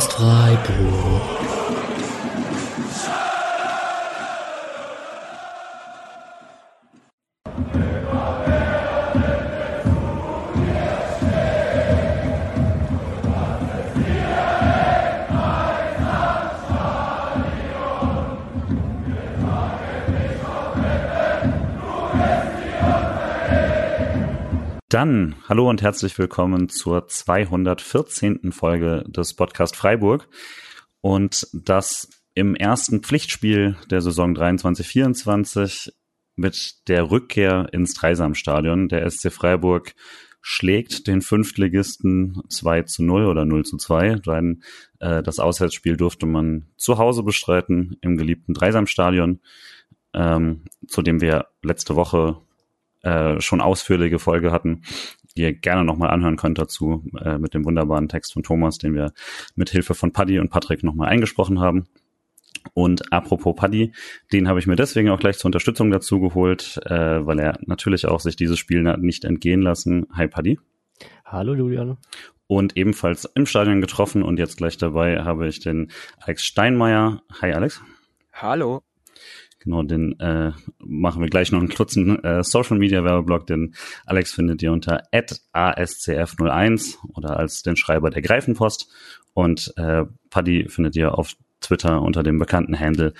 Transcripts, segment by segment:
Podcast Freiburg. Dann hallo und herzlich willkommen zur 214. Folge des Podcast Freiburg. Und das im ersten Pflichtspiel der Saison 23-24 mit der Rückkehr ins Dreisamstadion. Der SC Freiburg schlägt den Fünftligisten 2 zu 0 oder 0 zu 2. Denn, äh, das Auswärtsspiel durfte man zu Hause bestreiten im geliebten Dreisamstadion, ähm, zu dem wir letzte Woche äh, schon ausführliche Folge hatten, die ihr gerne nochmal anhören könnt dazu, äh, mit dem wunderbaren Text von Thomas, den wir mit Hilfe von Paddy und Patrick nochmal eingesprochen haben. Und apropos Paddy, den habe ich mir deswegen auch gleich zur Unterstützung dazu geholt, äh, weil er natürlich auch sich dieses Spiel nicht entgehen lassen. Hi Paddy. Hallo Julian. Und ebenfalls im Stadion getroffen und jetzt gleich dabei habe ich den Alex Steinmeier. Hi Alex. Hallo. Genau, den äh, machen wir gleich noch einen kurzen äh, Social Media Werbeblock, den Alex findet ihr unter @ascf01 oder als den Schreiber der Greifenpost und äh, Paddy findet ihr auf Twitter unter dem bekannten Handle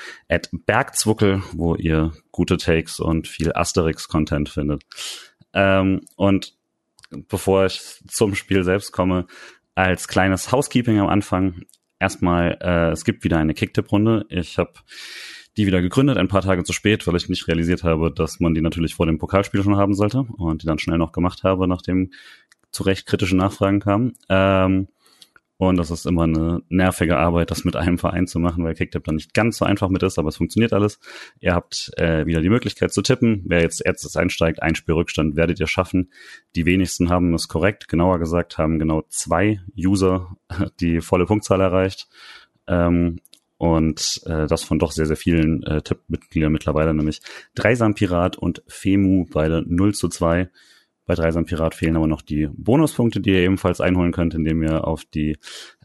@bergzwuckel, wo ihr gute Takes und viel Asterix-Content findet. Ähm, und bevor ich zum Spiel selbst komme, als kleines Housekeeping am Anfang erstmal, äh, es gibt wieder eine Kicktipp-Runde. Ich habe die wieder gegründet, ein paar Tage zu spät, weil ich nicht realisiert habe, dass man die natürlich vor dem Pokalspiel schon haben sollte und die dann schnell noch gemacht habe, nachdem zu Recht kritische Nachfragen kamen. Ähm, und das ist immer eine nervige Arbeit, das mit einem Verein zu machen, weil Kicktip dann nicht ganz so einfach mit ist, aber es funktioniert alles. Ihr habt äh, wieder die Möglichkeit zu tippen. Wer jetzt erstes einsteigt, ein Spielrückstand werdet ihr schaffen. Die wenigsten haben es korrekt, genauer gesagt, haben genau zwei User die volle Punktzahl erreicht. Ähm, und äh, das von doch sehr, sehr vielen äh, Tippmitgliedern mittlerweile, nämlich Dreisam Pirat und Femu, beide 0 zu 2. Bei Dreisam Pirat fehlen aber noch die Bonuspunkte, die ihr ebenfalls einholen könnt, indem ihr auf die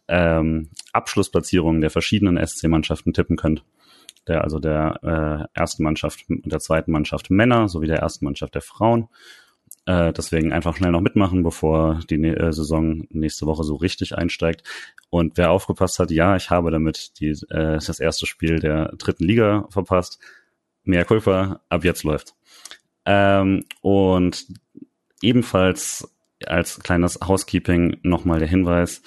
ähm, Abschlussplatzierungen der verschiedenen SC-Mannschaften tippen könnt. Der, also der äh, ersten Mannschaft und der zweiten Mannschaft Männer sowie der ersten Mannschaft der Frauen. Äh, deswegen einfach schnell noch mitmachen, bevor die äh, Saison nächste Woche so richtig einsteigt. Und wer aufgepasst hat, ja, ich habe damit die, äh, das erste Spiel der dritten Liga verpasst. Mehr Kulpa, ab jetzt läuft. Ähm, und ebenfalls als kleines Housekeeping nochmal der Hinweis,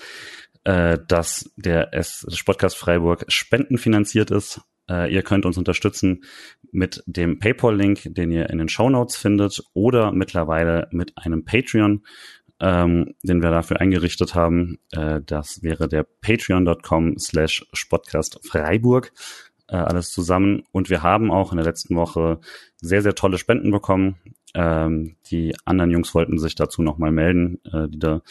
äh, dass der S Sportcast Freiburg spendenfinanziert ist. Äh, ihr könnt uns unterstützen mit dem PayPal-Link, den ihr in den Show Notes findet, oder mittlerweile mit einem Patreon, ähm, den wir dafür eingerichtet haben. Äh, das wäre der patreon.com slash Spotcast Freiburg. Äh, alles zusammen. Und wir haben auch in der letzten Woche sehr, sehr tolle Spenden bekommen. Ähm, die anderen Jungs wollten sich dazu nochmal melden, äh, die da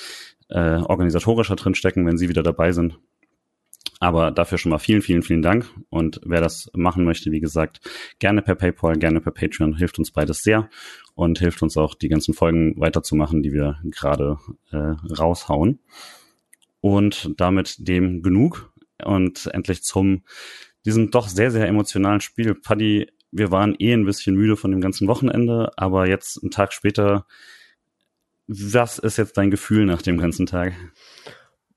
äh, organisatorischer drin stecken, wenn sie wieder dabei sind. Aber dafür schon mal vielen, vielen, vielen Dank. Und wer das machen möchte, wie gesagt, gerne per PayPal, gerne per Patreon, hilft uns beides sehr und hilft uns auch, die ganzen Folgen weiterzumachen, die wir gerade äh, raushauen. Und damit dem genug und endlich zum diesem doch sehr, sehr emotionalen Spiel. Paddy, wir waren eh ein bisschen müde von dem ganzen Wochenende, aber jetzt einen Tag später, was ist jetzt dein Gefühl nach dem ganzen Tag?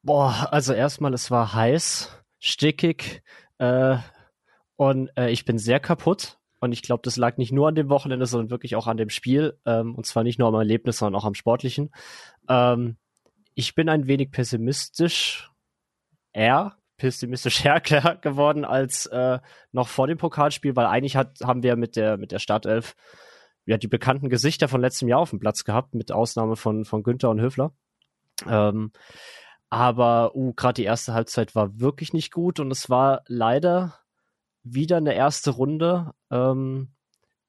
Boah, also erstmal, es war heiß, stickig äh, und äh, ich bin sehr kaputt. Und ich glaube, das lag nicht nur an dem Wochenende, sondern wirklich auch an dem Spiel. Ähm, und zwar nicht nur am Erlebnis, sondern auch am Sportlichen. Ähm, ich bin ein wenig pessimistisch, eher pessimistisch härter geworden als äh, noch vor dem Pokalspiel, weil eigentlich hat, haben wir mit der, mit der Startelf ja, die bekannten Gesichter von letztem Jahr auf dem Platz gehabt, mit Ausnahme von, von Günther und Höfler. Ähm, aber uh, gerade die erste Halbzeit war wirklich nicht gut und es war leider wieder eine erste Runde, ähm,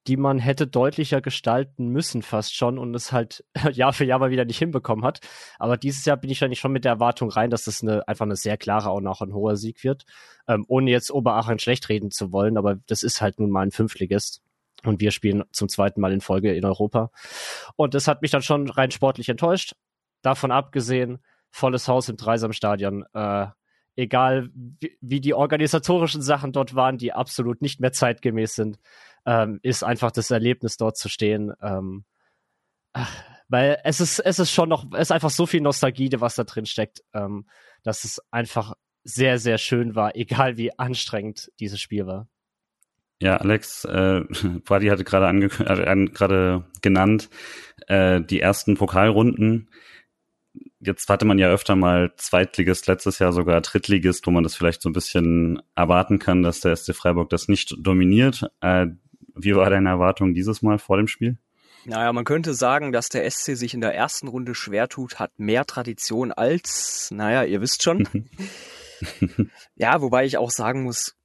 die man hätte deutlicher gestalten müssen, fast schon, und es halt Jahr für Jahr mal wieder nicht hinbekommen hat. Aber dieses Jahr bin ich eigentlich schon mit der Erwartung rein, dass das eine, einfach eine sehr klare und auch ein hoher Sieg wird. Ähm, ohne jetzt Oberachern schlecht reden zu wollen, aber das ist halt nun mal ein Fünftligist. Und wir spielen zum zweiten Mal in Folge in Europa. Und das hat mich dann schon rein sportlich enttäuscht. Davon abgesehen, volles Haus im Dreisamstadion. Äh, egal wie, wie, die organisatorischen Sachen dort waren, die absolut nicht mehr zeitgemäß sind, ähm, ist einfach das Erlebnis dort zu stehen. Ähm, weil es ist, es ist schon noch, es ist einfach so viel Nostalgie, was da drin steckt, ähm, dass es einfach sehr, sehr schön war, egal wie anstrengend dieses Spiel war. Ja, Alex, äh, Brady hatte gerade äh, genannt, äh, die ersten Pokalrunden. Jetzt hatte man ja öfter mal Zweitligist, letztes Jahr sogar Drittligist, wo man das vielleicht so ein bisschen erwarten kann, dass der SC Freiburg das nicht dominiert. Äh, wie war deine Erwartung dieses Mal vor dem Spiel? Naja, man könnte sagen, dass der SC sich in der ersten Runde schwer tut, hat mehr Tradition als, naja, ihr wisst schon. ja, wobei ich auch sagen muss,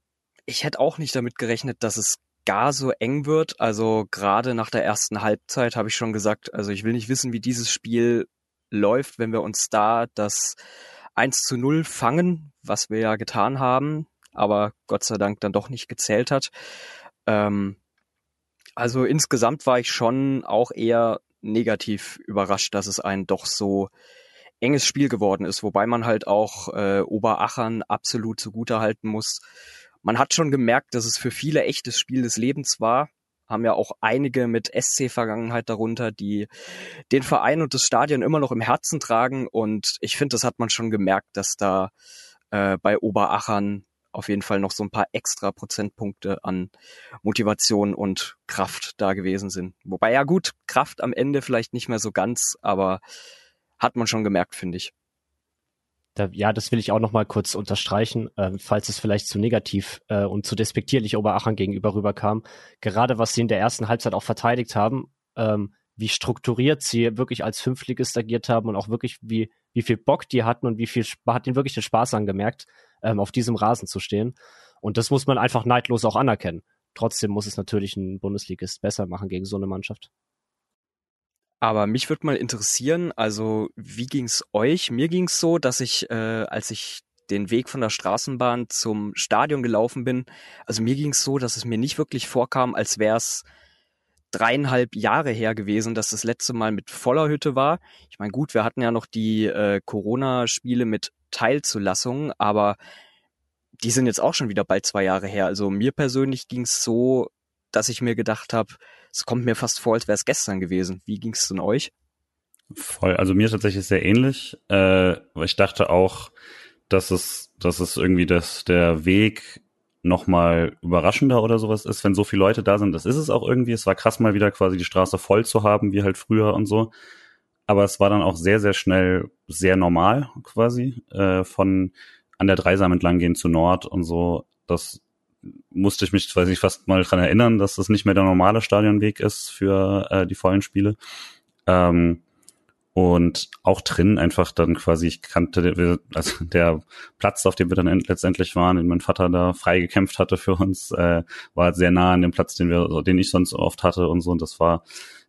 ich hätte auch nicht damit gerechnet, dass es gar so eng wird. Also gerade nach der ersten Halbzeit habe ich schon gesagt, also ich will nicht wissen, wie dieses Spiel läuft, wenn wir uns da das 1 zu 0 fangen, was wir ja getan haben, aber Gott sei Dank dann doch nicht gezählt hat. Ähm, also insgesamt war ich schon auch eher negativ überrascht, dass es ein doch so enges Spiel geworden ist, wobei man halt auch äh, Oberachern absolut zugutehalten muss. Man hat schon gemerkt, dass es für viele echtes Spiel des Lebens war. Haben ja auch einige mit SC-Vergangenheit darunter, die den Verein und das Stadion immer noch im Herzen tragen. Und ich finde, das hat man schon gemerkt, dass da äh, bei Oberachern auf jeden Fall noch so ein paar extra Prozentpunkte an Motivation und Kraft da gewesen sind. Wobei ja gut, Kraft am Ende vielleicht nicht mehr so ganz, aber hat man schon gemerkt, finde ich. Da, ja, das will ich auch noch mal kurz unterstreichen, äh, falls es vielleicht zu negativ äh, und zu despektierlich Oberachern gegenüber rüberkam. Gerade was sie in der ersten Halbzeit auch verteidigt haben, ähm, wie strukturiert sie wirklich als Fünftligist agiert haben und auch wirklich wie wie viel Bock die hatten und wie viel hat ihnen wirklich den Spaß angemerkt, ähm, auf diesem Rasen zu stehen. Und das muss man einfach neidlos auch anerkennen. Trotzdem muss es natürlich ein Bundesligist besser machen gegen so eine Mannschaft. Aber mich würde mal interessieren, also wie ging's euch? Mir ging's so, dass ich, äh, als ich den Weg von der Straßenbahn zum Stadion gelaufen bin, also mir ging's so, dass es mir nicht wirklich vorkam, als wär's dreieinhalb Jahre her gewesen, dass das letzte Mal mit voller Hütte war. Ich meine, gut, wir hatten ja noch die äh, Corona-Spiele mit Teilzulassung, aber die sind jetzt auch schon wieder bald zwei Jahre her. Also mir persönlich ging's so, dass ich mir gedacht habe, es kommt mir fast vor, als wäre es gestern gewesen. Wie ging es denn euch? Voll, also mir tatsächlich sehr ähnlich. Äh, ich dachte auch, dass es, dass es irgendwie das, der Weg nochmal überraschender oder sowas ist, wenn so viele Leute da sind. Das ist es auch irgendwie. Es war krass mal wieder quasi die Straße voll zu haben, wie halt früher und so. Aber es war dann auch sehr, sehr schnell sehr normal quasi, äh, von an der Dreisam entlang gehen zu Nord und so. Das musste ich mich, weiß ich, fast mal dran erinnern, dass das nicht mehr der normale Stadionweg ist für äh, die vollen Spiele. Ähm, und auch drin einfach dann quasi, ich kannte, also der Platz, auf dem wir dann letztendlich waren, den mein Vater da frei gekämpft hatte für uns, äh, war sehr nah an dem Platz, den wir, den ich sonst oft hatte und so. Und das war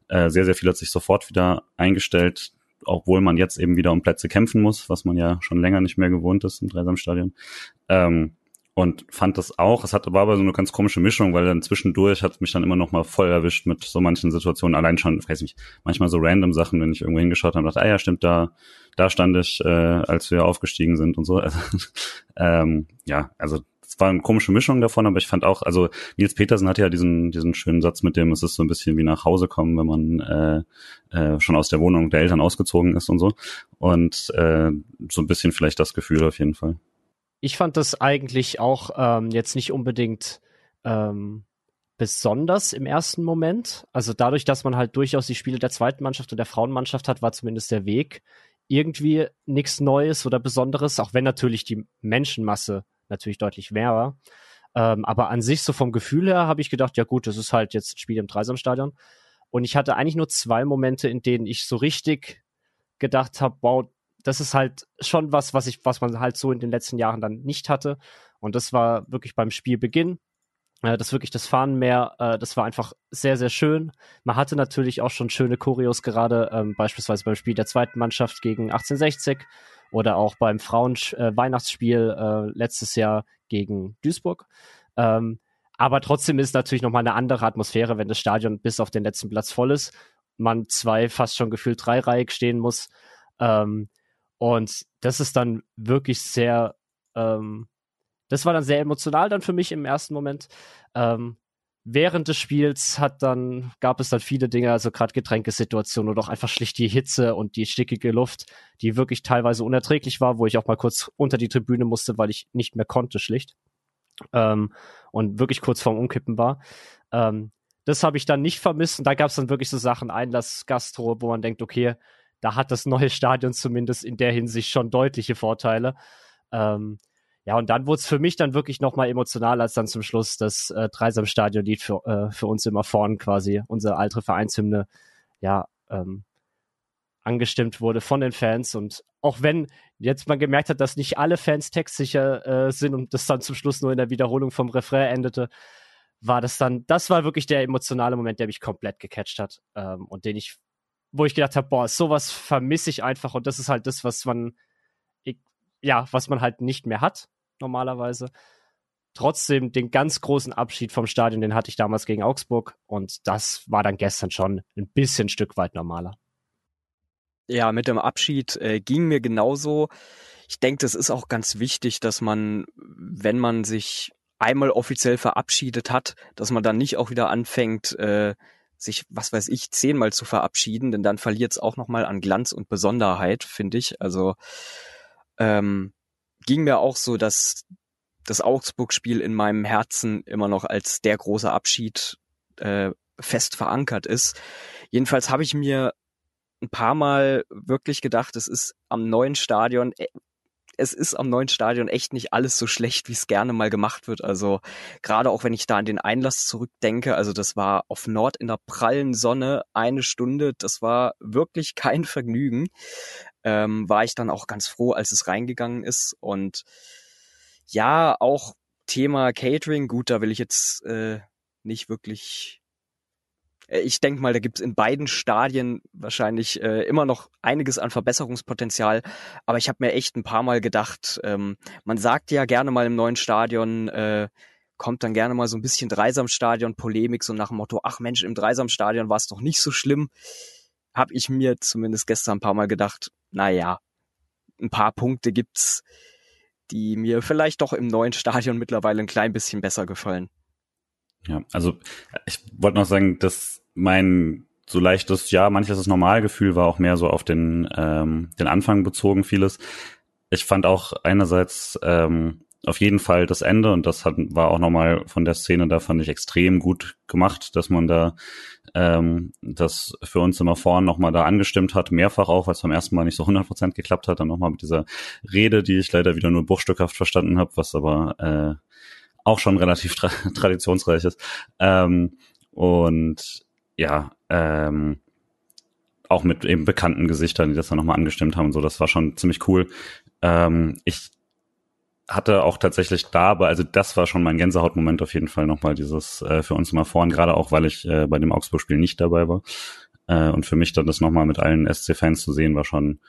äh, sehr, sehr viel hat sich sofort wieder eingestellt, obwohl man jetzt eben wieder um Plätze kämpfen muss, was man ja schon länger nicht mehr gewohnt ist im Dreisamstadion. Ähm, und fand das auch, es hat, war aber so eine ganz komische Mischung, weil dann zwischendurch hat mich dann immer noch mal voll erwischt mit so manchen Situationen, allein schon, weiß nicht, manchmal so random Sachen, wenn ich irgendwo hingeschaut habe und dachte, ah ja, stimmt, da, da stand ich, äh, als wir aufgestiegen sind und so. Also, ähm, ja, also es war eine komische Mischung davon, aber ich fand auch, also Nils Petersen hatte ja diesen, diesen schönen Satz mit dem, es ist so ein bisschen wie nach Hause kommen, wenn man äh, äh, schon aus der Wohnung der Eltern ausgezogen ist und so. Und äh, so ein bisschen vielleicht das Gefühl auf jeden Fall ich fand das eigentlich auch ähm, jetzt nicht unbedingt ähm, besonders im ersten Moment. Also dadurch, dass man halt durchaus die Spiele der zweiten Mannschaft und der Frauenmannschaft hat, war zumindest der Weg irgendwie nichts Neues oder Besonderes, auch wenn natürlich die Menschenmasse natürlich deutlich mehr war. Ähm, aber an sich, so vom Gefühl her, habe ich gedacht, ja gut, das ist halt jetzt ein Spiel im Dreisamstadion. Und ich hatte eigentlich nur zwei Momente, in denen ich so richtig gedacht habe, wow, das ist halt schon was, was ich, was man halt so in den letzten Jahren dann nicht hatte. Und das war wirklich beim Spielbeginn. Äh, das wirklich das Fahnenmeer, äh, das war einfach sehr, sehr schön. Man hatte natürlich auch schon schöne Choreos, gerade ähm, beispielsweise beim Spiel der zweiten Mannschaft gegen 1860 oder auch beim Frauen-Weihnachtsspiel äh, äh, letztes Jahr gegen Duisburg. Ähm, aber trotzdem ist natürlich nochmal eine andere Atmosphäre, wenn das Stadion bis auf den letzten Platz voll ist, man zwei, fast schon gefühlt dreireihig stehen muss. Ähm, und das ist dann wirklich sehr Ähm, das war dann sehr emotional dann für mich im ersten Moment. Ähm, während des Spiels hat dann, gab es dann viele Dinge, also gerade Getränkesituationen oder auch einfach schlicht die Hitze und die stickige Luft, die wirklich teilweise unerträglich war, wo ich auch mal kurz unter die Tribüne musste, weil ich nicht mehr konnte, schlicht. Ähm, und wirklich kurz vorm Umkippen war. Ähm, das habe ich dann nicht vermisst. Und da gab es dann wirklich so Sachen, Einlass, Gastro, wo man denkt, okay, da hat das neue Stadion zumindest in der Hinsicht schon deutliche Vorteile. Ähm, ja, und dann wurde es für mich dann wirklich nochmal emotional, als dann zum Schluss das äh, Dreisam-Stadion-Lied für, äh, für uns immer vorn quasi, unsere alte Vereinshymne, ja, ähm, angestimmt wurde von den Fans. Und auch wenn jetzt man gemerkt hat, dass nicht alle Fans textsicher äh, sind und das dann zum Schluss nur in der Wiederholung vom Refrain endete, war das dann, das war wirklich der emotionale Moment, der mich komplett gecatcht hat ähm, und den ich, wo ich gedacht habe, boah, sowas vermisse ich einfach und das ist halt das, was man, ich, ja, was man halt nicht mehr hat normalerweise. Trotzdem den ganz großen Abschied vom Stadion, den hatte ich damals gegen Augsburg und das war dann gestern schon ein bisschen Stück weit normaler. Ja, mit dem Abschied äh, ging mir genauso. Ich denke, das ist auch ganz wichtig, dass man, wenn man sich einmal offiziell verabschiedet hat, dass man dann nicht auch wieder anfängt, äh, sich, was weiß ich, zehnmal zu verabschieden, denn dann verliert es auch nochmal an Glanz und Besonderheit, finde ich. Also ähm, ging mir auch so, dass das Augsburg-Spiel in meinem Herzen immer noch als der große Abschied äh, fest verankert ist. Jedenfalls habe ich mir ein paar Mal wirklich gedacht, es ist am neuen Stadion, äh, es ist am neuen Stadion echt nicht alles so schlecht, wie es gerne mal gemacht wird. Also gerade auch wenn ich da an den Einlass zurückdenke, also das war auf Nord in der prallen Sonne eine Stunde, das war wirklich kein Vergnügen. Ähm, war ich dann auch ganz froh, als es reingegangen ist. Und ja, auch Thema Catering, gut, da will ich jetzt äh, nicht wirklich ich denke mal, da gibt es in beiden Stadien wahrscheinlich äh, immer noch einiges an Verbesserungspotenzial. Aber ich habe mir echt ein paar Mal gedacht, ähm, man sagt ja gerne mal im neuen Stadion, äh, kommt dann gerne mal so ein bisschen Dreisamstadion-Polemik, so nach dem Motto, ach Mensch, im Dreisamstadion war es doch nicht so schlimm. Habe ich mir zumindest gestern ein paar Mal gedacht, naja, ein paar Punkte gibt's, die mir vielleicht doch im neuen Stadion mittlerweile ein klein bisschen besser gefallen. Ja, also ich wollte noch sagen, dass mein so leichtes, ja, manches das Normalgefühl war auch mehr so auf den, ähm, den Anfang bezogen, vieles. Ich fand auch einerseits ähm, auf jeden Fall das Ende und das hat, war auch nochmal von der Szene, da fand ich extrem gut gemacht, dass man da ähm, das für uns immer vorn nochmal da angestimmt hat, mehrfach auch, weil es beim ersten Mal nicht so 100% geklappt hat, dann nochmal mit dieser Rede, die ich leider wieder nur bruchstückhaft verstanden habe, was aber äh, auch schon relativ tra traditionsreich ist. Ähm, und ja, ähm, auch mit eben bekannten Gesichtern, die das dann nochmal angestimmt haben und so, das war schon ziemlich cool. Ähm, ich hatte auch tatsächlich da, aber also das war schon mein Gänsehautmoment auf jeden Fall nochmal dieses äh, für uns immer vorn, gerade auch, weil ich äh, bei dem Augsburg-Spiel nicht dabei war. Äh, und für mich dann das nochmal mit allen SC-Fans zu sehen, war schon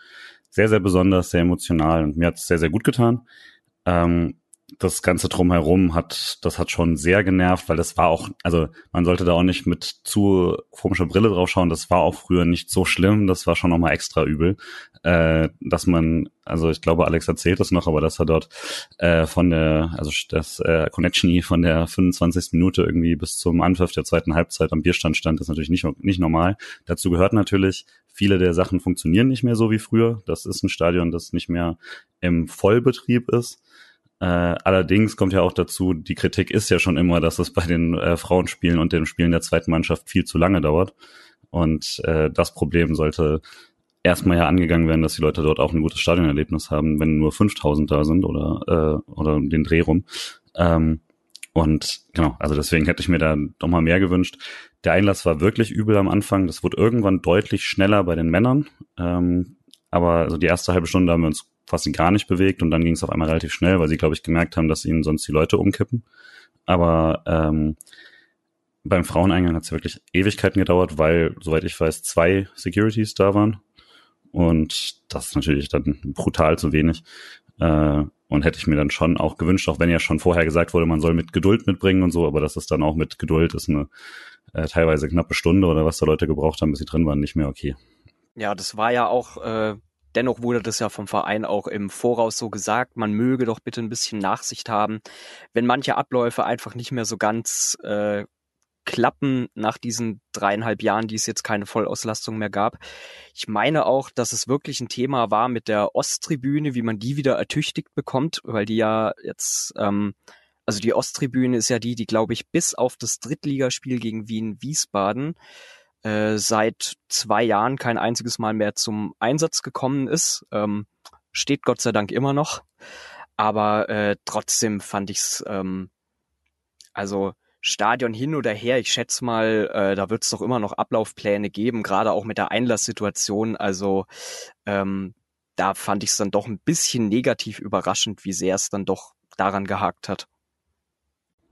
sehr, sehr besonders, sehr emotional und mir hat es sehr, sehr gut getan. Ähm, das ganze drumherum hat, das hat schon sehr genervt, weil das war auch, also man sollte da auch nicht mit zu komischer Brille drauf schauen. Das war auch früher nicht so schlimm. Das war schon nochmal extra übel, äh, dass man, also ich glaube, Alex erzählt das noch, aber dass er dort äh, von der, also das äh, Connection von der 25. Minute irgendwie bis zum Anpfiff der zweiten Halbzeit am Bierstand stand, ist natürlich nicht nicht normal. Dazu gehört natürlich viele der Sachen funktionieren nicht mehr so wie früher. Das ist ein Stadion, das nicht mehr im Vollbetrieb ist. Äh, allerdings kommt ja auch dazu, die Kritik ist ja schon immer, dass es bei den äh, Frauenspielen und den Spielen der zweiten Mannschaft viel zu lange dauert. Und äh, das Problem sollte erstmal ja angegangen werden, dass die Leute dort auch ein gutes Stadionerlebnis haben, wenn nur 5000 da sind oder, äh, oder den Dreh rum. Ähm, und genau, also deswegen hätte ich mir da doch mal mehr gewünscht. Der Einlass war wirklich übel am Anfang. Das wurde irgendwann deutlich schneller bei den Männern. Ähm, aber also die erste halbe Stunde haben wir uns fast gar nicht bewegt und dann ging es auf einmal relativ schnell, weil sie, glaube ich, gemerkt haben, dass ihnen sonst die Leute umkippen. Aber ähm, beim Fraueneingang hat es wirklich Ewigkeiten gedauert, weil, soweit ich weiß, zwei Securities da waren. Und das ist natürlich dann brutal zu wenig. Äh, und hätte ich mir dann schon auch gewünscht, auch wenn ja schon vorher gesagt wurde, man soll mit Geduld mitbringen und so, aber das ist dann auch mit Geduld ist eine äh, teilweise knappe Stunde oder was da Leute gebraucht haben, bis sie drin waren, nicht mehr okay. Ja, das war ja auch äh, dennoch wurde das ja vom Verein auch im Voraus so gesagt, man möge doch bitte ein bisschen Nachsicht haben, wenn manche Abläufe einfach nicht mehr so ganz äh, klappen nach diesen dreieinhalb Jahren, die es jetzt keine Vollauslastung mehr gab. Ich meine auch, dass es wirklich ein Thema war mit der Osttribüne, wie man die wieder ertüchtigt bekommt, weil die ja jetzt, ähm, also die Osttribüne ist ja die, die glaube ich bis auf das Drittligaspiel gegen Wien Wiesbaden äh, seit zwei Jahren kein einziges Mal mehr zum Einsatz gekommen ist. Ähm, steht Gott sei Dank immer noch. Aber äh, trotzdem fand ich's ähm, also Stadion hin oder her, ich schätze mal, äh, da wird es doch immer noch Ablaufpläne geben, gerade auch mit der Einlasssituation. Also ähm, da fand ich es dann doch ein bisschen negativ überraschend, wie sehr es dann doch daran gehakt hat.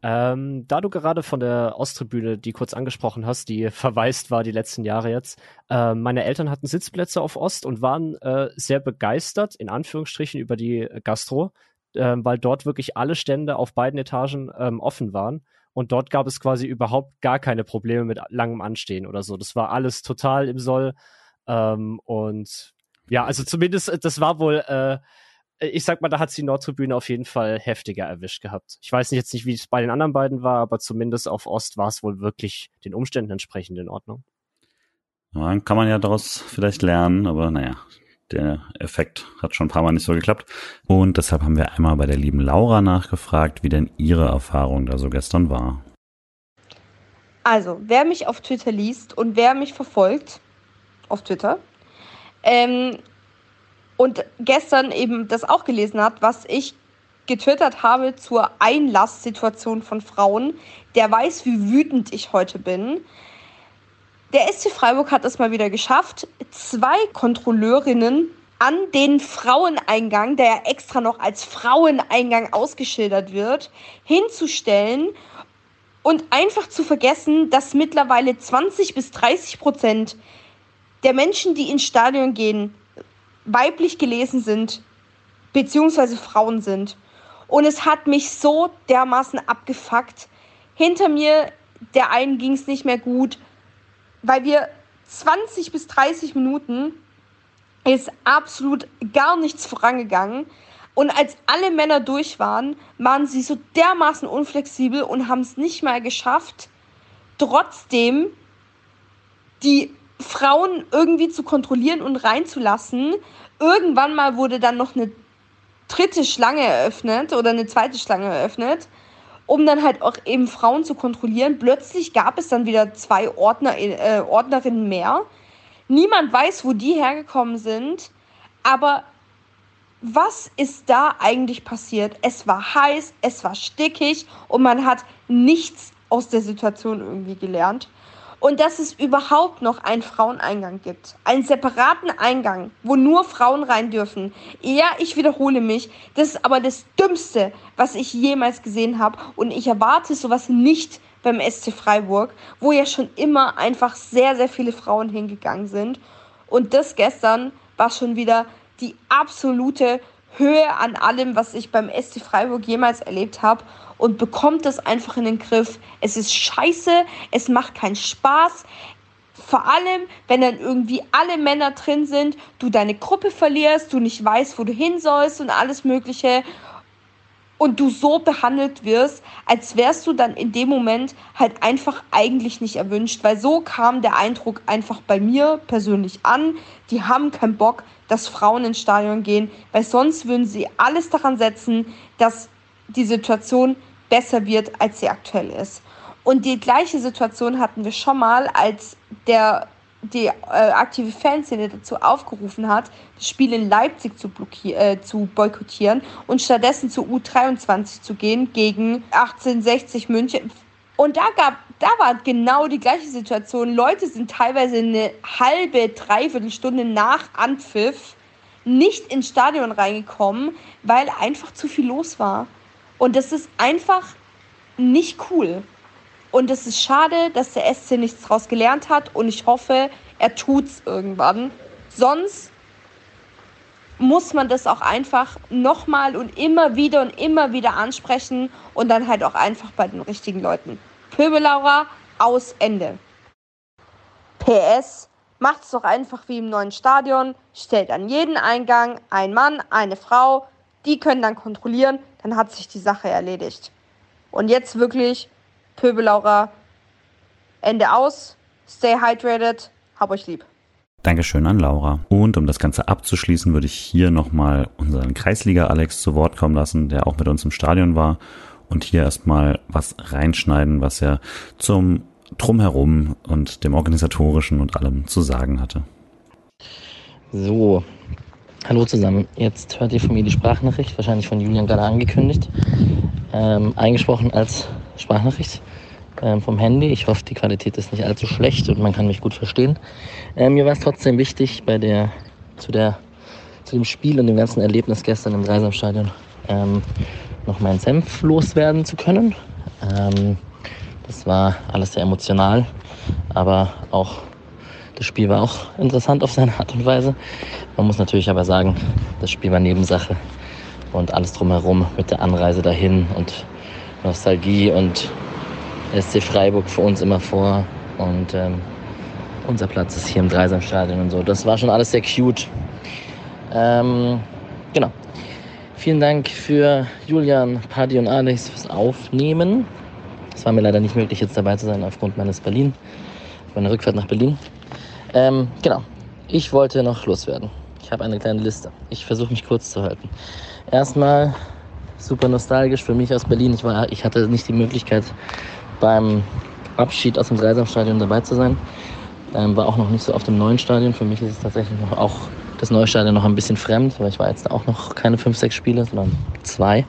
Ähm, da du gerade von der Osttribüne, die kurz angesprochen hast, die verwaist war die letzten Jahre jetzt, äh, meine Eltern hatten Sitzplätze auf Ost und waren äh, sehr begeistert, in Anführungsstrichen, über die Gastro, äh, weil dort wirklich alle Stände auf beiden Etagen ähm, offen waren. Und dort gab es quasi überhaupt gar keine Probleme mit langem Anstehen oder so. Das war alles total im Soll. Ähm, und ja, also zumindest, das war wohl, äh, ich sag mal, da hat die Nordtribüne auf jeden Fall heftiger erwischt gehabt. Ich weiß jetzt nicht, wie es bei den anderen beiden war, aber zumindest auf Ost war es wohl wirklich den Umständen entsprechend in Ordnung. Ja, kann man ja daraus vielleicht lernen, aber naja, der Effekt hat schon ein paar Mal nicht so geklappt. Und deshalb haben wir einmal bei der lieben Laura nachgefragt, wie denn ihre Erfahrung da so gestern war. Also, wer mich auf Twitter liest und wer mich verfolgt auf Twitter ähm, und gestern eben das auch gelesen hat, was ich getwittert habe zur Einlasssituation von Frauen, der weiß, wie wütend ich heute bin. Der SC Freiburg hat es mal wieder geschafft, zwei Kontrolleurinnen an den Fraueneingang, der ja extra noch als Fraueneingang ausgeschildert wird, hinzustellen und einfach zu vergessen, dass mittlerweile 20 bis 30 Prozent der Menschen, die ins Stadion gehen, weiblich gelesen sind, beziehungsweise Frauen sind. Und es hat mich so dermaßen abgefuckt. Hinter mir, der einen ging es nicht mehr gut, weil wir 20 bis 30 Minuten ist absolut gar nichts vorangegangen. Und als alle Männer durch waren, waren sie so dermaßen unflexibel und haben es nicht mal geschafft, trotzdem die Frauen irgendwie zu kontrollieren und reinzulassen. Irgendwann mal wurde dann noch eine dritte Schlange eröffnet oder eine zweite Schlange eröffnet um dann halt auch eben Frauen zu kontrollieren. Plötzlich gab es dann wieder zwei Ordner, äh, Ordnerinnen mehr. Niemand weiß, wo die hergekommen sind, aber was ist da eigentlich passiert? Es war heiß, es war stickig und man hat nichts aus der Situation irgendwie gelernt und dass es überhaupt noch einen Fraueneingang gibt. Einen separaten Eingang, wo nur Frauen rein dürfen. Ja, ich wiederhole mich. Das ist aber das Dümmste, was ich jemals gesehen habe. Und ich erwarte sowas nicht beim SC Freiburg, wo ja schon immer einfach sehr, sehr viele Frauen hingegangen sind. Und das gestern war schon wieder die absolute Höhe an allem, was ich beim SC Freiburg jemals erlebt habe und bekommt das einfach in den Griff. Es ist scheiße, es macht keinen Spaß. Vor allem, wenn dann irgendwie alle Männer drin sind, du deine Gruppe verlierst, du nicht weißt, wo du hin sollst und alles Mögliche und du so behandelt wirst, als wärst du dann in dem Moment halt einfach eigentlich nicht erwünscht, weil so kam der Eindruck einfach bei mir persönlich an. Die haben keinen Bock, dass Frauen ins Stadion gehen, weil sonst würden sie alles daran setzen, dass die Situation besser wird, als sie aktuell ist. Und die gleiche Situation hatten wir schon mal, als der die äh, aktive Fanszene dazu aufgerufen hat, das Spiel in Leipzig zu, äh, zu boykottieren und stattdessen zu U23 zu gehen gegen 1860 München. Und da gab, da war genau die gleiche Situation. Leute sind teilweise eine halbe, dreiviertel Stunde nach Anpfiff nicht ins Stadion reingekommen, weil einfach zu viel los war. Und das ist einfach nicht cool. Und es ist schade, dass der SC nichts daraus gelernt hat und ich hoffe, er tut's irgendwann. Sonst muss man das auch einfach nochmal und immer wieder und immer wieder ansprechen und dann halt auch einfach bei den richtigen Leuten. Pöbelaura, aus Ende. PS, macht es doch einfach wie im neuen Stadion, stellt an jeden Eingang ein Mann, eine Frau, die können dann kontrollieren, dann hat sich die Sache erledigt. Und jetzt wirklich, Pöbelaura, Ende aus, stay hydrated, hab euch lieb. Dankeschön an Laura. Und um das Ganze abzuschließen, würde ich hier nochmal unseren Kreisliga-Alex zu Wort kommen lassen, der auch mit uns im Stadion war. Und hier erstmal was reinschneiden, was er zum Drumherum und dem Organisatorischen und allem zu sagen hatte. So, hallo zusammen. Jetzt hört ihr von mir die Sprachnachricht, wahrscheinlich von Julian gerade angekündigt. Ähm, eingesprochen als Sprachnachricht ähm, vom Handy. Ich hoffe, die Qualität ist nicht allzu schlecht und man kann mich gut verstehen. Ähm, mir war es trotzdem wichtig, bei der, zu, der, zu dem Spiel und dem ganzen Erlebnis gestern im Dreisamstadion ähm, noch meinen Senf loswerden zu können. Ähm, das war alles sehr emotional, aber auch das Spiel war auch interessant auf seine Art und Weise. Man muss natürlich aber sagen, das Spiel war Nebensache und alles drumherum mit der Anreise dahin und Nostalgie und SC Freiburg für uns immer vor und ähm, unser Platz ist hier im Dreisamstadion und so. Das war schon alles sehr cute. Ähm, genau. Vielen Dank für Julian, Paddy und Alex fürs Aufnehmen. Es war mir leider nicht möglich, jetzt dabei zu sein aufgrund meines Berlin, meiner Rückfahrt nach Berlin. Ähm, genau. Ich wollte noch loswerden. Ich habe eine kleine Liste. Ich versuche mich kurz zu halten. Erstmal super nostalgisch für mich aus Berlin. Ich, war, ich hatte nicht die Möglichkeit, beim Abschied aus dem Dreisamstadion dabei zu sein. Ähm, war auch noch nicht so auf dem neuen Stadion. Für mich ist es tatsächlich noch auch das neue Stadion noch ein bisschen fremd, weil ich war jetzt auch noch keine fünf, sechs Spiele, sondern zwei.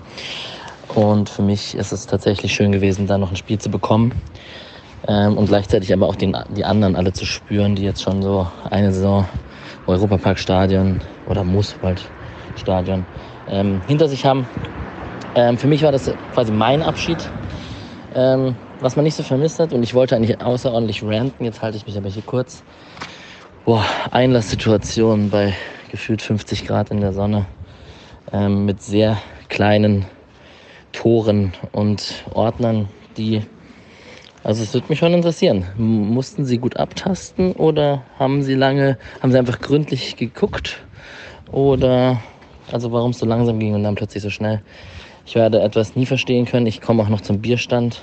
Und für mich ist es tatsächlich schön gewesen, da noch ein Spiel zu bekommen. Ähm, und gleichzeitig aber auch den, die anderen alle zu spüren, die jetzt schon so eine Saison Europapark-Stadion oder Mooswald-Stadion ähm, hinter sich haben. Ähm, für mich war das quasi mein Abschied ähm, was man nicht so vermisst hat, und ich wollte eigentlich außerordentlich ranten, jetzt halte ich mich aber hier kurz. Boah, Einlasssituation bei gefühlt 50 Grad in der Sonne ähm, mit sehr kleinen Toren und Ordnern, die also es würde mich schon interessieren. Mussten Sie gut abtasten oder haben Sie lange, haben Sie einfach gründlich geguckt? Oder also warum es so langsam ging und dann plötzlich so schnell? Ich werde etwas nie verstehen können. Ich komme auch noch zum Bierstand,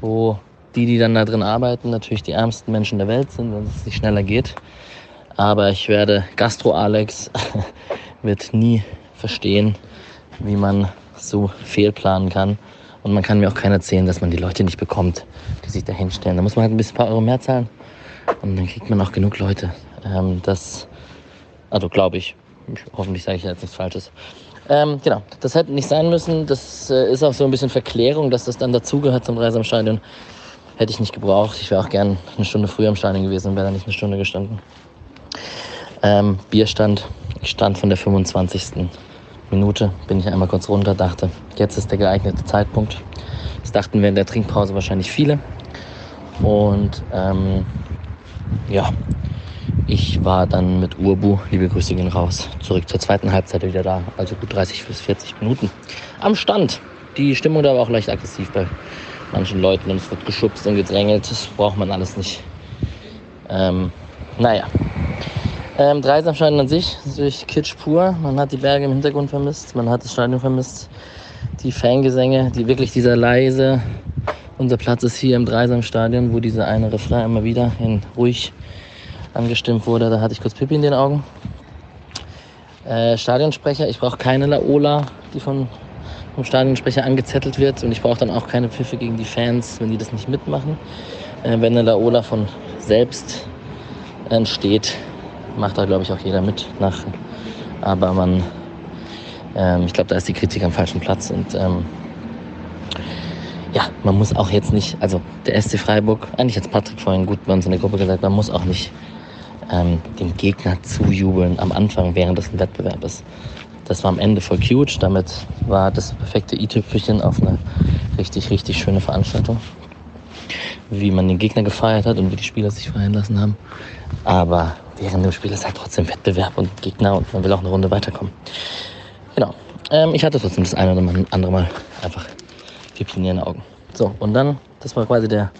wo die, die dann da drin arbeiten, natürlich die ärmsten Menschen der Welt sind, wenn es nicht schneller geht. Aber ich werde Gastro Alex wird nie verstehen, wie man so fehlplanen kann. Und man kann mir auch keiner erzählen, dass man die Leute nicht bekommt, die sich da hinstellen. Da muss man halt ein bisschen paar Euro mehr zahlen. Und dann kriegt man auch genug Leute. Ähm, das, also glaube ich, hoffentlich sage ich jetzt nichts Falsches. Ähm, genau, das hätte nicht sein müssen. Das äh, ist auch so ein bisschen Verklärung, dass das dann dazugehört zum Reise am Stadion. Hätte ich nicht gebraucht. Ich wäre auch gern eine Stunde früher im Stadion gewesen und wäre da nicht eine Stunde gestanden. Ähm, Bierstand. Ich stand von der 25. Minute, bin ich einmal kurz runter, dachte, jetzt ist der geeignete Zeitpunkt. Das dachten während der Trinkpause wahrscheinlich viele. Und ähm, ja, ich war dann mit Urbu, liebe Grüße gehen raus, zurück zur zweiten Halbzeit wieder da. Also gut 30 bis 40 Minuten am Stand. Die Stimmung da war auch leicht aggressiv bei manchen Leuten und es wird geschubst und gedrängelt. Das braucht man alles nicht. Ähm, naja. Ähm, Dreisamstadion an sich natürlich Kitsch pur. Man hat die Berge im Hintergrund vermisst, man hat das Stadion vermisst. Die Fangesänge, die wirklich dieser leise. Unser Platz ist hier im Dreisamstadion, wo dieser eine Refrain immer wieder in ruhig angestimmt wurde. Da hatte ich kurz Pipi in den Augen. Äh, Stadionsprecher, ich brauche keine Laola, die von, vom Stadionsprecher angezettelt wird. Und ich brauche dann auch keine Pfiffe gegen die Fans, wenn die das nicht mitmachen. Äh, wenn eine Laola von selbst entsteht, macht da, glaube ich, auch jeder mit nach. Aber man, ähm, ich glaube, da ist die Kritik am falschen Platz. Und ähm, ja, man muss auch jetzt nicht, also der SC Freiburg, eigentlich hat Patrick vorhin gut bei uns in der Gruppe gesagt, man muss auch nicht ähm, dem Gegner zujubeln am Anfang, während es ein Wettbewerb ist. Das war am Ende voll cute. Damit war das perfekte i-Tüpfelchen auf eine richtig, richtig schöne Veranstaltung. Wie man den Gegner gefeiert hat und wie die Spieler sich feiern lassen haben. Aber während dem Spiel ist halt trotzdem Wettbewerb und Gegner und man will auch eine Runde weiterkommen. Genau. Ähm, ich hatte trotzdem das eine oder andere Mal einfach Pipi in den Augen. So, und dann, das war quasi der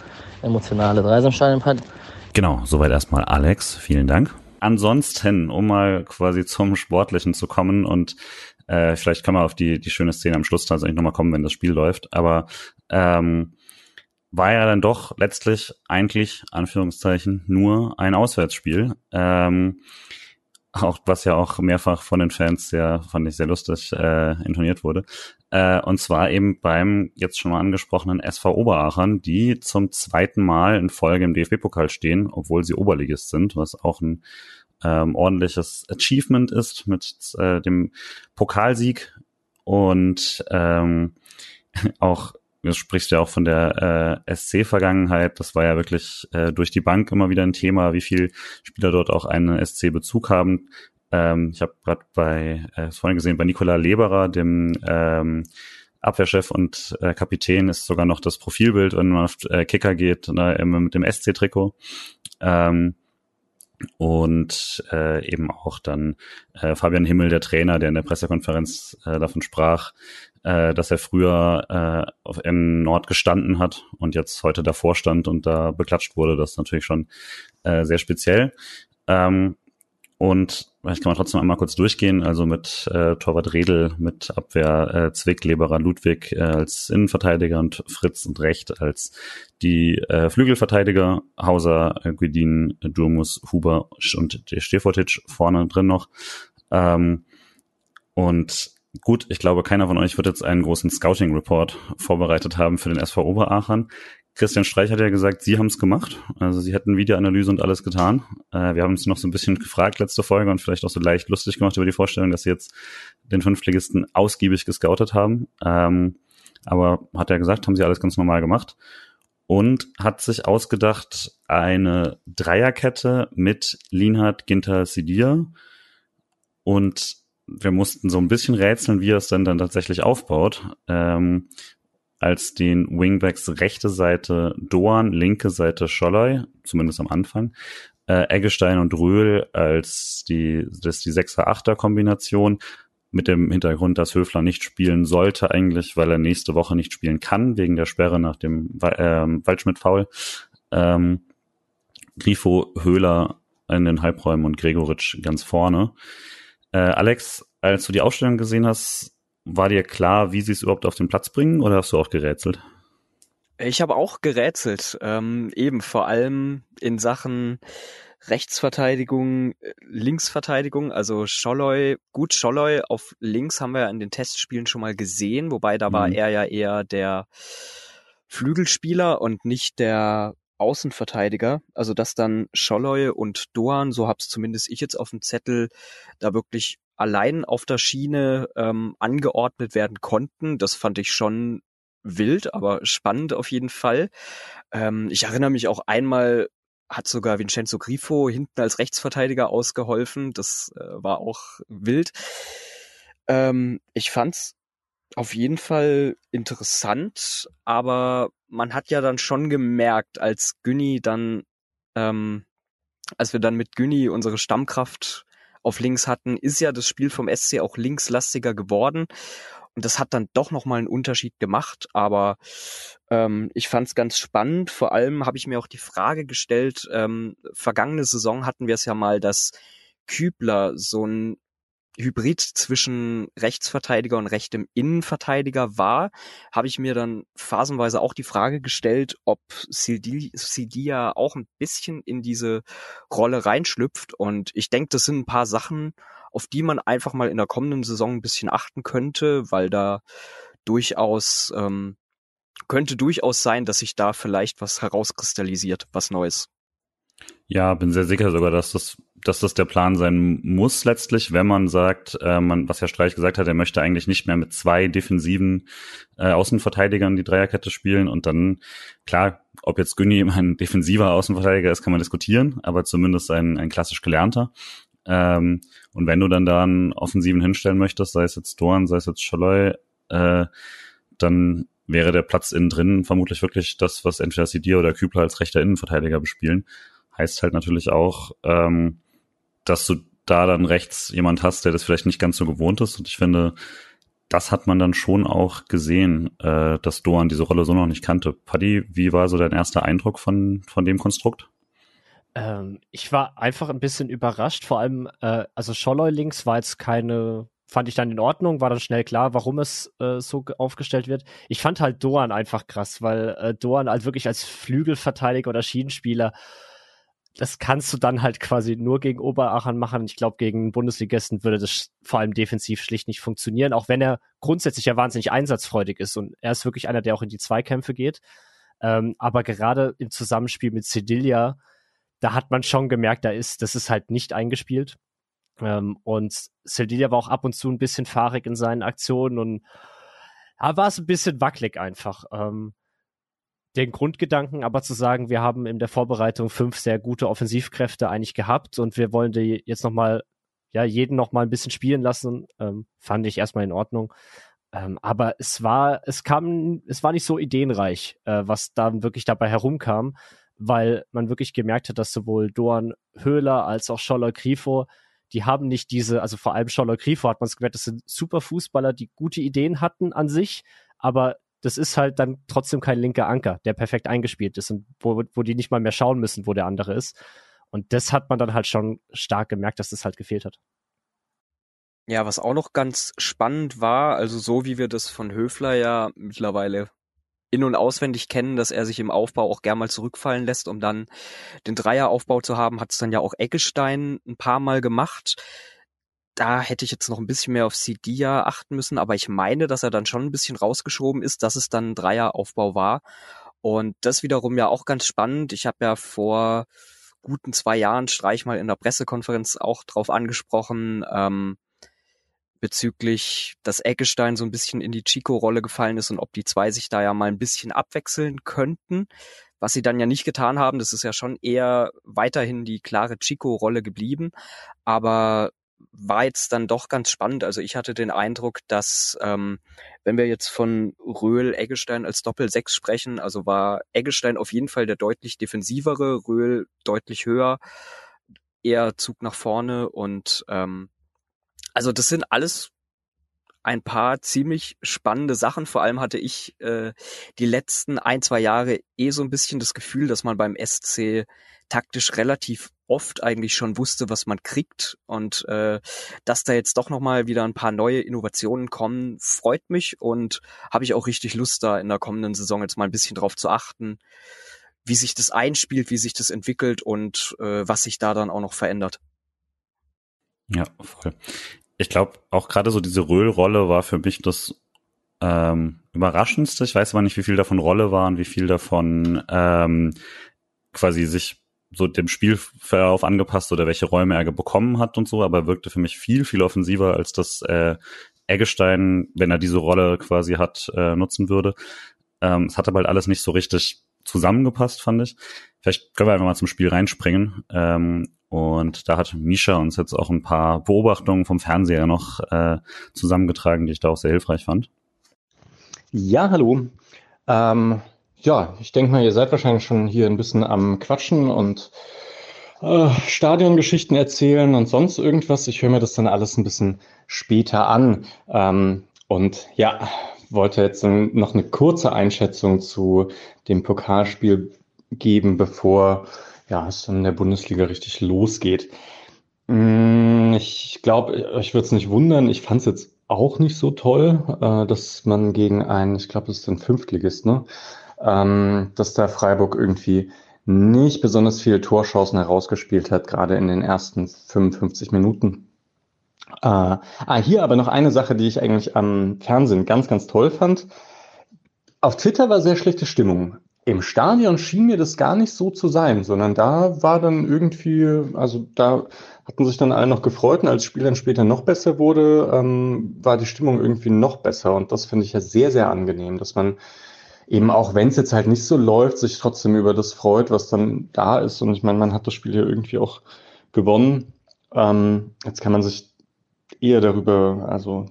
emotionale Dreisamstadion-Part. Genau, soweit erstmal Alex. Vielen Dank. Ansonsten, um mal quasi zum Sportlichen zu kommen und äh, vielleicht kann man auf die, die schöne Szene am Schluss tatsächlich nochmal kommen, wenn das Spiel läuft. Aber ähm, war ja dann doch letztlich eigentlich, Anführungszeichen, nur ein Auswärtsspiel. Ähm, auch was ja auch mehrfach von den Fans sehr, fand ich sehr lustig, äh, intoniert wurde. Äh, und zwar eben beim jetzt schon mal angesprochenen SV Oberachern, die zum zweiten Mal in Folge im DFB-Pokal stehen, obwohl sie Oberligist sind, was auch ein ähm, ordentliches Achievement ist mit äh, dem Pokalsieg und ähm, auch du sprichst ja auch von der äh, SC-Vergangenheit. Das war ja wirklich äh, durch die Bank immer wieder ein Thema, wie viel Spieler dort auch einen SC-Bezug haben. Ähm, ich habe gerade bei, äh, vorhin gesehen, bei Nikola Leberer, dem ähm, Abwehrchef und äh, Kapitän, ist sogar noch das Profilbild, wenn man auf äh, Kicker geht, ne, mit dem SC-Trikot. Ähm, und äh, eben auch dann äh, Fabian Himmel, der Trainer, der in der Pressekonferenz äh, davon sprach, äh, dass er früher äh, auf N Nord gestanden hat und jetzt heute davor stand und da beklatscht wurde. Das ist natürlich schon äh, sehr speziell. Ähm, und vielleicht kann man trotzdem einmal kurz durchgehen. Also mit äh, Torwart Redel, mit Abwehr äh, Zwick, Leberer, Ludwig äh, als Innenverteidiger und Fritz und Recht als die äh, Flügelverteidiger, Hauser, äh, Guidin, Durmus, Huber und Stefotic vorne drin noch. Ähm, und gut, ich glaube, keiner von euch wird jetzt einen großen Scouting-Report vorbereitet haben für den SV Oberachern. Christian Streich hat ja gesagt, Sie haben es gemacht. Also Sie hätten Videoanalyse und alles getan. Äh, wir haben uns noch so ein bisschen gefragt letzte Folge und vielleicht auch so leicht lustig gemacht über die Vorstellung, dass Sie jetzt den Fünftligisten ausgiebig gescoutet haben. Ähm, aber hat er gesagt, haben Sie alles ganz normal gemacht. Und hat sich ausgedacht eine Dreierkette mit Linhard, Ginter, Sidir. Und wir mussten so ein bisschen rätseln, wie er es denn dann tatsächlich aufbaut. Ähm, als den Wingbacks rechte Seite Doan, linke Seite Scholloy, zumindest am Anfang. Äh, Eggestein und Röhl als die, das ist die 6er-8er-Kombination mit dem Hintergrund, dass Höfler nicht spielen sollte eigentlich, weil er nächste Woche nicht spielen kann, wegen der Sperre nach dem äh, Waldschmidt-Foul. Ähm, Grifo, Höhler in den Halbräumen und Gregoritsch ganz vorne. Äh, Alex, als du die Ausstellung gesehen hast, war dir klar, wie sie es überhaupt auf den Platz bringen oder hast du auch gerätselt? Ich habe auch gerätselt, ähm, eben vor allem in Sachen Rechtsverteidigung, Linksverteidigung, also Scholloy, gut Scholloy auf links haben wir ja in den Testspielen schon mal gesehen, wobei da war mhm. er ja eher der Flügelspieler und nicht der Außenverteidiger. Also dass dann Scholloy und Doan, so hab's zumindest ich jetzt auf dem Zettel, da wirklich allein auf der Schiene ähm, angeordnet werden konnten. Das fand ich schon wild, aber spannend auf jeden Fall. Ähm, ich erinnere mich auch einmal, hat sogar Vincenzo Grifo hinten als Rechtsverteidiger ausgeholfen. Das äh, war auch wild. Ähm, ich fand's auf jeden Fall interessant, aber man hat ja dann schon gemerkt, als Günni dann, ähm, als wir dann mit Günni unsere Stammkraft auf links hatten, ist ja das Spiel vom SC auch linkslastiger geworden. Und das hat dann doch nochmal einen Unterschied gemacht. Aber ähm, ich fand es ganz spannend. Vor allem habe ich mir auch die Frage gestellt, ähm, vergangene Saison hatten wir es ja mal, dass Kübler so ein Hybrid zwischen Rechtsverteidiger und rechtem Innenverteidiger war, habe ich mir dann phasenweise auch die Frage gestellt, ob Sidia auch ein bisschen in diese Rolle reinschlüpft. Und ich denke, das sind ein paar Sachen, auf die man einfach mal in der kommenden Saison ein bisschen achten könnte, weil da durchaus ähm, könnte durchaus sein, dass sich da vielleicht was herauskristallisiert, was Neues. Ja, bin sehr sicher sogar, dass das dass das der Plan sein muss letztlich, wenn man sagt, äh, man, was Herr Streich gesagt hat, er möchte eigentlich nicht mehr mit zwei defensiven äh, Außenverteidigern die Dreierkette spielen und dann, klar, ob jetzt Günni ein defensiver Außenverteidiger ist, kann man diskutieren, aber zumindest ein, ein klassisch gelernter. Ähm, und wenn du dann da einen Offensiven hinstellen möchtest, sei es jetzt Dorn, sei es jetzt Scholloy, äh, dann wäre der Platz innen drin vermutlich wirklich das, was entweder Sidir oder Kübler als rechter Innenverteidiger bespielen. Heißt halt natürlich auch, ähm, dass du da dann rechts jemand hast, der das vielleicht nicht ganz so gewohnt ist. Und ich finde, das hat man dann schon auch gesehen, äh, dass Doan diese Rolle so noch nicht kannte. Paddy, wie war so dein erster Eindruck von, von dem Konstrukt? Ähm, ich war einfach ein bisschen überrascht, vor allem, äh, also Scholloy links war jetzt keine, fand ich dann in Ordnung, war dann schnell klar, warum es äh, so aufgestellt wird. Ich fand halt Doan einfach krass, weil äh, Doan halt wirklich als Flügelverteidiger oder Schienenspieler, das kannst du dann halt quasi nur gegen Oberachern machen. Ich glaube, gegen Bundesligisten würde das vor allem defensiv schlicht nicht funktionieren, auch wenn er grundsätzlich ja wahnsinnig einsatzfreudig ist und er ist wirklich einer, der auch in die Zweikämpfe geht. Ähm, aber gerade im Zusammenspiel mit Cedilia, da hat man schon gemerkt, da ist, das ist halt nicht eingespielt. Ähm, und Cedilia war auch ab und zu ein bisschen fahrig in seinen Aktionen und da war es ein bisschen wackelig einfach. Ähm, den Grundgedanken aber zu sagen, wir haben in der Vorbereitung fünf sehr gute Offensivkräfte eigentlich gehabt und wir wollen die jetzt nochmal, ja, jeden nochmal ein bisschen spielen lassen, ähm, fand ich erstmal in Ordnung. Ähm, aber es war, es kam, es war nicht so ideenreich, äh, was da wirklich dabei herumkam, weil man wirklich gemerkt hat, dass sowohl Doan Höhler als auch Scholler Grifo, die haben nicht diese, also vor allem Scholler Grifo hat man es gemerkt, das sind super Fußballer, die gute Ideen hatten an sich, aber das ist halt dann trotzdem kein linker Anker, der perfekt eingespielt ist und wo, wo die nicht mal mehr schauen müssen, wo der andere ist. Und das hat man dann halt schon stark gemerkt, dass das halt gefehlt hat. Ja, was auch noch ganz spannend war, also so wie wir das von Höfler ja mittlerweile in- und auswendig kennen, dass er sich im Aufbau auch gern mal zurückfallen lässt, um dann den Dreieraufbau zu haben, hat es dann ja auch Eggestein ein paar Mal gemacht. Da hätte ich jetzt noch ein bisschen mehr auf Sidia achten müssen, aber ich meine, dass er dann schon ein bisschen rausgeschoben ist, dass es dann ein Dreieraufbau war. Und das wiederum ja auch ganz spannend. Ich habe ja vor guten zwei Jahren Streich mal in der Pressekonferenz auch drauf angesprochen, ähm, bezüglich, dass Eggestein so ein bisschen in die Chico-Rolle gefallen ist und ob die zwei sich da ja mal ein bisschen abwechseln könnten. Was sie dann ja nicht getan haben, das ist ja schon eher weiterhin die klare Chico-Rolle geblieben. Aber war jetzt dann doch ganz spannend. Also ich hatte den Eindruck, dass ähm, wenn wir jetzt von Röhl Eggestein als Doppel-Sechs sprechen, also war Eggestein auf jeden Fall der deutlich defensivere, Röhl deutlich höher, eher Zug nach vorne und ähm, also das sind alles ein paar ziemlich spannende Sachen. Vor allem hatte ich äh, die letzten ein, zwei Jahre eh so ein bisschen das Gefühl, dass man beim SC taktisch relativ oft eigentlich schon wusste, was man kriegt. Und äh, dass da jetzt doch nochmal wieder ein paar neue Innovationen kommen, freut mich und habe ich auch richtig Lust, da in der kommenden Saison jetzt mal ein bisschen drauf zu achten, wie sich das einspielt, wie sich das entwickelt und äh, was sich da dann auch noch verändert. Ja, voll ich glaube, auch gerade so diese Röhl-Rolle war für mich das ähm, Überraschendste. Ich weiß aber nicht, wie viel davon Rolle war und wie viel davon ähm, quasi sich so dem Spielverlauf angepasst oder welche Räume er bekommen hat und so, aber er wirkte für mich viel, viel offensiver, als das äh, Eggestein, wenn er diese Rolle quasi hat, äh, nutzen würde. Ähm, es hat aber halt alles nicht so richtig zusammengepasst, fand ich. Vielleicht können wir einfach mal zum Spiel reinspringen. Ähm, und da hat Misha uns jetzt auch ein paar Beobachtungen vom Fernseher noch äh, zusammengetragen, die ich da auch sehr hilfreich fand. Ja, hallo. Ähm, ja, ich denke mal, ihr seid wahrscheinlich schon hier ein bisschen am Quatschen und äh, Stadiongeschichten erzählen und sonst irgendwas. Ich höre mir das dann alles ein bisschen später an. Ähm, und ja, wollte jetzt noch eine kurze Einschätzung zu dem Pokalspiel geben, bevor ja, es in der Bundesliga richtig losgeht. Mm, ich glaube, euch wird es nicht wundern. Ich fand es jetzt auch nicht so toll, äh, dass man gegen einen, ich glaube, es ist ein Fünftligist, ne? Ähm, dass da Freiburg irgendwie nicht besonders viele Torschancen herausgespielt hat, gerade in den ersten 55 Minuten. Äh, ah, hier aber noch eine Sache, die ich eigentlich am Fernsehen ganz, ganz toll fand. Auf Twitter war sehr schlechte Stimmung. Im Stadion schien mir das gar nicht so zu sein, sondern da war dann irgendwie, also da hatten sich dann alle noch gefreut und als das Spiel dann später noch besser wurde, ähm, war die Stimmung irgendwie noch besser und das finde ich ja sehr, sehr angenehm, dass man eben auch wenn es jetzt halt nicht so läuft, sich trotzdem über das freut, was dann da ist und ich meine, man hat das Spiel ja irgendwie auch gewonnen. Ähm, jetzt kann man sich eher darüber, also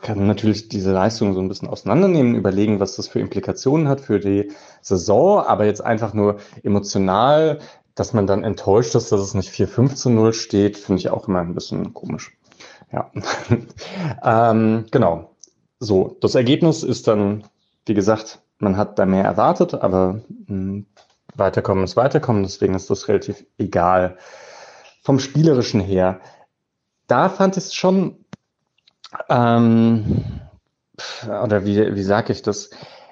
kann natürlich diese Leistung so ein bisschen auseinandernehmen, überlegen, was das für Implikationen hat für die Saison, aber jetzt einfach nur emotional, dass man dann enttäuscht ist, dass es nicht 4-5 zu 0 steht, finde ich auch immer ein bisschen komisch. Ja, ähm, genau. So, das Ergebnis ist dann, wie gesagt, man hat da mehr erwartet, aber mh, hm, weiterkommen ist weiterkommen, deswegen ist das relativ egal. Vom Spielerischen her, da fand ich es schon, ähm, oder wie, wie sage ich das?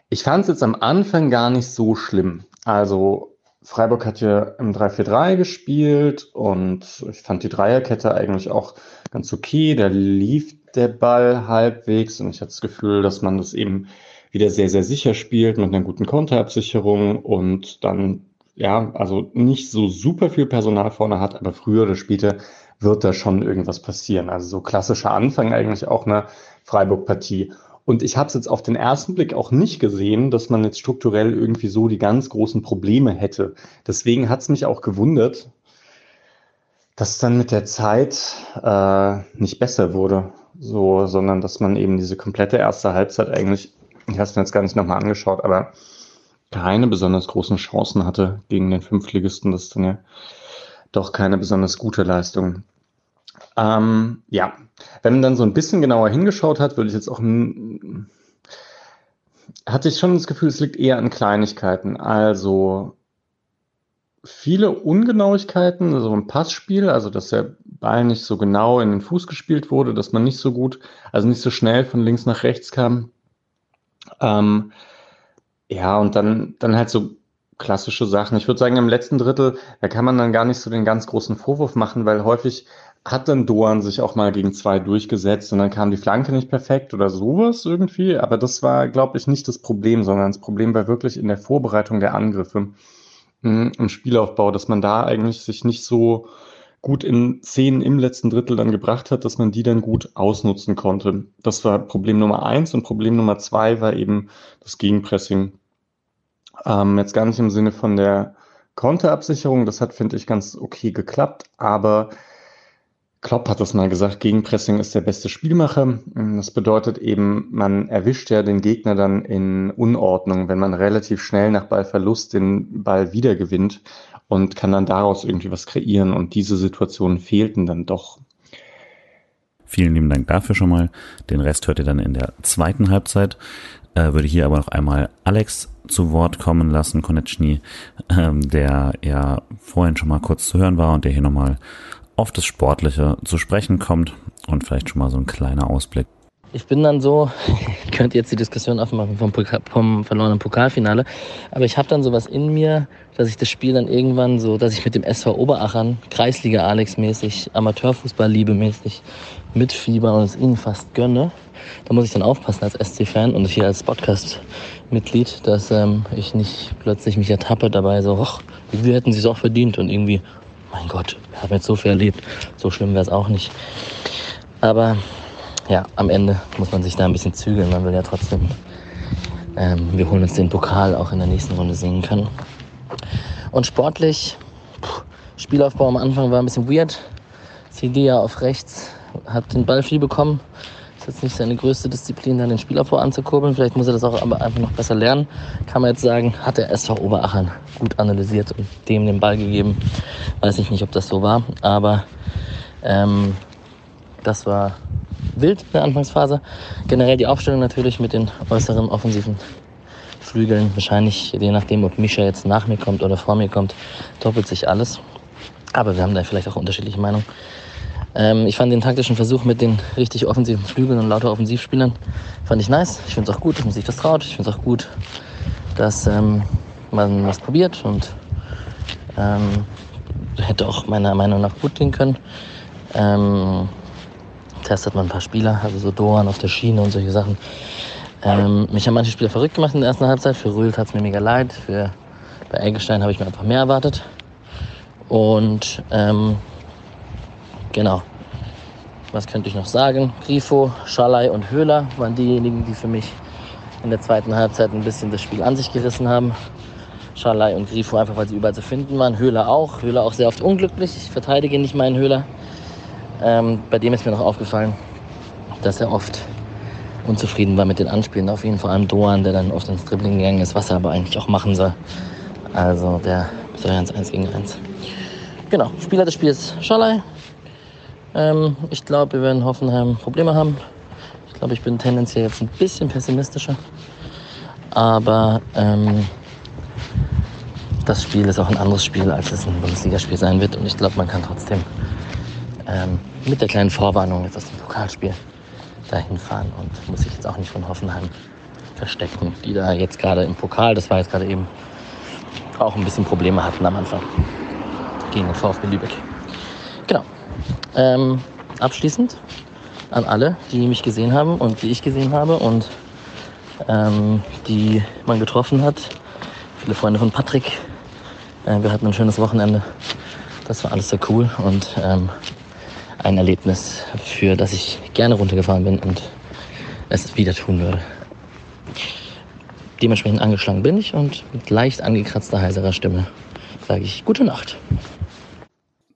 Ich fand es jetzt am Anfang gar nicht so schlimm. Also Freiburg hat ja im 3-4-3 gespielt und ich fand die Dreierkette eigentlich auch ganz okay. Da lief der Ball halbwegs und ich hatte das Gefühl, dass man das eben wieder sehr, sehr sicher spielt mit einer guten Konterabsicherung und dann, ja, also nicht so super viel Personal vorne hat, aber früher oder später wird da schon irgendwas passieren. Also so klassischer Anfang eigentlich auch einer Freiburg-Partie. Und ich habe es jetzt auf den ersten Blick auch nicht gesehen, dass man jetzt strukturell irgendwie so die ganz großen Probleme hätte. Deswegen hat es mich auch gewundert, dass dann mit der Zeit äh, nicht besser wurde, so, sondern dass man eben diese komplette erste Halbzeit eigentlich, ich habe es mir jetzt gar nicht nochmal angeschaut, aber keine besonders großen Chancen hatte gegen den Fünftligisten. Das ist dann ja doch keine besonders gute Leistung. Ähm, ja, wenn man dann so ein bisschen genauer hingeschaut hat, würde ich jetzt auch hatte ich schon das Gefühl, es liegt eher an Kleinigkeiten. Also viele Ungenauigkeiten, also ein Passspiel, also dass der Ball nicht so genau in den Fuß gespielt wurde, dass man nicht so gut, also nicht so schnell von links nach rechts kam. Ähm, ja, und dann, dann halt so klassische Sachen. Ich würde sagen, im letzten Drittel, da kann man dann gar nicht so den ganz großen Vorwurf machen, weil häufig hat dann Doan sich auch mal gegen zwei durchgesetzt und dann kam die Flanke nicht perfekt oder sowas irgendwie. Aber das war, glaube ich, nicht das Problem, sondern das Problem war wirklich in der Vorbereitung der Angriffe hm, im Spielaufbau, dass man da eigentlich sich nicht so gut in Szenen im letzten Drittel dann gebracht hat, dass man die dann gut ausnutzen konnte. Das war Problem Nummer eins und Problem Nummer zwei war eben das Gegenpressing. Ähm, jetzt gar nicht im Sinne von der Konterabsicherung, das hat, finde ich, ganz okay geklappt, aber Klopp hat das mal gesagt, Gegenpressing ist der beste Spielmacher. Das bedeutet eben, man erwischt ja den Gegner dann in Unordnung, wenn man relativ schnell nach Ballverlust den Ball wiedergewinnt und kann dann daraus irgendwie was kreieren. Und diese Situationen fehlten dann doch. Vielen lieben Dank dafür schon mal. Den Rest hört ihr dann in der zweiten Halbzeit. Äh, würde hier aber noch einmal Alex zu Wort kommen lassen, Konechny, ähm, der ja vorhin schon mal kurz zu hören war und der hier nochmal auf das Sportliche zu sprechen kommt und vielleicht schon mal so ein kleiner Ausblick. Ich bin dann so, ich könnte jetzt die Diskussion aufmachen vom, vom verlorenen Pokalfinale, aber ich habe dann sowas in mir, dass ich das Spiel dann irgendwann so, dass ich mit dem SV Oberachern, Kreisliga Alex mäßig, Amateurfußball Liebe mäßig mitfieber und es ihnen fast gönne. Da muss ich dann aufpassen als SC-Fan und hier als Podcast-Mitglied, dass ähm, ich nicht plötzlich mich ertappe dabei so, ach, wir hätten sie es auch verdient und irgendwie, mein Gott, wir haben jetzt so viel erlebt, so schlimm wäre es auch nicht. Aber ja, am Ende muss man sich da ein bisschen zügeln. Man will ja trotzdem, ähm, wir holen uns den Pokal auch in der nächsten Runde singen können. Und sportlich, pff, Spielaufbau am Anfang war ein bisschen weird. Cedia auf rechts hat den Ball viel bekommen. Ist jetzt nicht seine größte Disziplin, dann den Spielaufbau anzukurbeln. Vielleicht muss er das auch aber einfach noch besser lernen. Kann man jetzt sagen, hat der SV Oberachern gut analysiert und dem den Ball gegeben. Weiß ich nicht, ob das so war, aber ähm, das war wild in der Anfangsphase. Generell die Aufstellung natürlich mit den äußeren offensiven Flügeln. Wahrscheinlich, je nachdem, ob Misha jetzt nach mir kommt oder vor mir kommt, doppelt sich alles. Aber wir haben da vielleicht auch unterschiedliche Meinungen. Ähm, ich fand den taktischen Versuch mit den richtig offensiven Flügeln und lauter Offensivspielern fand ich nice. Ich finde es auch gut, dass man sich das traut. Ich finde es auch gut, dass ähm, man was probiert und ähm, hätte auch meiner Meinung nach gut gehen können. Ähm, testet man ein paar Spieler, also so Doan auf der Schiene und solche Sachen. Ähm, mich haben manche Spieler verrückt gemacht in der ersten Halbzeit. Für Rühl tat es mir mega leid. Für, bei Eggestein habe ich mir einfach mehr erwartet. Und ähm, Genau. Was könnte ich noch sagen? Grifo, Schalay und Höhler waren diejenigen, die für mich in der zweiten Halbzeit ein bisschen das Spiel an sich gerissen haben. Schalay und Grifo einfach, weil sie überall zu finden waren. Höhler auch. Höhler auch sehr oft unglücklich. Ich verteidige nicht meinen Höhler. Ähm, bei dem ist mir noch aufgefallen, dass er oft unzufrieden war mit den Anspielen auf ihn. Vor allem Doan, der dann oft ins Dribbling gegangen ist, was er aber eigentlich auch machen soll. Also der soll ja ins 1 gegen 1. Genau, Spieler des Spiels Schalay, ähm, ich glaube, wir werden Hoffenheim Probleme haben. Ich glaube, ich bin tendenziell jetzt ein bisschen pessimistischer. Aber ähm, das Spiel ist auch ein anderes Spiel, als es ein Bundesligaspiel sein wird. Und ich glaube, man kann trotzdem ähm, mit der kleinen Vorwarnung jetzt aus dem Pokalspiel dahin fahren und muss sich jetzt auch nicht von Hoffenheim verstecken, die da jetzt gerade im Pokal, das war jetzt gerade eben, auch ein bisschen Probleme hatten am Anfang gegen den VfB Lübeck. Genau. Ähm, abschließend an alle, die mich gesehen haben und die ich gesehen habe und ähm, die man getroffen hat. Viele Freunde von Patrick. Äh, wir hatten ein schönes Wochenende. Das war alles sehr cool und ähm, ein Erlebnis, für das ich gerne runtergefahren bin und es wieder tun würde. Dementsprechend angeschlagen bin ich und mit leicht angekratzter, heiserer Stimme sage ich gute Nacht.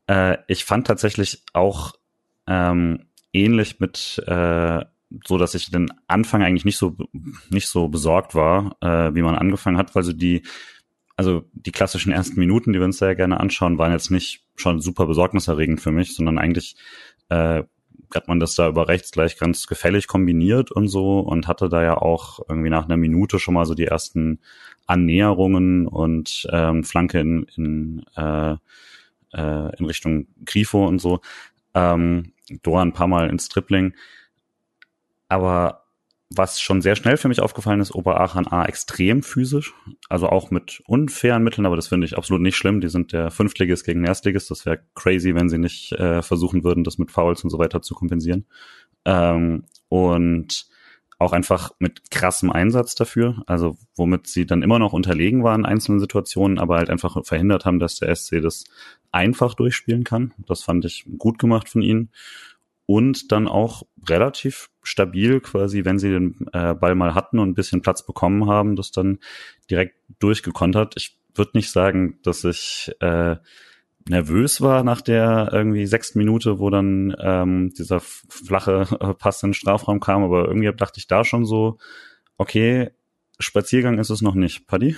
Äh, ich fand tatsächlich auch ähm, ähnlich mit äh, so, dass ich den Anfang eigentlich nicht so nicht so besorgt war, äh, wie man angefangen hat, weil so die also die klassischen ersten Minuten, die wir uns sehr gerne anschauen, waren jetzt nicht schon super besorgniserregend für mich, sondern eigentlich äh, hat man das da über rechts gleich ganz gefällig kombiniert und so und hatte da ja auch irgendwie nach einer Minute schon mal so die ersten Annäherungen und ähm, Flanke in, in, äh, äh, in Richtung Grifo und so. Ähm, Dora ein paar Mal ins Tripling. Aber was schon sehr schnell für mich aufgefallen ist, Oberaachen A extrem physisch, also auch mit unfairen Mitteln, aber das finde ich absolut nicht schlimm. Die sind der Fünftligist gegen den Erstligist. Das wäre crazy, wenn sie nicht äh, versuchen würden, das mit Fouls und so weiter zu kompensieren. Ähm, und auch einfach mit krassem Einsatz dafür, also womit sie dann immer noch unterlegen waren in einzelnen Situationen, aber halt einfach verhindert haben, dass der SC das einfach durchspielen kann. Das fand ich gut gemacht von ihnen und dann auch relativ stabil quasi, wenn sie den äh, Ball mal hatten und ein bisschen Platz bekommen haben, das dann direkt durchgekontert. Ich würde nicht sagen, dass ich äh, nervös war nach der irgendwie sechsten Minute, wo dann ähm, dieser flache Pass in den Strafraum kam, aber irgendwie dachte ich da schon so, okay, Spaziergang ist es noch nicht. Paddy?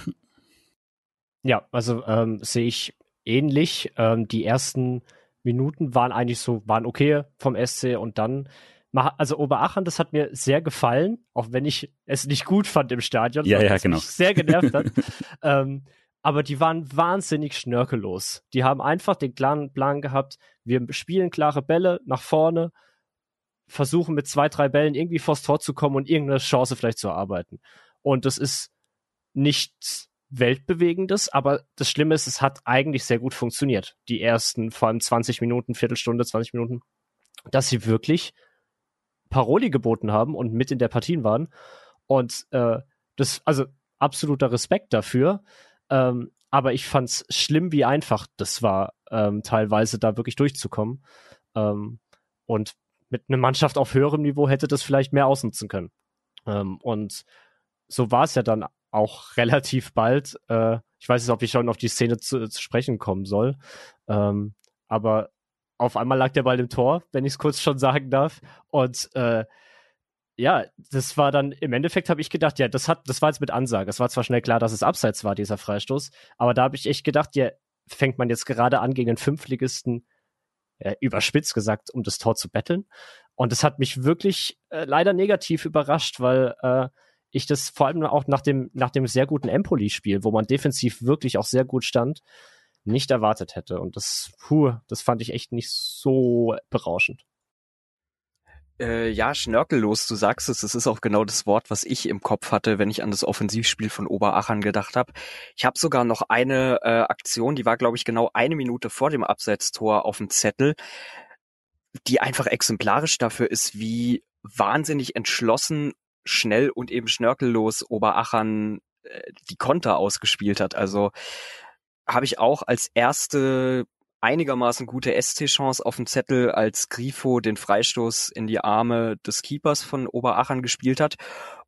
Ja, also ähm, sehe ich ähnlich. Ähm, die ersten Minuten waren eigentlich so, waren okay vom SC und dann, also Oberachern, das hat mir sehr gefallen, auch wenn ich es nicht gut fand im Stadion, ja, ja, genau. mich sehr genervt hat. ähm, aber die waren wahnsinnig schnörkellos. Die haben einfach den klaren Plan gehabt, wir spielen klare Bälle nach vorne, versuchen mit zwei, drei Bällen irgendwie vors Tor zu kommen und irgendeine Chance vielleicht zu erarbeiten. Und das ist nichts Weltbewegendes, aber das Schlimme ist, es hat eigentlich sehr gut funktioniert. Die ersten vor allem 20 Minuten, Viertelstunde, 20 Minuten, dass sie wirklich Paroli geboten haben und mit in der Partien waren. Und äh, das, also absoluter Respekt dafür. Ähm, aber ich fand's schlimm, wie einfach das war, ähm, teilweise da wirklich durchzukommen. Ähm, und mit einer Mannschaft auf höherem Niveau hätte das vielleicht mehr ausnutzen können. Ähm, und so war es ja dann auch relativ bald. Äh, ich weiß nicht, ob ich schon auf die Szene zu, zu sprechen kommen soll. Ähm, aber auf einmal lag der Ball im Tor, wenn ich es kurz schon sagen darf. Und äh, ja, das war dann im Endeffekt habe ich gedacht, ja, das hat, das war jetzt mit Ansage. Es war zwar schnell klar, dass es abseits war, dieser Freistoß, aber da habe ich echt gedacht, ja, fängt man jetzt gerade an, gegen den Fünftligisten, äh, überspitzt gesagt, um das Tor zu betteln. Und das hat mich wirklich äh, leider negativ überrascht, weil äh, ich das vor allem auch nach dem, nach dem sehr guten Empoli-Spiel, wo man defensiv wirklich auch sehr gut stand, nicht erwartet hätte. Und das, puh, das fand ich echt nicht so berauschend. Äh, ja, schnörkellos, du sagst es, es ist auch genau das Wort, was ich im Kopf hatte, wenn ich an das Offensivspiel von Oberachern gedacht habe. Ich habe sogar noch eine äh, Aktion, die war, glaube ich, genau eine Minute vor dem Abseitstor auf dem Zettel, die einfach exemplarisch dafür ist, wie wahnsinnig entschlossen schnell und eben schnörkellos Oberachern äh, die Konter ausgespielt hat. Also habe ich auch als erste einigermaßen gute SC-Chance auf dem Zettel, als Grifo den Freistoß in die Arme des Keepers von Oberachern gespielt hat.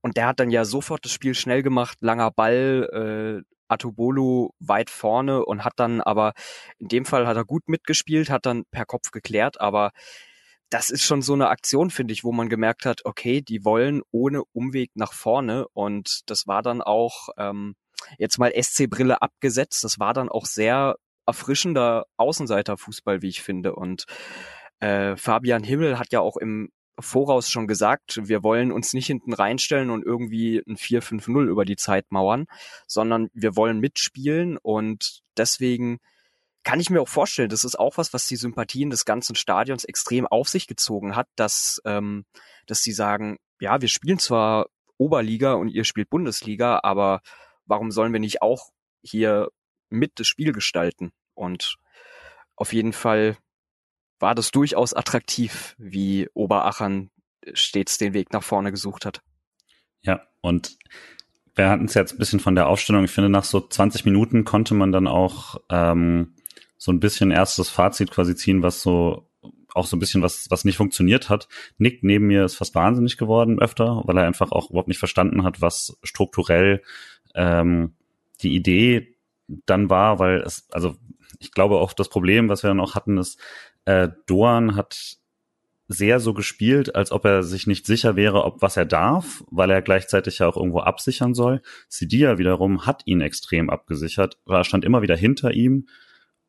Und der hat dann ja sofort das Spiel schnell gemacht, langer Ball, äh, Atobolo weit vorne und hat dann aber, in dem Fall hat er gut mitgespielt, hat dann per Kopf geklärt, aber das ist schon so eine Aktion, finde ich, wo man gemerkt hat, okay, die wollen ohne Umweg nach vorne und das war dann auch ähm, jetzt mal SC-Brille abgesetzt. Das war dann auch sehr erfrischender Außenseiterfußball, wie ich finde. Und äh, Fabian Himmel hat ja auch im voraus schon gesagt, wir wollen uns nicht hinten reinstellen und irgendwie ein 4-5-0 über die Zeit mauern, sondern wir wollen mitspielen und deswegen kann ich mir auch vorstellen, das ist auch was, was die Sympathien des ganzen Stadions extrem auf sich gezogen hat, dass, ähm, dass sie sagen, ja, wir spielen zwar Oberliga und ihr spielt Bundesliga, aber warum sollen wir nicht auch hier mit das Spiel gestalten? Und auf jeden Fall war das durchaus attraktiv, wie Oberachern stets den Weg nach vorne gesucht hat. Ja, und wir hatten es jetzt ein bisschen von der Aufstellung. Ich finde, nach so 20 Minuten konnte man dann auch ähm, so ein bisschen erstes Fazit quasi ziehen, was so auch so ein bisschen was, was nicht funktioniert hat. Nick neben mir ist fast wahnsinnig geworden öfter, weil er einfach auch überhaupt nicht verstanden hat, was strukturell ähm, die Idee dann war, weil es, also ich glaube auch das Problem, was wir dann auch hatten, ist, äh, Doan hat sehr so gespielt, als ob er sich nicht sicher wäre, ob was er darf, weil er gleichzeitig ja auch irgendwo absichern soll. Sidia wiederum hat ihn extrem abgesichert, war stand immer wieder hinter ihm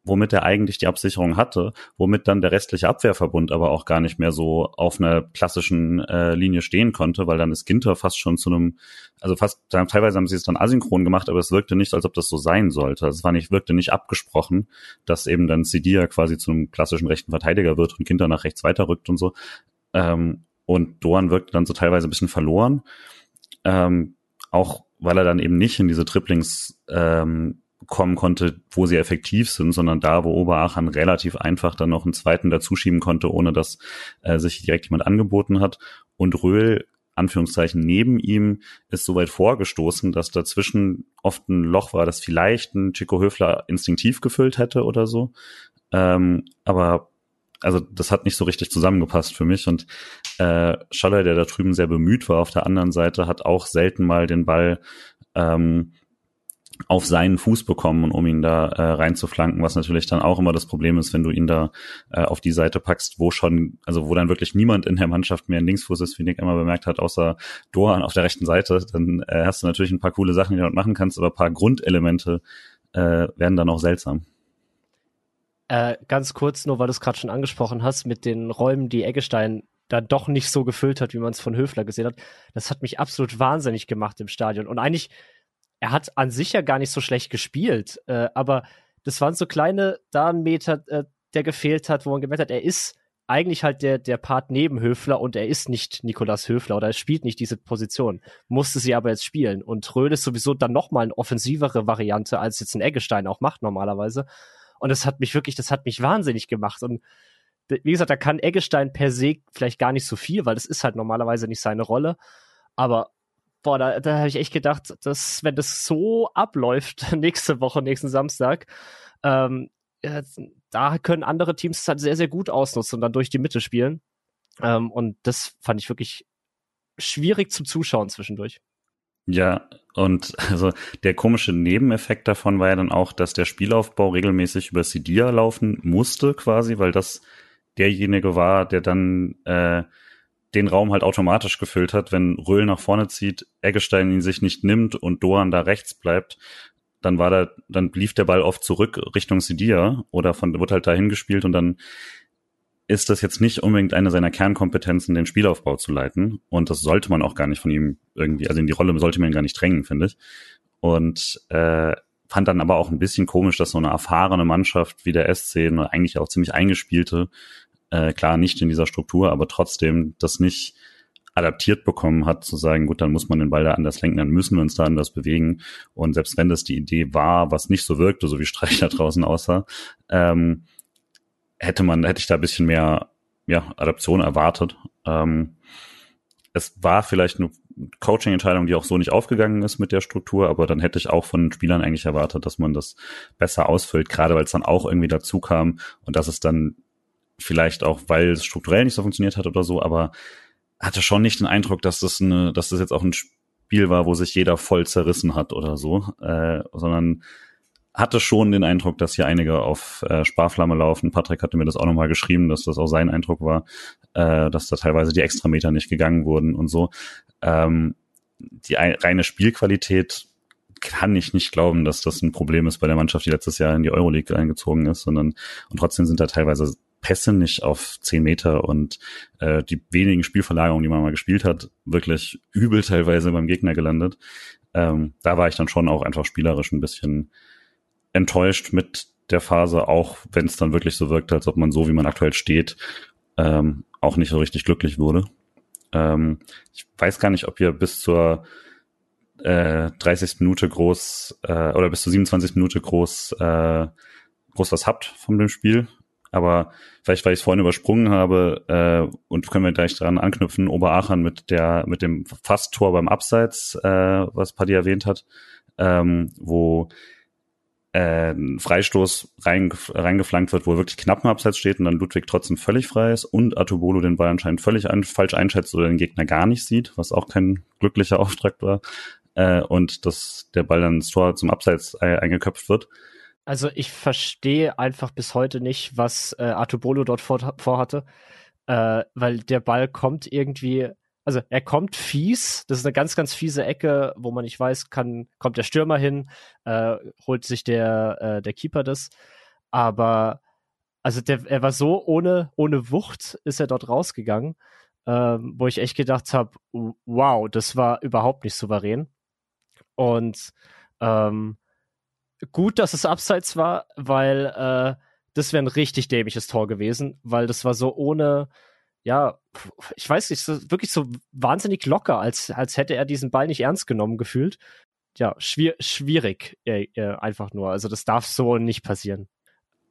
womit er eigentlich die Absicherung hatte, womit dann der restliche Abwehrverbund aber auch gar nicht mehr so auf einer klassischen äh, Linie stehen konnte, weil dann ist Ginter fast schon zu einem, also fast teilweise haben sie es dann asynchron gemacht, aber es wirkte nicht, als ob das so sein sollte. Es war nicht, wirkte nicht abgesprochen, dass eben dann Sidia quasi zu einem klassischen rechten Verteidiger wird und Ginter nach rechts weiterrückt und so. Ähm, und Doan wirkte dann so teilweise ein bisschen verloren. Ähm, auch weil er dann eben nicht in diese Triplings ähm, kommen konnte, wo sie effektiv sind, sondern da, wo Oberachern relativ einfach dann noch einen zweiten dazuschieben konnte, ohne dass äh, sich direkt jemand angeboten hat. Und Röhl, Anführungszeichen, neben ihm ist so weit vorgestoßen, dass dazwischen oft ein Loch war, das vielleicht ein Chico Höfler instinktiv gefüllt hätte oder so. Ähm, aber also das hat nicht so richtig zusammengepasst für mich. Und äh, Schaller, der da drüben sehr bemüht war auf der anderen Seite, hat auch selten mal den Ball ähm, auf seinen Fuß bekommen, um ihn da äh, reinzuflanken, was natürlich dann auch immer das Problem ist, wenn du ihn da äh, auf die Seite packst, wo schon, also wo dann wirklich niemand in der Mannschaft mehr ein Linksfuß ist, wie Nick immer bemerkt hat, außer Dohan auf der rechten Seite, dann äh, hast du natürlich ein paar coole Sachen, die du dort machen kannst, aber paar Grundelemente äh, werden dann auch seltsam. Äh, ganz kurz, nur weil du es gerade schon angesprochen hast, mit den Räumen, die Eggestein da doch nicht so gefüllt hat, wie man es von Höfler gesehen hat. Das hat mich absolut wahnsinnig gemacht im Stadion. Und eigentlich er hat an sich ja gar nicht so schlecht gespielt, äh, aber das waren so kleine Darnmeter, äh, der gefehlt hat, wo man gemerkt hat, er ist eigentlich halt der, der Part neben Höfler und er ist nicht Nikolas Höfler oder er spielt nicht diese Position, musste sie aber jetzt spielen. Und Röhl ist sowieso dann nochmal eine offensivere Variante, als jetzt ein Eggestein auch macht normalerweise. Und das hat mich wirklich, das hat mich wahnsinnig gemacht. Und wie gesagt, da kann Eggestein per se vielleicht gar nicht so viel, weil das ist halt normalerweise nicht seine Rolle. Aber boah, da, da habe ich echt gedacht, dass wenn das so abläuft nächste Woche, nächsten Samstag, ähm, ja, da können andere Teams es halt sehr, sehr gut ausnutzen und dann durch die Mitte spielen. Ähm, und das fand ich wirklich schwierig zum Zuschauen zwischendurch. Ja, und also der komische Nebeneffekt davon war ja dann auch, dass der Spielaufbau regelmäßig über Sidia laufen musste, quasi, weil das derjenige war, der dann äh, den Raum halt automatisch gefüllt hat. Wenn Röhl nach vorne zieht, Eggestein ihn sich nicht nimmt und Doan da rechts bleibt, dann war da, dann lief der Ball oft zurück Richtung Sidia oder von, wird halt dahin gespielt und dann ist das jetzt nicht unbedingt eine seiner Kernkompetenzen, den Spielaufbau zu leiten. Und das sollte man auch gar nicht von ihm irgendwie, also in die Rolle sollte man ihn gar nicht drängen, finde ich. Und äh, fand dann aber auch ein bisschen komisch, dass so eine erfahrene Mannschaft wie der SC, eine eigentlich auch ziemlich eingespielte, äh, klar nicht in dieser Struktur, aber trotzdem das nicht adaptiert bekommen hat, zu sagen, gut, dann muss man den Ball da anders lenken, dann müssen wir uns da anders bewegen. Und selbst wenn das die Idee war, was nicht so wirkte, so wie Streich da draußen aussah, ähm, hätte man, hätte ich da ein bisschen mehr ja, Adaption erwartet. Ähm, es war vielleicht eine Coaching-Entscheidung, die auch so nicht aufgegangen ist mit der Struktur, aber dann hätte ich auch von den Spielern eigentlich erwartet, dass man das besser ausfüllt, gerade weil es dann auch irgendwie dazu kam und dass es dann vielleicht auch, weil es strukturell nicht so funktioniert hat oder so, aber hatte schon nicht den Eindruck, dass das eine, dass das jetzt auch ein Spiel war, wo sich jeder voll zerrissen hat oder so, äh, sondern hatte schon den Eindruck, dass hier einige auf äh, Sparflamme laufen. Patrick hatte mir das auch nochmal geschrieben, dass das auch sein Eindruck war, äh, dass da teilweise die Extrameter nicht gegangen wurden und so. Ähm, die reine Spielqualität kann ich nicht glauben, dass das ein Problem ist bei der Mannschaft, die letztes Jahr in die Euroleague eingezogen ist, sondern und trotzdem sind da teilweise Pässe nicht auf zehn Meter und äh, die wenigen Spielverlagerungen, die man mal gespielt hat, wirklich übel teilweise beim Gegner gelandet. Ähm, da war ich dann schon auch einfach spielerisch ein bisschen enttäuscht mit der Phase, auch wenn es dann wirklich so wirkt, als ob man so, wie man aktuell steht, ähm, auch nicht so richtig glücklich wurde. Ähm, ich weiß gar nicht, ob ihr bis zur äh, 30. Minute groß äh, oder bis zur 27. Minute groß äh, groß was habt von dem Spiel. Aber vielleicht, weil ich es vorhin übersprungen habe, äh, und können wir gleich dran anknüpfen, Oberachern mit der, mit dem Fasttor beim Abseits, äh, was Paddy erwähnt hat, ähm, wo äh, ein Freistoß rein, reingeflankt wird, wo wirklich knapp im Abseits steht und dann Ludwig trotzdem völlig frei ist und Atubolo den Ball anscheinend völlig ein, falsch einschätzt oder den Gegner gar nicht sieht, was auch kein glücklicher Auftrag war. Äh, und dass der Ball dann ins Tor zum Abseits eingeköpft wird. Also ich verstehe einfach bis heute nicht, was äh, Artubolo dort vor, vorhatte, äh, weil der Ball kommt irgendwie, also er kommt fies, das ist eine ganz, ganz fiese Ecke, wo man nicht weiß, kann, kommt der Stürmer hin, äh, holt sich der, äh, der Keeper das, aber also der, er war so ohne, ohne Wucht ist er dort rausgegangen, ähm, wo ich echt gedacht habe, wow, das war überhaupt nicht souverän. Und ähm, gut, dass es abseits war, weil äh, das wäre ein richtig dämliches Tor gewesen, weil das war so ohne, ja, ich weiß nicht, so, wirklich so wahnsinnig locker, als, als hätte er diesen Ball nicht ernst genommen gefühlt. Ja, schwier schwierig äh, äh, einfach nur. Also das darf so nicht passieren.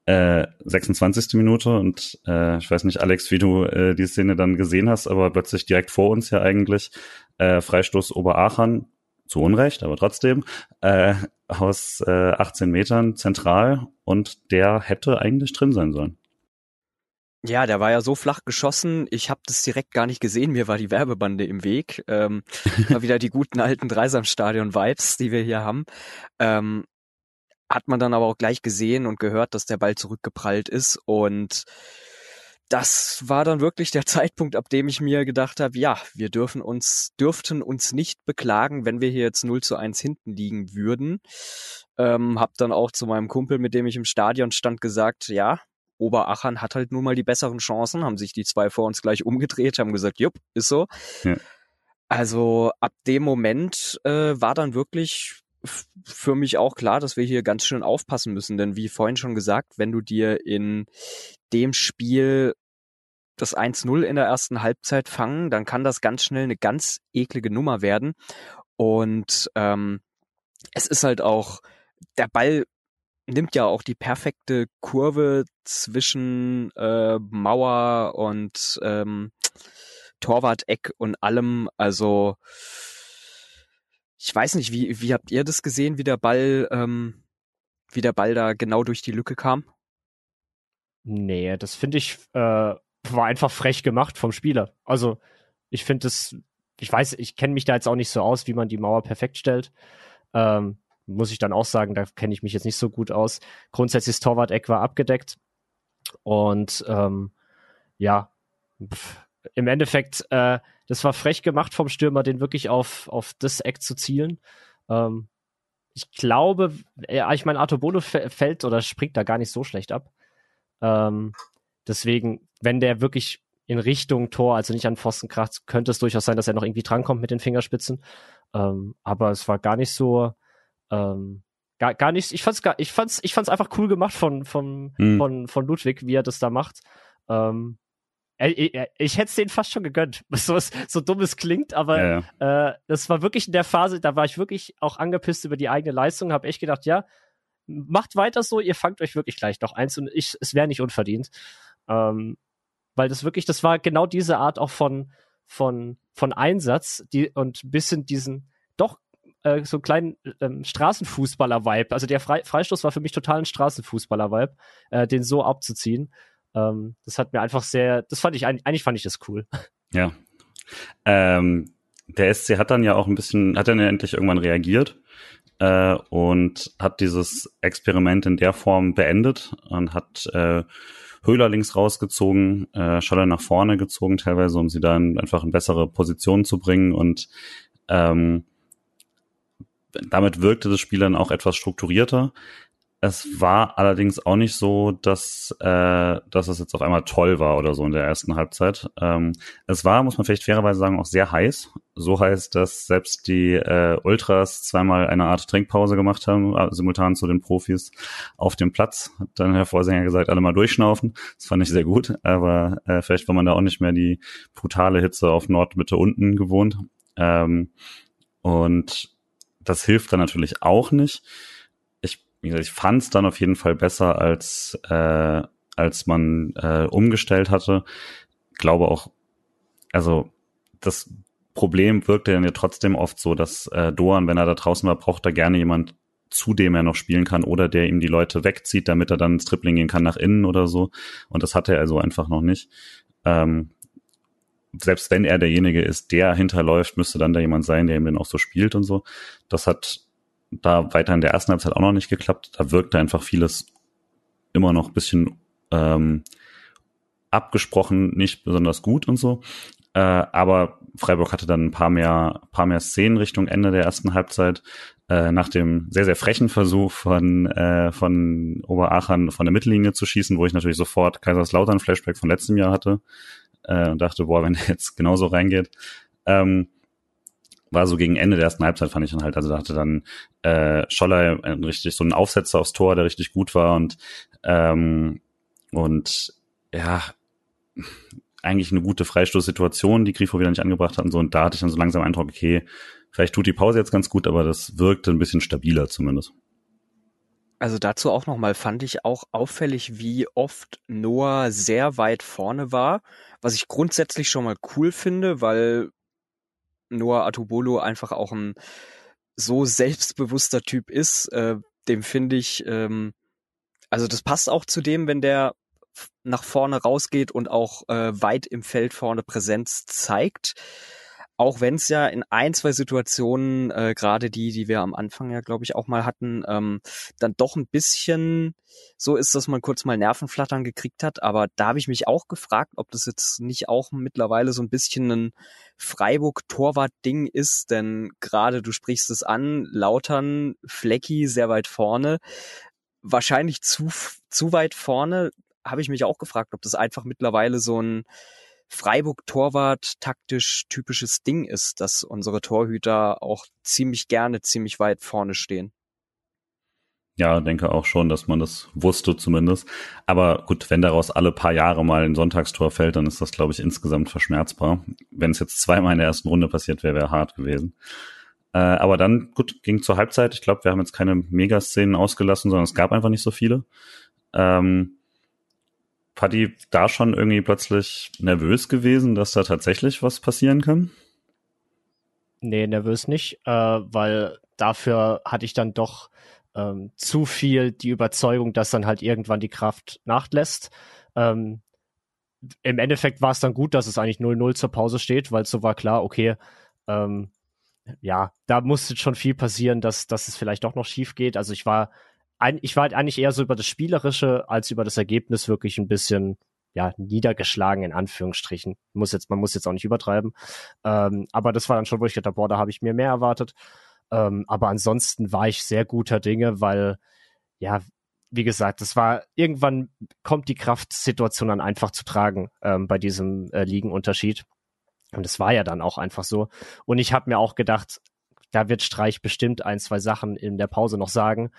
Äh, 26. Minute und äh, ich weiß nicht, Alex, wie du äh, die Szene dann gesehen hast, aber plötzlich direkt vor uns ja eigentlich äh, Freistoß Oberachern zu Unrecht, aber trotzdem, äh, aus äh, 18 Metern zentral und der hätte eigentlich drin sein sollen. Ja, der war ja so flach geschossen, ich habe das direkt gar nicht gesehen, mir war die Werbebande im Weg. Ähm, mal wieder die guten alten Dreisamstadion-Vibes, die wir hier haben. Ähm, hat man dann aber auch gleich gesehen und gehört, dass der Ball zurückgeprallt ist und das war dann wirklich der Zeitpunkt, ab dem ich mir gedacht habe, ja, wir dürfen uns, dürften uns nicht beklagen, wenn wir hier jetzt 0 zu 1 hinten liegen würden. Ähm, hab dann auch zu meinem Kumpel, mit dem ich im Stadion stand, gesagt, ja, Oberachern hat halt nun mal die besseren Chancen, haben sich die zwei vor uns gleich umgedreht, haben gesagt, jupp, ist so. Ja. Also ab dem Moment äh, war dann wirklich für mich auch klar, dass wir hier ganz schön aufpassen müssen, denn wie vorhin schon gesagt, wenn du dir in dem Spiel das 1-0 in der ersten Halbzeit fangen, dann kann das ganz schnell eine ganz eklige Nummer werden. Und ähm, es ist halt auch, der Ball nimmt ja auch die perfekte Kurve zwischen äh, Mauer und ähm, Torwart-Eck und allem. Also ich weiß nicht, wie, wie habt ihr das gesehen, wie der Ball, ähm, wie der Ball da genau durch die Lücke kam? Nee, das finde ich äh, war einfach frech gemacht vom Spieler. Also ich finde es, ich weiß, ich kenne mich da jetzt auch nicht so aus, wie man die Mauer perfekt stellt. Ähm, muss ich dann auch sagen, da kenne ich mich jetzt nicht so gut aus. Grundsätzlich das Torwart-Eck war abgedeckt und ähm, ja, pff, im Endeffekt, äh, das war frech gemacht vom Stürmer, den wirklich auf, auf das Eck zu zielen. Ähm, ich glaube, ja, ich meine, Arthur Bolo fällt oder springt da gar nicht so schlecht ab. Ähm, deswegen, wenn der wirklich in Richtung Tor, also nicht an Pfosten kracht, könnte es durchaus sein, dass er noch irgendwie drankommt mit den Fingerspitzen. Ähm, aber es war gar nicht so, ähm, gar, gar nicht, ich fand's gar, ich fand's, ich fand's einfach cool gemacht von, von, hm. von, von Ludwig, wie er das da macht. Ähm, ich, ich hätte es denen fast schon gegönnt, so, so dumm es klingt, aber ja, ja. Äh, das war wirklich in der Phase, da war ich wirklich auch angepisst über die eigene Leistung, habe echt gedacht, ja, macht weiter so, ihr fangt euch wirklich gleich noch eins und ich, es wäre nicht unverdient. Ähm, weil das wirklich, das war genau diese Art auch von, von, von Einsatz die, und ein bisschen diesen, doch äh, so einen kleinen ähm, Straßenfußballer-Vibe. Also der Fre Freistoß war für mich total ein Straßenfußballer-Vibe, äh, den so abzuziehen. Ähm, das hat mir einfach sehr, das fand ich, eigentlich fand ich das cool. Ja. Ähm, der SC hat dann ja auch ein bisschen, hat dann ja endlich irgendwann reagiert äh, und hat dieses Experiment in der Form beendet und hat äh, Höhler links rausgezogen, äh, Scholler nach vorne gezogen, teilweise, um sie dann einfach in bessere Positionen zu bringen und ähm, damit wirkte das Spiel dann auch etwas strukturierter. Es war allerdings auch nicht so, dass, äh, dass es jetzt auf einmal toll war oder so in der ersten Halbzeit. Ähm, es war, muss man vielleicht fairerweise sagen, auch sehr heiß. So heiß, dass selbst die äh, Ultras zweimal eine Art Trinkpause gemacht haben, äh, simultan zu den Profis auf dem Platz. Hat dann der Vorsänger gesagt, alle mal durchschnaufen. Das fand ich sehr gut, aber äh, vielleicht war man da auch nicht mehr die brutale Hitze auf Nord, Mitte, unten gewohnt. Ähm, und das hilft dann natürlich auch nicht wie gesagt, ich fand es dann auf jeden Fall besser, als, äh, als man äh, umgestellt hatte. Glaube auch, also das Problem wirkte dann ja trotzdem oft so, dass äh, Doan, wenn er da draußen war, braucht er gerne jemand, zu dem er noch spielen kann oder der ihm die Leute wegzieht, damit er dann ins Tripling gehen kann nach innen oder so. Und das hatte er also einfach noch nicht. Ähm, selbst wenn er derjenige ist, der hinterläuft, müsste dann da jemand sein, der ihm dann auch so spielt und so. Das hat da weiter in der ersten Halbzeit auch noch nicht geklappt. Da wirkte einfach vieles immer noch bisschen ähm, abgesprochen, nicht besonders gut und so. Äh, aber Freiburg hatte dann ein paar mehr, paar mehr Szenen Richtung Ende der ersten Halbzeit. Äh, nach dem sehr, sehr frechen Versuch von, äh, von Oberachern von der Mittellinie zu schießen, wo ich natürlich sofort Kaiserslautern Flashback von letztem Jahr hatte äh, und dachte, boah, wenn der jetzt genauso reingeht. Ähm, war so gegen Ende der ersten Halbzeit, fand ich dann halt. Also da hatte dann äh, Scholler richtig so einen Aufsetzer aufs Tor, der richtig gut war und ähm, und ja, eigentlich eine gute Freistoßsituation, die Grifo wieder nicht angebracht hat und so. Und da hatte ich dann so langsam Eindruck, okay, vielleicht tut die Pause jetzt ganz gut, aber das wirkte ein bisschen stabiler zumindest. Also dazu auch nochmal fand ich auch auffällig, wie oft Noah sehr weit vorne war, was ich grundsätzlich schon mal cool finde, weil Noah Atubolo einfach auch ein so selbstbewusster Typ ist, äh, dem finde ich, ähm, also das passt auch zu dem, wenn der nach vorne rausgeht und auch äh, weit im Feld vorne Präsenz zeigt auch wenn es ja in ein, zwei Situationen, äh, gerade die, die wir am Anfang ja, glaube ich, auch mal hatten, ähm, dann doch ein bisschen so ist, dass man kurz mal Nervenflattern gekriegt hat. Aber da habe ich mich auch gefragt, ob das jetzt nicht auch mittlerweile so ein bisschen ein Freiburg-Torwart-Ding ist. Denn gerade, du sprichst es an, Lautern, Flecki sehr weit vorne. Wahrscheinlich zu, zu weit vorne habe ich mich auch gefragt, ob das einfach mittlerweile so ein Freiburg-Torwart taktisch typisches Ding ist, dass unsere Torhüter auch ziemlich gerne ziemlich weit vorne stehen. Ja, denke auch schon, dass man das wusste zumindest. Aber gut, wenn daraus alle paar Jahre mal ein Sonntagstor fällt, dann ist das, glaube ich, insgesamt verschmerzbar. Wenn es jetzt zweimal in der ersten Runde passiert wäre, wäre hart gewesen. Äh, aber dann, gut, ging zur Halbzeit. Ich glaube, wir haben jetzt keine Megaszenen ausgelassen, sondern es gab einfach nicht so viele. Ähm, Paddy da schon irgendwie plötzlich nervös gewesen, dass da tatsächlich was passieren kann? Nee, nervös nicht, äh, weil dafür hatte ich dann doch ähm, zu viel die Überzeugung, dass dann halt irgendwann die Kraft nachlässt. Ähm, Im Endeffekt war es dann gut, dass es eigentlich 0-0 zur Pause steht, weil so war klar, okay, ähm, ja, da musste schon viel passieren, dass, dass es vielleicht doch noch schief geht. Also ich war ein, ich war halt eigentlich eher so über das Spielerische als über das Ergebnis wirklich ein bisschen ja, niedergeschlagen in Anführungsstrichen. Muss jetzt, man muss jetzt auch nicht übertreiben. Ähm, aber das war dann schon, wo ich gedacht boah, da habe ich mir mehr erwartet. Ähm, aber ansonsten war ich sehr guter Dinge, weil, ja, wie gesagt, das war, irgendwann kommt die Kraftsituation dann einfach zu tragen ähm, bei diesem äh, Ligenunterschied. Und das war ja dann auch einfach so. Und ich habe mir auch gedacht, da wird Streich bestimmt ein, zwei Sachen in der Pause noch sagen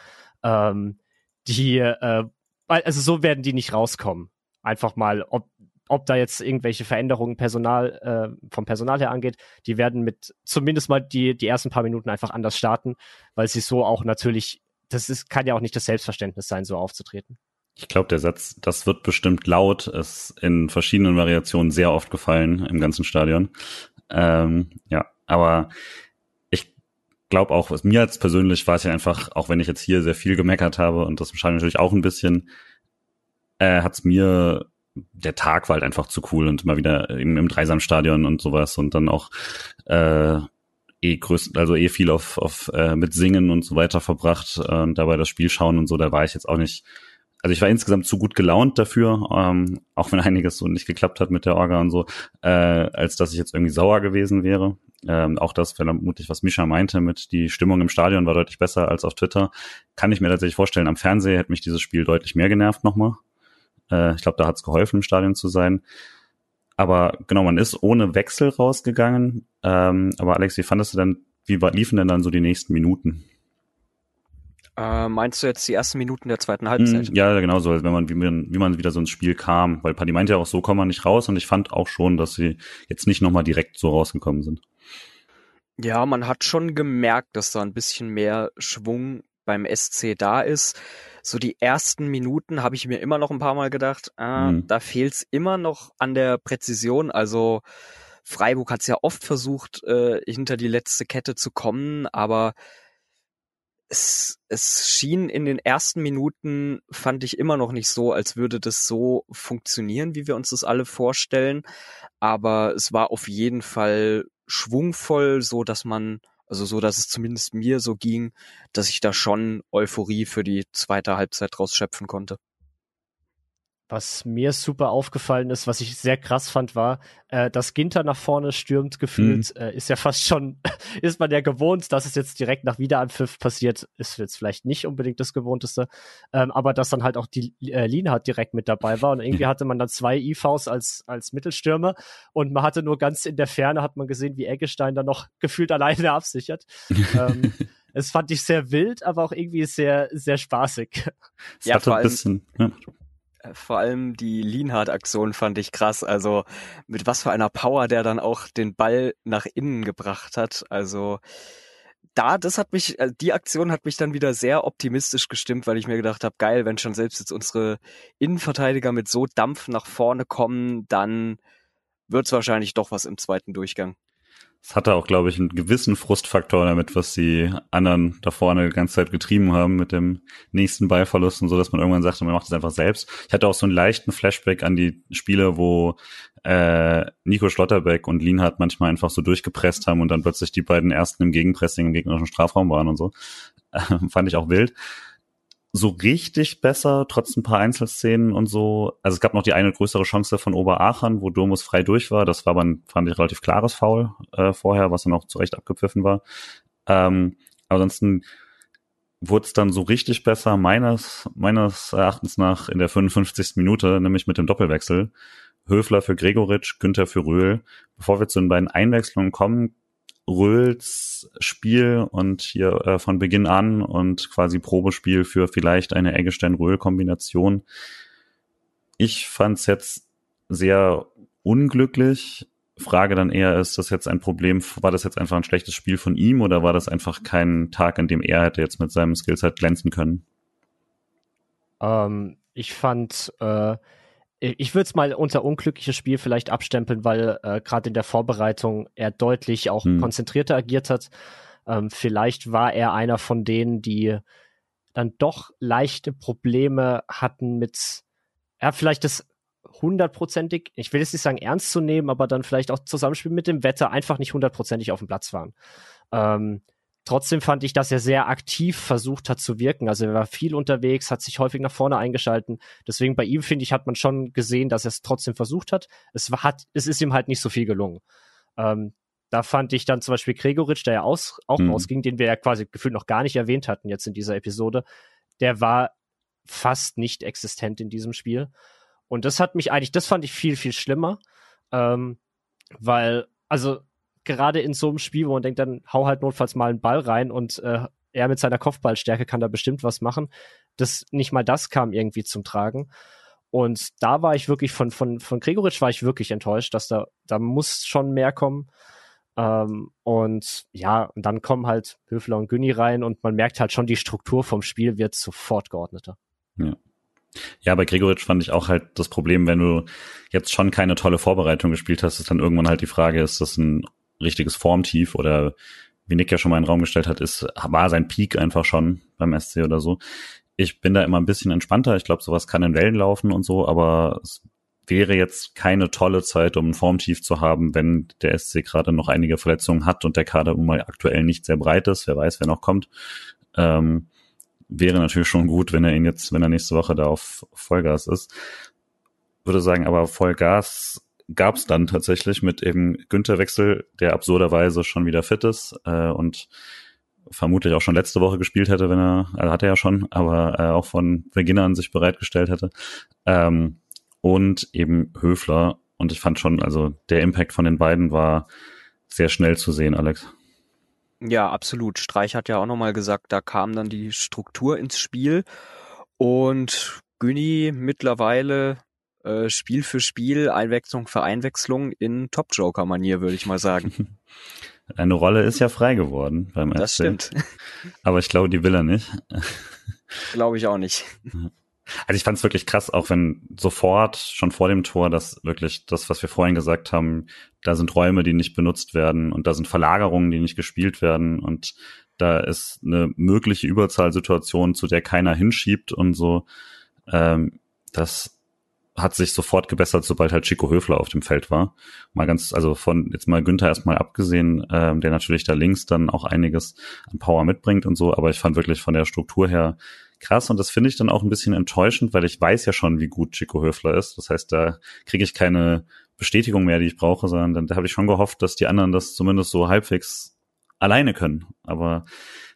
ähm, die, äh, also so werden die nicht rauskommen. Einfach mal, ob, ob da jetzt irgendwelche Veränderungen Personal, äh, vom Personal her angeht, die werden mit zumindest mal die, die ersten paar Minuten einfach anders starten, weil sie so auch natürlich, das ist, kann ja auch nicht das Selbstverständnis sein, so aufzutreten. Ich glaube, der Satz, das wird bestimmt laut, ist in verschiedenen Variationen sehr oft gefallen im ganzen Stadion. Ähm, ja, aber glaube auch, was mir jetzt persönlich war es ja einfach, auch wenn ich jetzt hier sehr viel gemeckert habe und das wahrscheinlich natürlich auch ein bisschen, äh, hat es mir der Tag war halt einfach zu cool und immer wieder im, im Dreisamstadion und sowas und dann auch äh, eh größt, also eh viel auf, auf äh, mit Singen und so weiter verbracht äh, und dabei das Spiel schauen und so, da war ich jetzt auch nicht, also ich war insgesamt zu gut gelaunt dafür, ähm, auch wenn einiges so nicht geklappt hat mit der Orga und so, äh, als dass ich jetzt irgendwie sauer gewesen wäre. Ähm, auch das vermutlich, was Mischa meinte, mit die Stimmung im Stadion war deutlich besser als auf Twitter. Kann ich mir tatsächlich vorstellen, am Fernseher hätte mich dieses Spiel deutlich mehr genervt nochmal. Äh, ich glaube, da hat es geholfen, im Stadion zu sein. Aber genau, man ist ohne Wechsel rausgegangen. Ähm, aber Alex, wie fandest du denn, wie liefen denn dann so die nächsten Minuten? Äh, meinst du jetzt die ersten Minuten der zweiten Halbzeit? Hm, ja, genau so, wenn man, wie man, wie man wieder so ins Spiel kam. Weil Paddy meinte ja auch, so kommt man nicht raus und ich fand auch schon, dass sie jetzt nicht nochmal direkt so rausgekommen sind. Ja, man hat schon gemerkt, dass da ein bisschen mehr Schwung beim SC da ist. So die ersten Minuten habe ich mir immer noch ein paar Mal gedacht, ah, mhm. da fehlt's immer noch an der Präzision. Also Freiburg hat's ja oft versucht, äh, hinter die letzte Kette zu kommen, aber es, es schien in den ersten Minuten, fand ich immer noch nicht so, als würde das so funktionieren, wie wir uns das alle vorstellen. Aber es war auf jeden Fall schwungvoll, so dass man, also so, dass es zumindest mir so ging, dass ich da schon Euphorie für die zweite Halbzeit rausschöpfen konnte. Was mir super aufgefallen ist, was ich sehr krass fand, war, äh, dass Ginter nach vorne stürmt, gefühlt, mhm. äh, ist ja fast schon, ist man ja gewohnt, dass es jetzt direkt nach Wiederanpfiff passiert, ist jetzt vielleicht nicht unbedingt das Gewohnteste, ähm, aber dass dann halt auch die äh, Lienhardt direkt mit dabei war und irgendwie hatte man dann zwei IVs als, als Mittelstürmer und man hatte nur ganz in der Ferne, hat man gesehen, wie Eggestein dann noch gefühlt alleine absichert. ähm, es fand ich sehr wild, aber auch irgendwie sehr, sehr spaßig. Es ja, vor allem, bisschen, ja. Äh, vor allem die Lienhardt-Aktion fand ich krass. Also mit was für einer Power der dann auch den Ball nach innen gebracht hat. Also da, das hat mich, äh, die Aktion hat mich dann wieder sehr optimistisch gestimmt, weil ich mir gedacht habe, geil, wenn schon selbst jetzt unsere Innenverteidiger mit so Dampf nach vorne kommen, dann wird's wahrscheinlich doch was im zweiten Durchgang. Es hatte auch, glaube ich, einen gewissen Frustfaktor damit, was die anderen da vorne die ganze Zeit getrieben haben mit dem nächsten Ballverlust und so, dass man irgendwann sagte, man macht es einfach selbst. Ich hatte auch so einen leichten Flashback an die Spiele, wo äh, Nico Schlotterbeck und Lienhardt manchmal einfach so durchgepresst haben und dann plötzlich die beiden ersten im Gegenpressing im gegnerischen Strafraum waren und so. Fand ich auch wild so richtig besser, trotz ein paar Einzelszenen und so. Also es gab noch die eine größere Chance von Oberachern, wo Domus frei durch war. Das war aber ein, fand ich, relativ klares Foul äh, vorher, was dann auch zurecht abgepfiffen war. Ähm, ansonsten wurde es dann so richtig besser, meines, meines Erachtens nach in der 55. Minute, nämlich mit dem Doppelwechsel. Höfler für Gregoritsch, Günther für Röhl. Bevor wir zu den beiden Einwechslungen kommen, Röhls Spiel und hier äh, von Beginn an und quasi Probespiel für vielleicht eine Eggestein-Röhl-Kombination. Ich fand's jetzt sehr unglücklich. Frage dann eher, ist das jetzt ein Problem, war das jetzt einfach ein schlechtes Spiel von ihm oder war das einfach kein Tag, an dem er hätte jetzt mit seinem Skillset glänzen können? Ähm, ich fand, äh, ich würde es mal unter unglückliches Spiel vielleicht abstempeln, weil äh, gerade in der Vorbereitung er deutlich auch hm. konzentrierter agiert hat. Ähm, vielleicht war er einer von denen, die dann doch leichte Probleme hatten mit, ja, vielleicht das hundertprozentig, ich will jetzt nicht sagen ernst zu nehmen, aber dann vielleicht auch Zusammenspiel mit dem Wetter einfach nicht hundertprozentig auf dem Platz waren. Ähm, Trotzdem fand ich, dass er sehr aktiv versucht hat zu wirken. Also er war viel unterwegs, hat sich häufig nach vorne eingeschalten. Deswegen bei ihm, finde ich, hat man schon gesehen, dass er es trotzdem versucht hat. Es, war, hat. es ist ihm halt nicht so viel gelungen. Ähm, da fand ich dann zum Beispiel Gregoritsch, der ja aus, auch mhm. rausging, den wir ja quasi gefühlt noch gar nicht erwähnt hatten jetzt in dieser Episode, der war fast nicht existent in diesem Spiel. Und das hat mich eigentlich, das fand ich viel, viel schlimmer, ähm, weil, also gerade in so einem Spiel, wo man denkt, dann hau halt notfalls mal einen Ball rein und äh, er mit seiner Kopfballstärke kann da bestimmt was machen. Das, nicht mal das kam irgendwie zum Tragen. Und da war ich wirklich von, von, von Gregoritsch war ich wirklich enttäuscht, dass da, da muss schon mehr kommen. Ähm, und ja, und dann kommen halt Höfler und Günni rein und man merkt halt schon, die Struktur vom Spiel wird sofort geordneter. Ja. Ja, bei Gregoritsch fand ich auch halt das Problem, wenn du jetzt schon keine tolle Vorbereitung gespielt hast, ist dann irgendwann halt die Frage, ist das ein richtiges Formtief oder wie Nick ja schon mal in den Raum gestellt hat, ist, war sein Peak einfach schon beim SC oder so. Ich bin da immer ein bisschen entspannter. Ich glaube, sowas kann in Wellen laufen und so, aber es wäre jetzt keine tolle Zeit, um ein Formtief zu haben, wenn der SC gerade noch einige Verletzungen hat und der Kader mal aktuell nicht sehr breit ist. Wer weiß, wer noch kommt. Ähm, wäre natürlich schon gut, wenn er ihn jetzt, wenn er nächste Woche da auf Vollgas ist. Würde sagen, aber Vollgas gab es dann tatsächlich mit eben Günther Wechsel, der absurderweise schon wieder fit ist äh, und vermutlich auch schon letzte Woche gespielt hätte, wenn er, also hat er ja schon, aber äh, auch von Beginn an sich bereitgestellt hätte. Ähm, und eben Höfler. Und ich fand schon, also der Impact von den beiden war sehr schnell zu sehen, Alex. Ja, absolut. Streich hat ja auch nochmal gesagt, da kam dann die Struktur ins Spiel und Günni mittlerweile äh, Spiel für Spiel, Einwechslung für Einwechslung in Top-Joker-Manier, würde ich mal sagen. Eine Rolle ist ja frei geworden beim Das FC. stimmt. Aber ich glaube, die will er nicht. Glaube ich auch nicht. Also ich fand es wirklich krass, auch wenn sofort schon vor dem Tor das wirklich das, was wir vorhin gesagt haben, da sind Räume, die nicht benutzt werden und da sind Verlagerungen, die nicht gespielt werden und da ist eine mögliche Überzahlsituation, zu der keiner hinschiebt und so. Ähm, das hat sich sofort gebessert, sobald halt Chico Höfler auf dem Feld war. Mal ganz, also von jetzt mal Günther erstmal abgesehen, ähm, der natürlich da links dann auch einiges an Power mitbringt und so, aber ich fand wirklich von der Struktur her krass und das finde ich dann auch ein bisschen enttäuschend, weil ich weiß ja schon, wie gut Chico Höfler ist. Das heißt, da kriege ich keine Bestätigung mehr, die ich brauche, sondern dann, da habe ich schon gehofft, dass die anderen das zumindest so halbwegs alleine können. Aber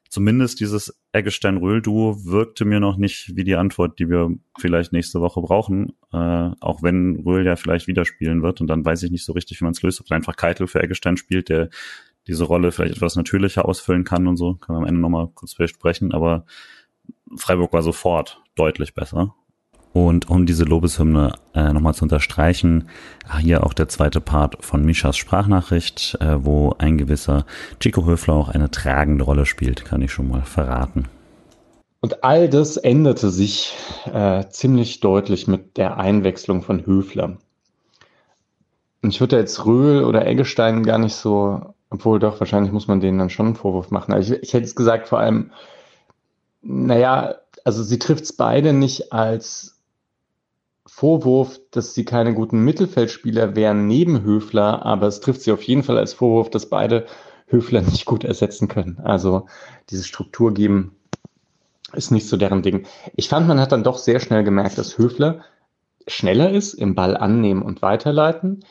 zumindest dieses Eggestein-Röhl-Duo wirkte mir noch nicht wie die Antwort, die wir vielleicht nächste Woche brauchen. Äh, auch wenn Röhl ja vielleicht wieder spielen wird und dann weiß ich nicht so richtig, wie man es löst, ob einfach Keitel für Eggestein spielt, der diese Rolle vielleicht etwas natürlicher ausfüllen kann und so. Können wir am Ende nochmal kurz besprechen, aber Freiburg war sofort deutlich besser. Und um diese Lobeshymne äh, nochmal zu unterstreichen, hier auch der zweite Part von Mishas Sprachnachricht, äh, wo ein gewisser Chico Höfler auch eine tragende Rolle spielt, kann ich schon mal verraten. Und all das änderte sich äh, ziemlich deutlich mit der Einwechslung von Höfler. Und ich würde jetzt Röhl oder Eggestein gar nicht so, obwohl doch, wahrscheinlich muss man denen dann schon einen Vorwurf machen. Also ich, ich hätte es gesagt, vor allem, naja, also sie trifft es beide nicht als Vorwurf, dass sie keine guten Mittelfeldspieler wären neben Höfler, aber es trifft sie auf jeden Fall als Vorwurf, dass beide Höfler nicht gut ersetzen können. Also diese Struktur geben ist nicht so deren Ding. Ich fand, man hat dann doch sehr schnell gemerkt, dass Höfler schneller ist im Ball annehmen und weiterleiten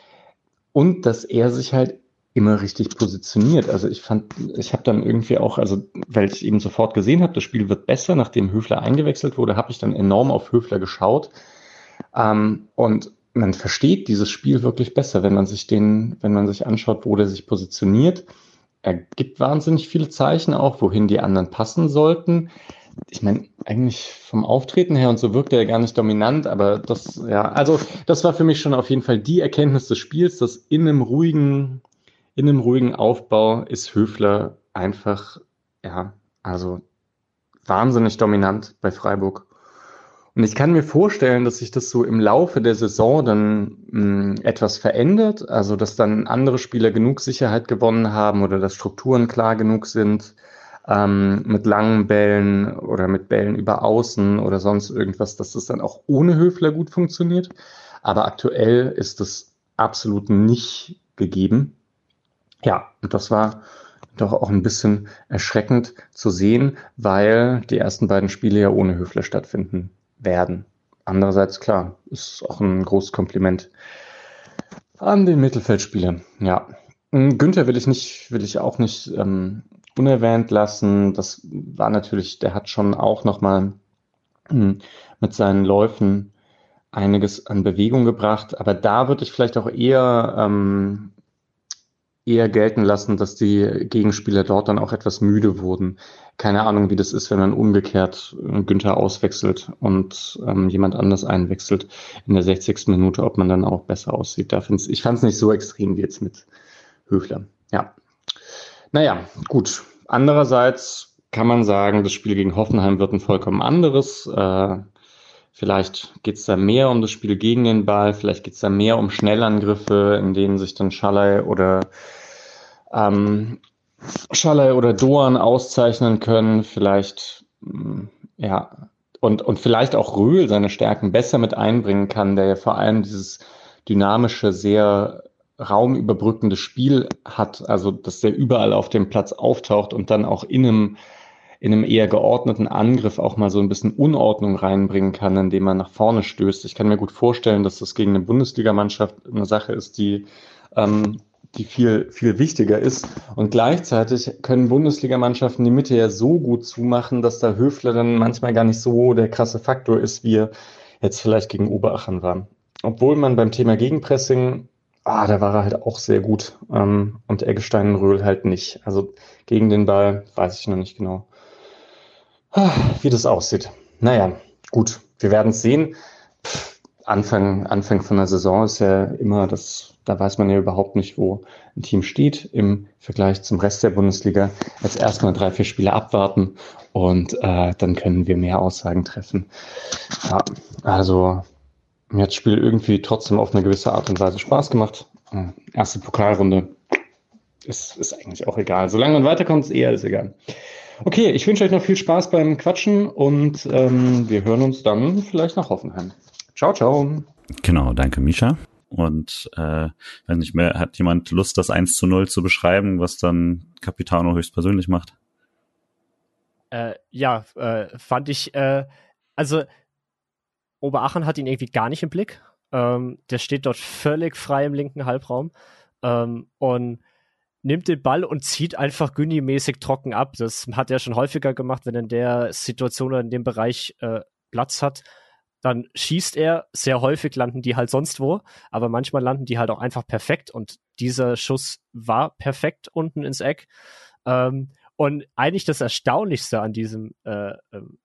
und dass er sich halt immer richtig positioniert. Also ich fand, ich habe dann irgendwie auch, also weil ich eben sofort gesehen habe, das Spiel wird besser, nachdem Höfler eingewechselt wurde, habe ich dann enorm auf Höfler geschaut. Ähm, und man versteht dieses Spiel wirklich besser, wenn man sich den, wenn man sich anschaut, wo der sich positioniert. Er gibt wahnsinnig viele Zeichen auch, wohin die anderen passen sollten. Ich meine, eigentlich vom Auftreten her und so wirkt er gar nicht dominant, aber das, ja, also das war für mich schon auf jeden Fall die Erkenntnis des Spiels, dass in einem ruhigen, in einem ruhigen Aufbau ist Höfler einfach, ja, also wahnsinnig dominant bei Freiburg. Und ich kann mir vorstellen, dass sich das so im Laufe der Saison dann mh, etwas verändert, also dass dann andere Spieler genug Sicherheit gewonnen haben oder dass Strukturen klar genug sind ähm, mit langen Bällen oder mit Bällen über Außen oder sonst irgendwas, dass das dann auch ohne Höfler gut funktioniert. Aber aktuell ist das absolut nicht gegeben. Ja, und das war doch auch ein bisschen erschreckend zu sehen, weil die ersten beiden Spiele ja ohne Höfler stattfinden werden. Andererseits, klar, ist auch ein großes Kompliment an den Mittelfeldspieler. Ja. Günther will ich nicht, will ich auch nicht ähm, unerwähnt lassen. Das war natürlich, der hat schon auch nochmal hm, mit seinen Läufen einiges an Bewegung gebracht. Aber da würde ich vielleicht auch eher ähm, eher gelten lassen, dass die Gegenspieler dort dann auch etwas müde wurden. Keine Ahnung, wie das ist, wenn man umgekehrt äh, Günther auswechselt und ähm, jemand anders einwechselt in der 60. Minute, ob man dann auch besser aussieht. Da find's, ich fand es nicht so extrem wie jetzt mit Höfler. Ja. Naja, gut. Andererseits kann man sagen, das Spiel gegen Hoffenheim wird ein vollkommen anderes. Äh, Vielleicht geht es da mehr um das Spiel gegen den Ball, vielleicht geht es da mehr um Schnellangriffe, in denen sich dann Schalay oder ähm, Schalay oder Doan auszeichnen können. Vielleicht, mm, ja, und, und vielleicht auch Röhl seine Stärken besser mit einbringen kann, der ja vor allem dieses dynamische, sehr raumüberbrückende Spiel hat, also dass der überall auf dem Platz auftaucht und dann auch in einem in einem eher geordneten Angriff auch mal so ein bisschen Unordnung reinbringen kann, indem man nach vorne stößt. Ich kann mir gut vorstellen, dass das gegen eine Bundesligamannschaft eine Sache ist, die, ähm, die viel, viel wichtiger ist. Und gleichzeitig können Bundesligamannschaften die Mitte ja so gut zumachen, dass da Höfler dann manchmal gar nicht so der krasse Faktor ist, wie er jetzt vielleicht gegen Oberachern war. Obwohl man beim Thema Gegenpressing Ah, da war er halt auch sehr gut. Ähm, und Eggestein und Röhl halt nicht. Also gegen den Ball weiß ich noch nicht genau, wie das aussieht. Naja, gut, wir werden es sehen. Pff, Anfang, Anfang von der Saison ist ja immer das, da weiß man ja überhaupt nicht, wo ein Team steht im Vergleich zum Rest der Bundesliga. Jetzt erstmal drei, vier Spiele abwarten und äh, dann können wir mehr Aussagen treffen. Ja, also mir hat das Spiel irgendwie trotzdem auf eine gewisse Art und Weise Spaß gemacht. Erste Pokalrunde ist, ist eigentlich auch egal. Solange man weiterkommt, ist eher ist egal. Okay, ich wünsche euch noch viel Spaß beim Quatschen und ähm, wir hören uns dann vielleicht nach Hoffenheim. Ciao, ciao. Genau, danke Misha. Und äh, weiß nicht mehr, hat jemand Lust, das 1 zu 0 zu beschreiben, was dann Capitano höchstpersönlich macht? Äh, ja, äh, fand ich, äh, also Oberachern hat ihn irgendwie gar nicht im Blick. Ähm, der steht dort völlig frei im linken Halbraum ähm, und nimmt den Ball und zieht einfach Günni-mäßig trocken ab. Das hat er schon häufiger gemacht, wenn er in der Situation oder in dem Bereich äh, Platz hat. Dann schießt er, sehr häufig landen die halt sonst wo, aber manchmal landen die halt auch einfach perfekt und dieser Schuss war perfekt unten ins Eck. Ähm, und eigentlich das Erstaunlichste an diesem äh, ähm,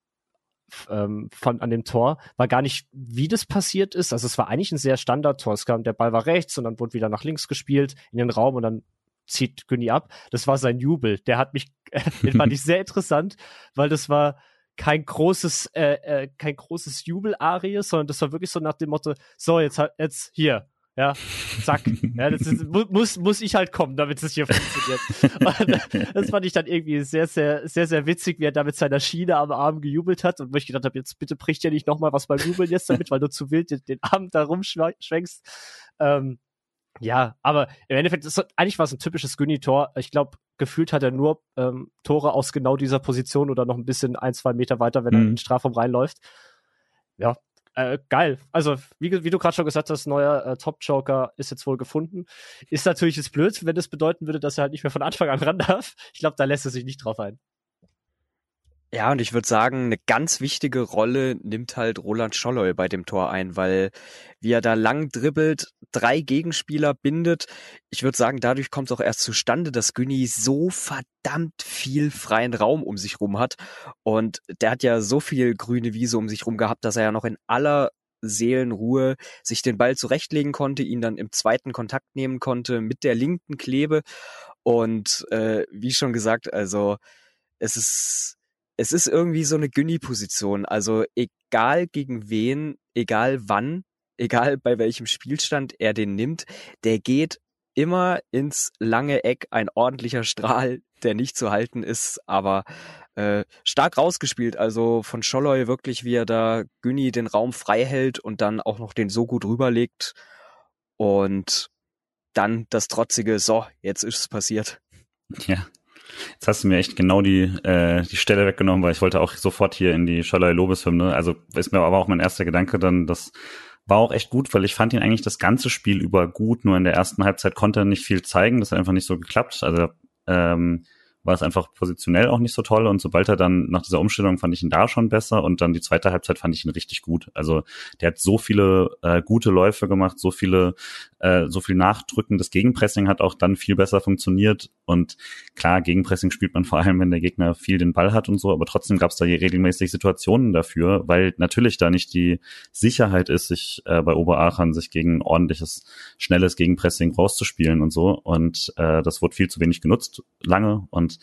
ähm, an dem Tor war gar nicht, wie das passiert ist. Also es war eigentlich ein sehr Standard-Tor. Es kam, der Ball war rechts und dann wurde wieder nach links gespielt in den Raum und dann zieht Günni ab. Das war sein Jubel. Der hat mich, den fand ich sehr interessant, weil das war kein großes, äh, äh, kein großes Jubel-Arie, sondern das war wirklich so nach dem Motto, so, jetzt, jetzt hier, ja, zack. Ja, das ist, muss, muss ich halt kommen, damit es hier funktioniert. Und das fand ich dann irgendwie sehr, sehr, sehr, sehr witzig, wie er da mit seiner Schiene am Arm gejubelt hat und wo ich gedacht habe, jetzt bitte bricht ja nicht nochmal was beim Jubeln jetzt damit, weil du zu wild den, den Arm da rumschwenkst. Ähm, ja, aber im Endeffekt, ist, eigentlich war es ein typisches Günni-Tor. Ich glaube, gefühlt hat er nur ähm, Tore aus genau dieser Position oder noch ein bisschen ein, zwei Meter weiter, wenn mhm. er in den Strafraum reinläuft. Ja, äh, geil. Also, wie, wie du gerade schon gesagt hast, neuer äh, Top-Joker ist jetzt wohl gefunden. Ist natürlich jetzt blöd, wenn das bedeuten würde, dass er halt nicht mehr von Anfang an ran darf. Ich glaube, da lässt er sich nicht drauf ein. Ja, und ich würde sagen, eine ganz wichtige Rolle nimmt halt Roland Scholloy bei dem Tor ein, weil wie er da lang dribbelt, drei Gegenspieler bindet. Ich würde sagen, dadurch kommt es auch erst zustande, dass Günni so verdammt viel freien Raum um sich rum hat. Und der hat ja so viel grüne Wiese um sich rum gehabt, dass er ja noch in aller Seelenruhe sich den Ball zurechtlegen konnte, ihn dann im zweiten Kontakt nehmen konnte mit der linken Klebe. Und äh, wie schon gesagt, also es ist es ist irgendwie so eine Günni-Position. Also egal gegen wen, egal wann, egal bei welchem Spielstand er den nimmt, der geht immer ins lange Eck, ein ordentlicher Strahl, der nicht zu halten ist, aber äh, stark rausgespielt. Also von Scholloy wirklich, wie er da Günni den Raum frei hält und dann auch noch den so gut rüberlegt. Und dann das trotzige, so, jetzt ist es passiert. Ja, Jetzt hast du mir echt genau die, äh, die Stelle weggenommen, weil ich wollte auch sofort hier in die Scholloy Lobeshymne. Also ist mir aber auch mein erster Gedanke dann, das war auch echt gut, weil ich fand ihn eigentlich das ganze Spiel über gut, nur in der ersten Halbzeit konnte er nicht viel zeigen, das hat einfach nicht so geklappt. Also ähm, war es einfach positionell auch nicht so toll. Und sobald er dann nach dieser Umstellung fand ich ihn da schon besser und dann die zweite Halbzeit fand ich ihn richtig gut. Also der hat so viele äh, gute Läufe gemacht, so viele, äh, so viel Nachdrücken. Das Gegenpressing hat auch dann viel besser funktioniert. Und klar, Gegenpressing spielt man vor allem, wenn der Gegner viel den Ball hat und so, aber trotzdem gab es da regelmäßig Situationen dafür, weil natürlich da nicht die Sicherheit ist, sich äh, bei Oberachern sich gegen ordentliches, schnelles Gegenpressing rauszuspielen und so. Und äh, das wurde viel zu wenig genutzt lange. Und und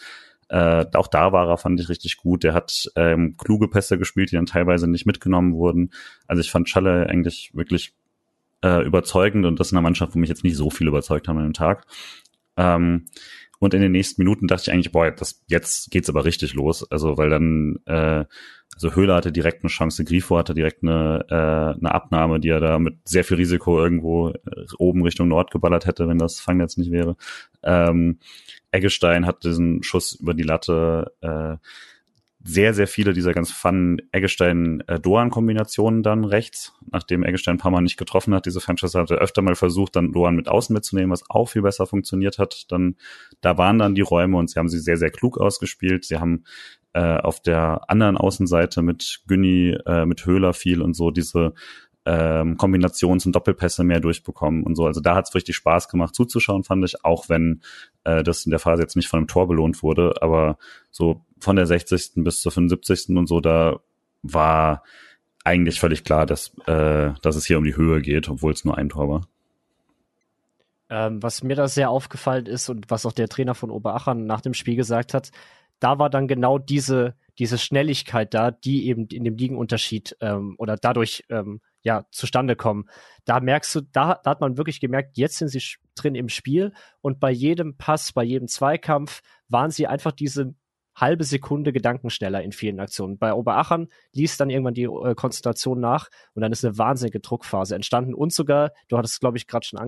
äh, auch da war er, fand ich richtig gut. Der hat ähm, kluge Pässe gespielt, die dann teilweise nicht mitgenommen wurden. Also ich fand Schalle eigentlich wirklich äh, überzeugend und das in einer Mannschaft, wo mich jetzt nicht so viel überzeugt haben an dem Tag. Ähm, und in den nächsten Minuten dachte ich eigentlich, boah, das, jetzt geht's aber richtig los. Also, weil dann, äh, also Höhler hatte direkt eine Chance, Grifo hatte direkt eine, äh, eine Abnahme, die er da mit sehr viel Risiko irgendwo äh, oben Richtung Nord geballert hätte, wenn das Fangnetz nicht wäre. Ähm, Eggestein hat diesen Schuss über die Latte. Äh, sehr, sehr viele dieser ganz fun Eggestein-Doan-Kombinationen dann rechts, nachdem Eggestein ein paar Mal nicht getroffen hat. Diese Franchise hatte öfter mal versucht, dann Doan mit außen mitzunehmen, was auch viel besser funktioniert hat. Dann, da waren dann die Räume und sie haben sie sehr, sehr klug ausgespielt. Sie haben äh, auf der anderen Außenseite mit Günni, äh, mit Höhler viel und so diese ähm, Kombinations- und Doppelpässe mehr durchbekommen und so. Also da hat es richtig Spaß gemacht zuzuschauen, fand ich, auch wenn äh, das in der Phase jetzt nicht von einem Tor belohnt wurde, aber so von der 60. bis zur 75. und so, da war eigentlich völlig klar, dass, äh, dass es hier um die Höhe geht, obwohl es nur ein Tor war. Ähm, was mir da sehr aufgefallen ist und was auch der Trainer von Oberachern nach dem Spiel gesagt hat, da war dann genau diese, diese Schnelligkeit da, die eben in dem Ligenunterschied ähm, oder dadurch ähm, ja, zustande kommen. Da merkst du, da, da hat man wirklich gemerkt, jetzt sind sie drin im Spiel und bei jedem Pass, bei jedem Zweikampf waren sie einfach diese halbe Sekunde gedankenschneller in vielen Aktionen. Bei Oberachern ließ dann irgendwann die äh, Konzentration nach und dann ist eine wahnsinnige Druckphase entstanden und sogar, du hattest glaube ich gerade schon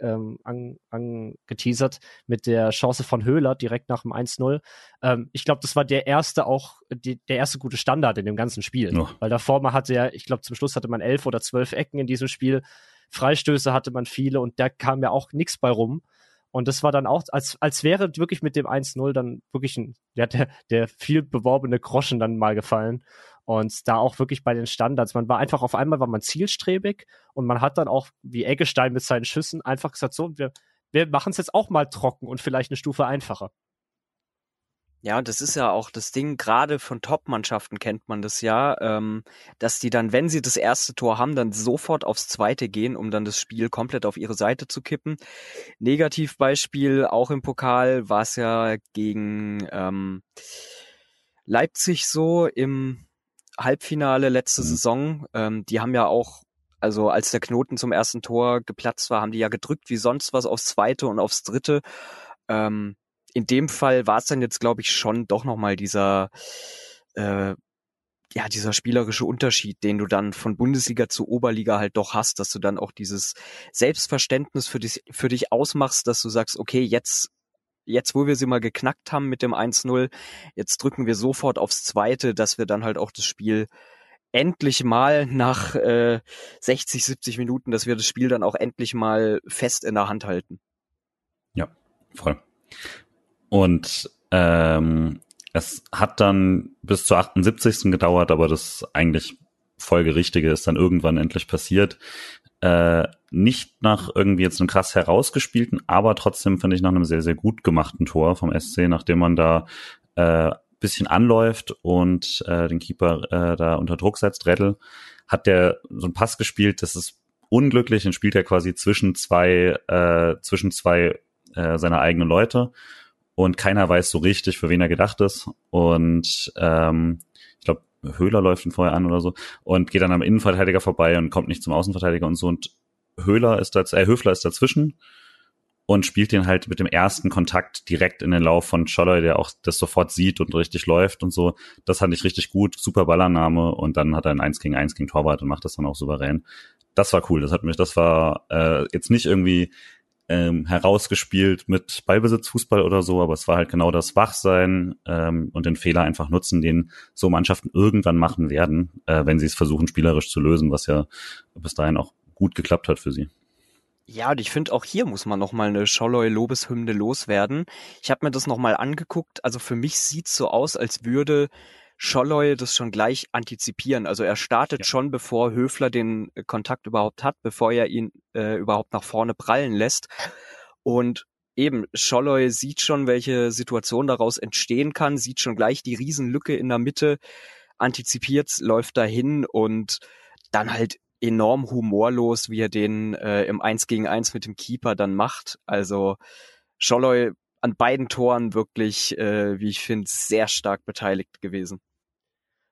ähm, an, angeteasert mit der Chance von Höhler direkt nach dem 1-0. Ähm, ich glaube, das war der erste auch, die, der erste gute Standard in dem ganzen Spiel, oh. weil davor man hatte ja, ich glaube zum Schluss hatte man elf oder zwölf Ecken in diesem Spiel. Freistöße hatte man viele und da kam ja auch nichts bei rum. Und das war dann auch, als, als wäre wirklich mit dem 1-0 dann wirklich ein, der, der, der viel beworbene Groschen dann mal gefallen. Und da auch wirklich bei den Standards. Man war einfach auf einmal war man zielstrebig und man hat dann auch, wie Eggestein mit seinen Schüssen, einfach gesagt, so, wir, wir machen es jetzt auch mal trocken und vielleicht eine Stufe einfacher. Ja, das ist ja auch das Ding, gerade von Top-Mannschaften kennt man das ja, ähm, dass die dann, wenn sie das erste Tor haben, dann sofort aufs zweite gehen, um dann das Spiel komplett auf ihre Seite zu kippen. Negativbeispiel, auch im Pokal war es ja gegen ähm, Leipzig so im Halbfinale letzte mhm. Saison. Ähm, die haben ja auch also als der Knoten zum ersten Tor geplatzt war, haben die ja gedrückt wie sonst was aufs zweite und aufs dritte. Ähm, in dem Fall war es dann jetzt, glaube ich, schon doch nochmal dieser, äh, ja, dieser spielerische Unterschied, den du dann von Bundesliga zu Oberliga halt doch hast, dass du dann auch dieses Selbstverständnis für dich, für dich ausmachst, dass du sagst, okay, jetzt, jetzt, wo wir sie mal geknackt haben mit dem 1-0, jetzt drücken wir sofort aufs Zweite, dass wir dann halt auch das Spiel endlich mal nach äh, 60, 70 Minuten, dass wir das Spiel dann auch endlich mal fest in der Hand halten. Ja, voll. Und ähm, es hat dann bis zur 78. gedauert, aber das eigentlich Folgerichtige ist dann irgendwann endlich passiert. Äh, nicht nach irgendwie jetzt einem krass herausgespielten, aber trotzdem finde ich nach einem sehr, sehr gut gemachten Tor vom SC, nachdem man da äh, bisschen anläuft und äh, den Keeper äh, da unter Druck setzt, Rettel, hat der so einen Pass gespielt, das ist unglücklich, den spielt er quasi zwischen zwei, äh, zwischen zwei äh, seiner eigenen Leute und keiner weiß so richtig, für wen er gedacht ist. Und ähm, ich glaube, Höhler läuft ihn vorher an oder so und geht dann am Innenverteidiger vorbei und kommt nicht zum Außenverteidiger und so. Und Höhler ist da, äh, Höfler ist dazwischen und spielt den halt mit dem ersten Kontakt direkt in den Lauf von Scholloy, der auch das sofort sieht und richtig läuft und so. Das fand ich richtig gut, super Ballername und dann hat er ein 1 gegen 1 gegen Torwart und macht das dann auch souverän. Das war cool, das hat mich, das war äh, jetzt nicht irgendwie ähm, herausgespielt mit Ballbesitzfußball oder so, aber es war halt genau das Wachsein ähm, und den Fehler einfach nutzen, den so Mannschaften irgendwann machen werden, äh, wenn sie es versuchen, spielerisch zu lösen, was ja bis dahin auch gut geklappt hat für sie. Ja, und ich finde auch hier muss man nochmal eine Scholloy-Lobeshymne loswerden. Ich habe mir das nochmal angeguckt. Also für mich sieht's so aus, als würde Scholloy das schon gleich antizipieren. Also er startet ja. schon, bevor Höfler den äh, Kontakt überhaupt hat, bevor er ihn äh, überhaupt nach vorne prallen lässt. Und eben, Scholloy sieht schon, welche Situation daraus entstehen kann, sieht schon gleich die Riesenlücke in der Mitte, antizipiert, läuft dahin und dann halt enorm humorlos, wie er den äh, im 1 gegen 1 mit dem Keeper dann macht. Also Scholloy an beiden Toren wirklich, äh, wie ich finde, sehr stark beteiligt gewesen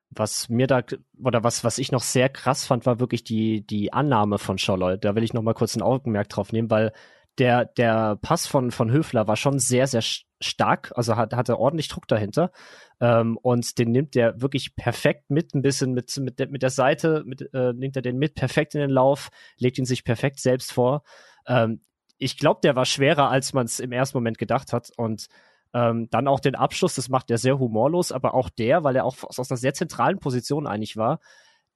was mir da oder was was ich noch sehr krass fand, war wirklich die die Annahme von Scholloy. Da will ich noch mal kurz ein Augenmerk drauf nehmen, weil der der Pass von von Höfler war schon sehr sehr stark, also hat hatte ordentlich Druck dahinter ähm, und den nimmt der wirklich perfekt mit, ein bisschen mit mit der, mit der Seite mit, äh, nimmt er den mit perfekt in den Lauf, legt ihn sich perfekt selbst vor. Ähm, ich glaube, der war schwerer, als man es im ersten Moment gedacht hat und Ähm, dann auch den Abschluss, das macht er sehr humorlos, aber auch der, weil er auch aus einer sehr zentralen Position eigentlich war,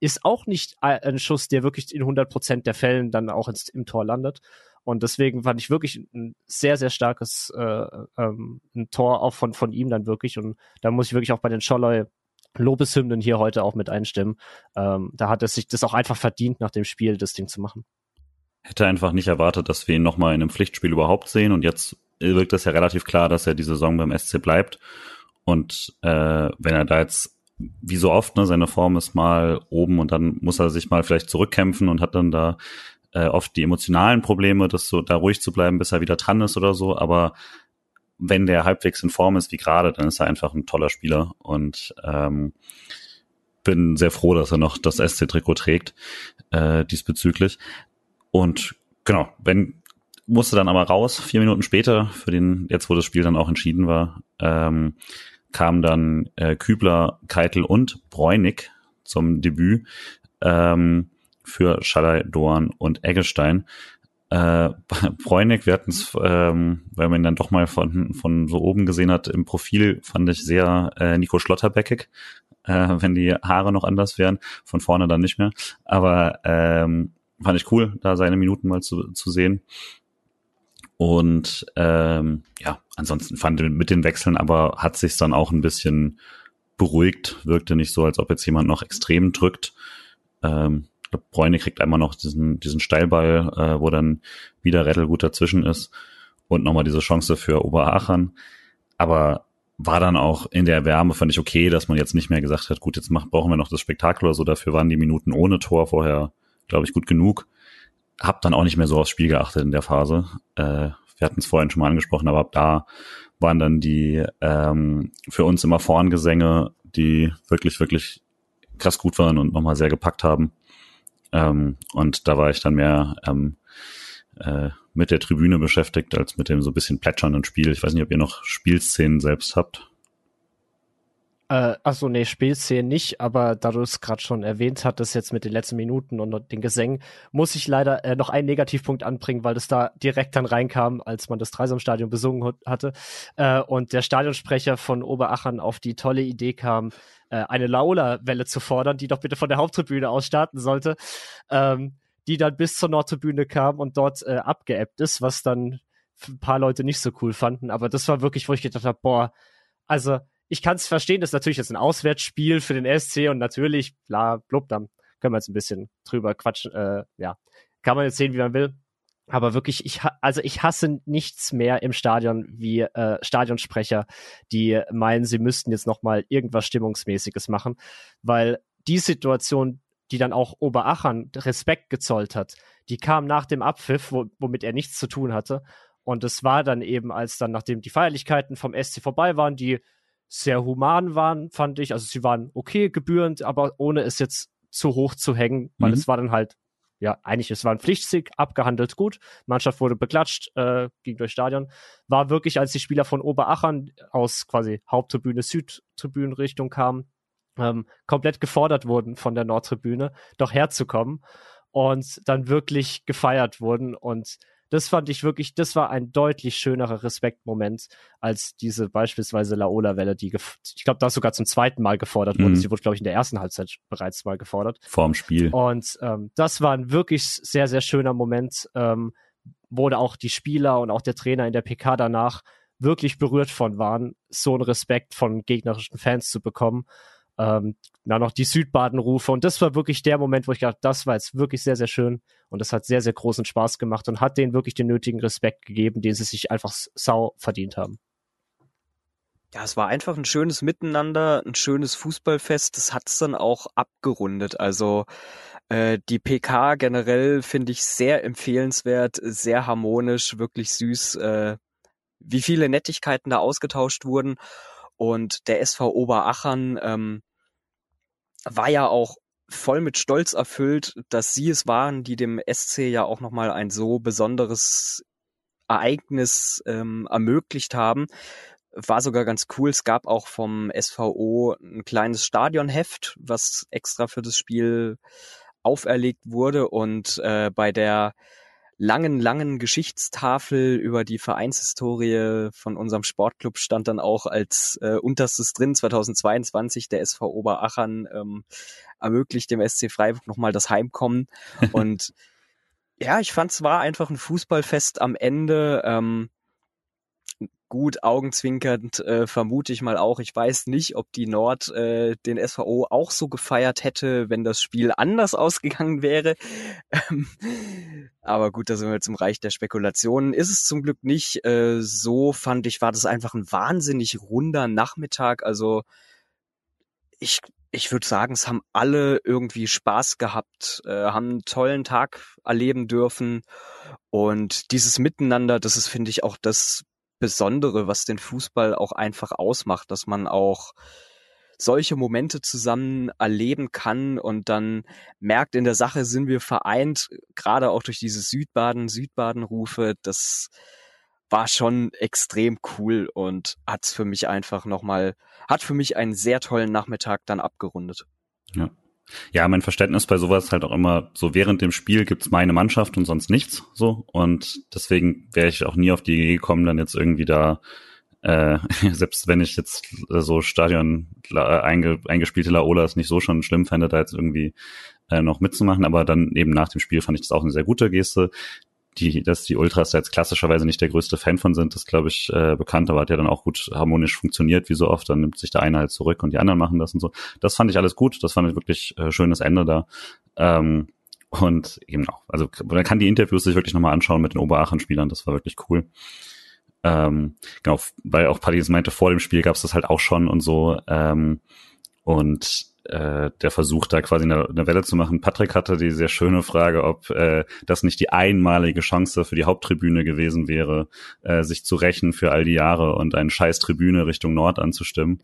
ist auch nicht ein Schuss, der wirklich in 100% der Fällen dann auch ins, im Tor landet. Und deswegen fand ich wirklich ein sehr, sehr starkes äh, ähm, ein Tor auch von, von ihm dann wirklich. Und da muss ich wirklich auch bei den Scholloy Lobeshymnen hier heute auch mit einstimmen. Ähm, da hat es sich das auch einfach verdient, nach dem Spiel das Ding zu machen. Hätte einfach nicht erwartet, dass wir ihn nochmal in einem Pflichtspiel überhaupt sehen. Und jetzt wirkt es ja relativ klar, dass er die Saison beim SC bleibt. Und äh, wenn er da jetzt wie so oft, ne, seine Form ist mal oben und dann muss er sich mal vielleicht zurückkämpfen und hat dann da äh, oft die emotionalen Probleme, das so da ruhig zu bleiben, bis er wieder dran ist oder so. Aber wenn der halbwegs in Form ist wie gerade, dann ist er einfach ein toller Spieler und ähm, bin sehr froh, dass er noch das SC-Trikot trägt äh, diesbezüglich. Und genau, wenn musste dann aber raus, vier Minuten später, für den, jetzt wo das Spiel dann auch entschieden war, ähm, kamen dann äh, Kübler, Keitel und Bräunig zum Debüt ähm, für Schallei, Doan und Eggestein. Äh, Bräunig, wir hatten es, ähm, weil man ihn dann doch mal von, von so oben gesehen hat, im Profil fand ich sehr äh, Nico Schlotterbeckig, äh, wenn die Haare noch anders wären, von vorne dann nicht mehr. Aber ähm, fand ich cool, da seine Minuten mal zu, zu sehen. Und ähm, ja, ansonsten fand mit den Wechseln aber hat sich dann auch ein bisschen beruhigt, wirkte nicht so, als ob jetzt jemand noch extrem drückt. Ähm, Bräune kriegt einmal noch diesen, diesen Steilball, äh, wo dann wieder Rettel gut dazwischen ist und nochmal diese Chance für Oberachern. Aber war dann auch in der Wärme, fand ich okay, dass man jetzt nicht mehr gesagt hat, gut, jetzt machen, brauchen wir noch das Spektakel oder so. Dafür waren die Minuten ohne Tor vorher, glaube ich, gut genug habe dann auch nicht mehr so aufs Spiel geachtet in der Phase. Äh, wir hatten es vorhin schon mal angesprochen, aber ab da waren dann die ähm, für uns immer Vorngesänge, die wirklich, wirklich krass gut waren und nochmal sehr gepackt haben. Ähm, und da war ich dann mehr ähm, äh, mit der Tribüne beschäftigt, als mit dem so ein bisschen plätschernden Spiel. Ich weiß nicht, ob ihr noch Spielszenen selbst habt. Äh, achso, nee, Spielszenen nicht, aber da du es gerade schon erwähnt hattest, jetzt mit den letzten Minuten und den Gesängen, muss ich leider äh, noch einen Negativpunkt anbringen, weil das da direkt dann reinkam, als man das Dreisamstadion besungen hatte. Äh, und der Stadionsprecher von Oberachern auf die tolle Idee kam, äh, eine Laola-Welle zu fordern, die doch bitte von der Haupttribüne aus starten sollte, ähm, die dann bis zur Nordtribüne kam und dort äh, abgeebbt ist, was dann ein paar Leute nicht so cool fanden. Aber das war wirklich, wo ich gedacht habe, boah, also ich kann es verstehen, das ist natürlich jetzt ein Auswärtsspiel für den SC und natürlich, bla, blub, dann können wir jetzt ein bisschen drüber quatschen. Äh, ja, kann man jetzt sehen, wie man will. Aber wirklich, ich also ich hasse nichts mehr im Stadion wie äh, Stadionsprecher, die meinen, sie müssten jetzt noch mal irgendwas Stimmungsmäßiges machen, weil die Situation, die dann auch Oberachern Respekt gezollt hat, die kam nach dem Abpfiff, wo, womit er nichts zu tun hatte. Und es war dann eben, als dann, nachdem die Feierlichkeiten vom SC vorbei waren, die sehr human waren, fand ich. Also sie waren okay gebührend, aber ohne es jetzt zu hoch zu hängen, weil mhm. es war dann halt, ja, eigentlich, es war ein Pflichtsieg, abgehandelt gut. Mannschaft wurde beklatscht, äh, ging durch Stadion. War wirklich, als die Spieler von Oberachern aus quasi Haupttribüne, Südtribünenrichtung kamen, ähm, komplett gefordert wurden von der Nordtribüne, doch herzukommen und dann wirklich gefeiert wurden und das fand ich wirklich, das war ein deutlich schönerer Respektmoment als diese beispielsweise Laola-Welle, die, ich glaube, da sogar zum zweiten Mal gefordert wurde. Mhm. Sie wurde, glaube ich, in der ersten Halbzeit bereits mal gefordert. Vorm Spiel. Und ähm, das war ein wirklich sehr, sehr schöner Moment, ähm, wo auch die Spieler und auch der Trainer in der PK danach wirklich berührt von waren, so einen Respekt von gegnerischen Fans zu bekommen ähm, dann noch die Südbaden-Rufe. Und das war wirklich der Moment, wo ich gedacht, das war jetzt wirklich sehr, sehr schön. Und das hat sehr, sehr großen Spaß gemacht und hat denen wirklich den nötigen Respekt gegeben, den sie sich einfach sau verdient haben. Ja, es war einfach ein schönes Miteinander, ein schönes Fußballfest. Das hat es dann auch abgerundet. Also äh, die PK generell finde ich sehr empfehlenswert, sehr harmonisch, wirklich süß, äh, wie viele Nettigkeiten da ausgetauscht wurden. Und der SV Oberachern ähm, war ja auch voll mit Stolz erfüllt, dass sie es waren, die dem SC ja auch nochmal ein so besonderes Ereignis ähm, ermöglicht haben. War sogar ganz cool. Es gab auch vom SVO ein kleines Stadionheft, was extra für das Spiel auferlegt wurde. Und äh, bei der langen, langen Geschichtstafel über die Vereinshistorie von unserem Sportclub stand dann auch als äh, unterstes drin 2022 der SV Oberachern ähm, ermöglicht dem SC Freiburg nochmal das Heimkommen und ja, ich fand es war einfach ein Fußballfest am Ende. Ähm, gut augenzwinkernd äh, vermute ich mal auch. Ich weiß nicht, ob die Nord äh, den SVO auch so gefeiert hätte, wenn das Spiel anders ausgegangen wäre. Ähm, aber gut, da sind wir im Reich der Spekulationen. Ist es zum Glück nicht. Äh, so fand ich, war das einfach ein wahnsinnig runder Nachmittag. Also ich ich würde sagen, es haben alle irgendwie Spaß gehabt, äh, haben einen tollen Tag erleben dürfen. Und dieses Miteinander, das ist, finde ich, auch das Besondere, was den Fußball auch einfach ausmacht, dass man auch solche Momente zusammen erleben kann und dann merkt, in der Sache sind wir vereint, gerade auch durch diese Südbaden, Südbaden-Rufe, das war schon extrem cool und hat's für mich einfach nochmal, hat für mich einen sehr tollen Nachmittag dann abgerundet. Ja. Ja, mein Verständnis bei sowas halt auch immer so während dem Spiel gibt's meine Mannschaft und sonst nichts so. Und deswegen wäre ich auch nie auf die Idee gekommen, dann jetzt irgendwie da äh, selbst wenn ich jetzt so Stadion äh, einge, eingespielte Laolas nicht so schon schlimm fände, da jetzt irgendwie äh, noch mitzumachen, aber dann eben nach dem Spiel fand ich das auch eine sehr gute Geste die, dass die Ultras jetzt klassischerweise nicht der größte Fan von sind, das glaube ich äh, bekannt, aber hat ja dann auch gut harmonisch funktioniert, wie so oft. Dann nimmt sich der eine halt zurück und die anderen machen das und so. Das fand ich alles gut, das fand ich wirklich äh, schönes Ende da. Ähm, und eben auch, also man kann die Interviews sich wirklich nochmal anschauen mit den Oberachen-Spielern, das war wirklich cool. Ähm, genau, weil auch Paddy meinte, vor dem Spiel gab es das halt auch schon und so. Ähm, und äh, der Versuch, da quasi eine, eine Welle zu machen. Patrick hatte die sehr schöne Frage, ob äh, das nicht die einmalige Chance für die Haupttribüne gewesen wäre, äh, sich zu rächen für all die Jahre und eine scheiß Tribüne Richtung Nord anzustimmen.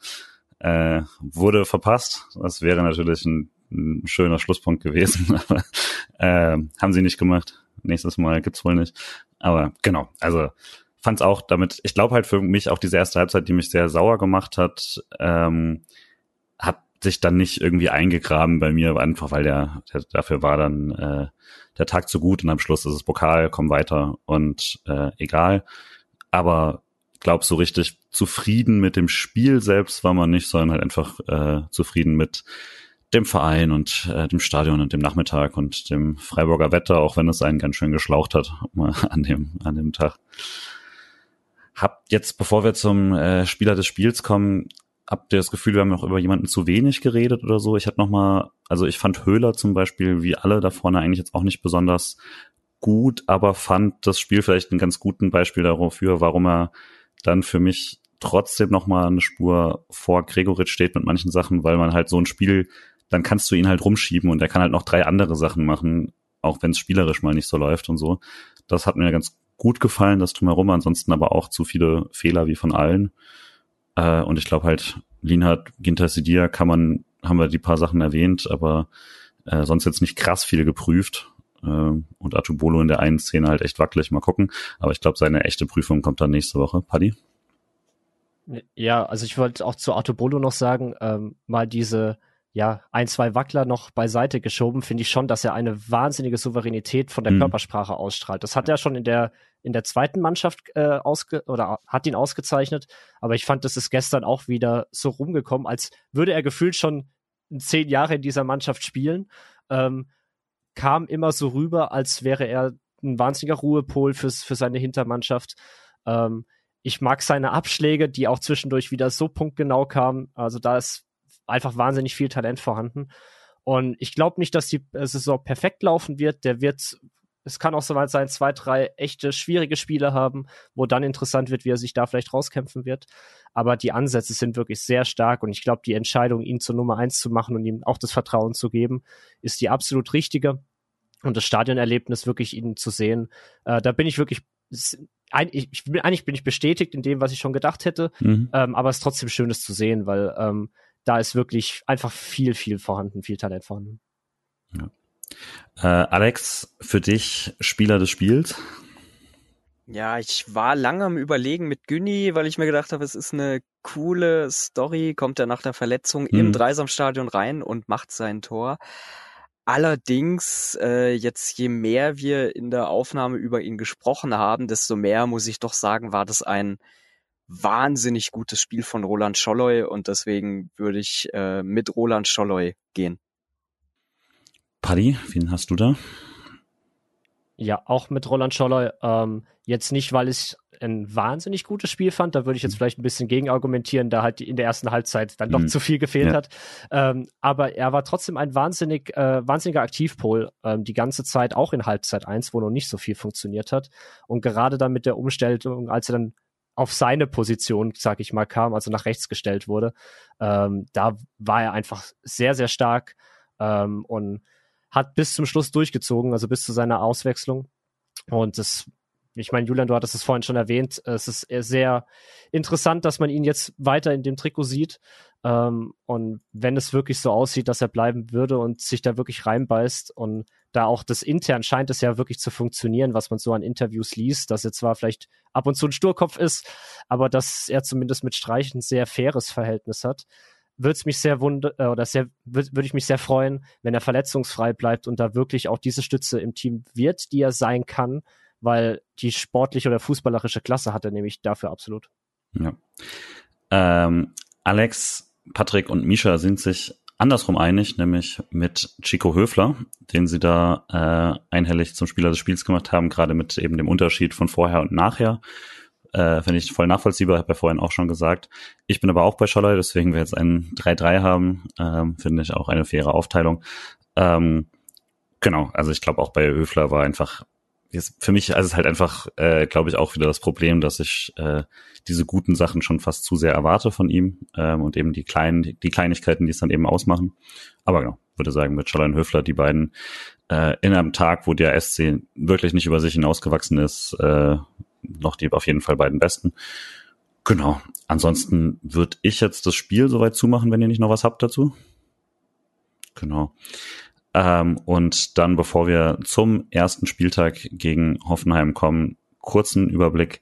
Äh, wurde verpasst. Das wäre natürlich ein, ein schöner Schlusspunkt gewesen, aber äh, haben sie nicht gemacht. Nächstes Mal gibt's wohl nicht. Aber genau, also fand's auch damit, ich glaube halt für mich auch diese erste Halbzeit, die mich sehr sauer gemacht hat, ähm, sich dann nicht irgendwie eingegraben bei mir, einfach weil der, der dafür war dann äh, der Tag zu gut und am Schluss ist es Pokal, komm weiter und äh, egal. Aber glaub so richtig zufrieden mit dem Spiel selbst war man nicht, sondern halt einfach äh, zufrieden mit dem Verein und äh, dem Stadion und dem Nachmittag und dem Freiburger Wetter, auch wenn es einen ganz schön geschlaucht hat an dem an dem Tag. Hab jetzt, bevor wir zum äh, Spieler des Spiels kommen, habt ihr das Gefühl, wir haben noch über jemanden zu wenig geredet oder so? Ich hatte noch mal, also ich fand Höhler zum Beispiel, wie alle da vorne eigentlich jetzt auch nicht besonders gut, aber fand das Spiel vielleicht einen ganz guten Beispiel dafür, warum er dann für mich trotzdem noch mal eine Spur vor Gregoritsch steht mit manchen Sachen, weil man halt so ein Spiel, dann kannst du ihn halt rumschieben und er kann halt noch drei andere Sachen machen, auch wenn es spielerisch mal nicht so läuft und so. Das hat mir ganz gut gefallen, das drumherum, ansonsten aber auch zu viele Fehler wie von allen. Äh, und ich glaube halt, Linhard, Ginter Sidia kann man, haben wir die paar Sachen erwähnt, aber äh, sonst jetzt nicht krass viel geprüft. Äh, und Atubolo in der einen Szene halt echt wackelig, mal gucken. Aber ich glaube, seine echte Prüfung kommt dann nächste Woche. Paddy? Ja, also ich wollte auch zu Atubolo noch sagen, ähm, mal diese ja, ein, zwei Wackler noch beiseite geschoben, finde ich schon, dass er eine wahnsinnige Souveränität von der mhm. Körpersprache ausstrahlt. Das hat er schon in der in der zweiten Mannschaft äh, ausge oder hat ihn ausgezeichnet, aber ich fand, das ist gestern auch wieder so rumgekommen, als würde er gefühlt schon zehn Jahre in dieser Mannschaft spielen. Ähm, kam immer so rüber, als wäre er ein wahnsinniger Ruhepol fürs, für seine Hintermannschaft. Ähm, ich mag seine Abschläge, die auch zwischendurch wieder so punktgenau kamen. Also da ist einfach wahnsinnig viel Talent vorhanden. Und ich glaube nicht, dass die Saison perfekt laufen wird. Der wird, es kann auch soweit sein, zwei, drei echte schwierige Spiele haben, wo dann interessant wird, wie er sich da vielleicht rauskämpfen wird. Aber die Ansätze sind wirklich sehr stark und ich glaube, die Entscheidung, ihn zur Nummer eins zu machen und ihm auch das Vertrauen zu geben, ist die absolut richtige. Und das Stadionerlebnis wirklich ihn zu sehen, äh, da bin ich wirklich ich bin, eigentlich bin ich bestätigt in dem, was ich schon gedacht hätte, mhm. ähm, aber es ist trotzdem schön, das zu sehen, weil ähm, da ist wirklich einfach viel, viel vorhanden, viel Talent vorhanden. Ja. Äh, Alex, für dich Spieler des Spiels? Ja, ich war lange am Überlegen mit Günni, weil ich mir gedacht habe, es ist eine coole Story, kommt er nach der Verletzung mhm. im Dreisamstadion rein und macht sein Tor. Allerdings, äh, jetzt je mehr wir in der Aufnahme über ihn gesprochen haben, desto mehr muss ich doch sagen, war das ein wahnsinnig gutes Spiel von Roland Scholloy und deswegen würde ich äh, mit Roland Scholloy gehen. Paddy, wen hast du da? Ja, auch mit Roland Scholloy. Ähm, jetzt nicht, weil ich ein wahnsinnig gutes Spiel fand. Da würde ich jetzt mhm. vielleicht ein bisschen gegen argumentieren, da halt in der ersten Halbzeit dann doch mhm. zu viel gefehlt ja. hat. Ähm, aber er war trotzdem ein wahnsinnig, äh, wahnsinniger Aktivpol ähm, die ganze Zeit, auch in Halbzeit 1, wo noch nicht so viel funktioniert hat. Und gerade dann mit der Umstellung, als er dann auf seine Position, sag ich mal, kam, also nach rechts gestellt wurde, ähm, da war er einfach sehr, sehr stark ähm, und hat bis zum Schluss durchgezogen, also bis zu seiner Auswechslung. Und das ich meine, Julian, du hattest es vorhin schon erwähnt. Es ist sehr interessant, dass man ihn jetzt weiter in dem Trikot sieht. Ähm, und wenn es wirklich so aussieht, dass er bleiben würde und sich da wirklich reinbeißt und da auch das intern scheint es ja wirklich zu funktionieren, was man so an Interviews liest, dass er zwar vielleicht ab und zu ein Sturkopf ist, aber dass er zumindest mit Streich ein sehr faires Verhältnis hat, würde mich sehr wundern äh, oder sehr würde würd ich mich sehr freuen, wenn er verletzungsfrei bleibt und da wirklich auch diese Stütze im Team wird, die er sein kann weil die sportliche oder fußballerische Klasse hat er nämlich dafür absolut. Ja. Ähm, Alex, Patrick und Misha sind sich andersrum einig, nämlich mit Chico Höfler, den sie da äh, einhellig zum Spieler des Spiels gemacht haben, gerade mit eben dem Unterschied von vorher und nachher. Äh, Finde ich voll nachvollziehbar, habe ja vorhin auch schon gesagt. Ich bin aber auch bei Scholler, deswegen wir jetzt ein 3-3 haben, ähm, finde ich auch eine faire Aufteilung. Ähm, genau, also ich glaube auch bei Höfler war einfach für mich ist es halt einfach, äh, glaube ich, auch wieder das Problem, dass ich äh, diese guten Sachen schon fast zu sehr erwarte von ihm ähm, und eben die kleinen, die Kleinigkeiten, die es dann eben ausmachen. Aber genau, würde sagen, mit Schallein Höfler, die beiden äh, in einem Tag, wo der SC wirklich nicht über sich hinausgewachsen ist, äh, noch die auf jeden Fall beiden besten. Genau. Ansonsten würde ich jetzt das Spiel soweit zumachen, wenn ihr nicht noch was habt dazu. Genau. Ähm, und dann, bevor wir zum ersten Spieltag gegen Hoffenheim kommen, kurzen Überblick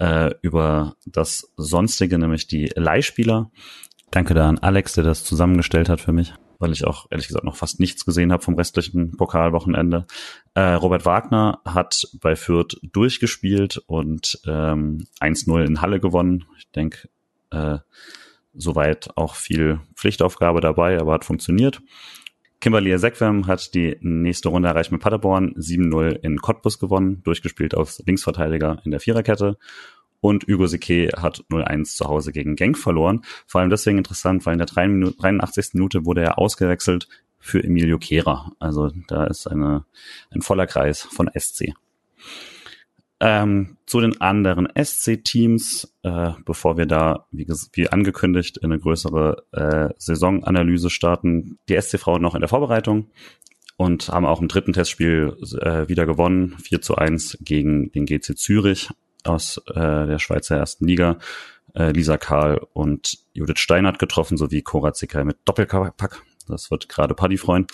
äh, über das Sonstige, nämlich die Leihspieler. Danke da an Alex, der das zusammengestellt hat für mich, weil ich auch ehrlich gesagt noch fast nichts gesehen habe vom restlichen Pokalwochenende. Äh, Robert Wagner hat bei Fürth durchgespielt und ähm, 1-0 in Halle gewonnen. Ich denke, äh, soweit auch viel Pflichtaufgabe dabei, aber hat funktioniert. Kimberly Ezekwem hat die nächste Runde erreicht mit Paderborn, 7-0 in Cottbus gewonnen, durchgespielt als Linksverteidiger in der Viererkette. Und Hugo Sique hat 0-1 zu Hause gegen Genk verloren. Vor allem deswegen interessant, weil in der 83. Minute wurde er ausgewechselt für Emilio Kehrer. Also da ist eine, ein voller Kreis von SC. Ähm, zu den anderen SC-Teams, äh, bevor wir da, wie, wie angekündigt, in eine größere äh, Saisonanalyse starten. Die SC-Frauen noch in der Vorbereitung und haben auch im dritten Testspiel äh, wieder gewonnen, 4 zu 1 gegen den GC Zürich aus äh, der Schweizer ersten Liga. Äh, Lisa Karl und Judith Steinert getroffen, sowie Cora Zicker mit Doppelpack. Das wird gerade Paddy freuen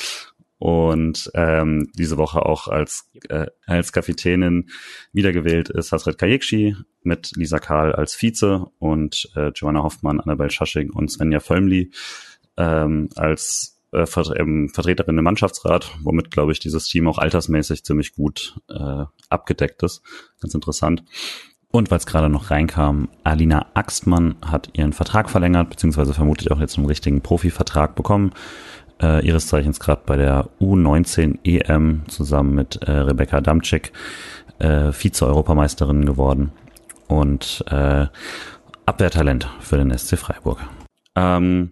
und ähm, diese Woche auch als, äh, als Kapitänin wiedergewählt ist Hasret Kayekshi mit Lisa Karl als Vize und äh, Joanna Hoffmann, Annabel Schasching und Svenja Völmli ähm, als äh, Vertreterin im Mannschaftsrat, womit, glaube ich, dieses Team auch altersmäßig ziemlich gut äh, abgedeckt ist. Ganz interessant. Und weil es gerade noch reinkam, Alina Axtmann hat ihren Vertrag verlängert, beziehungsweise vermutlich auch jetzt einen richtigen Profivertrag bekommen äh, ihres Zeichens gerade bei der U19 EM zusammen mit äh, Rebecca Damczyk äh, Vize-Europameisterin geworden und äh, Abwehrtalent für den SC Freiburg. Ähm,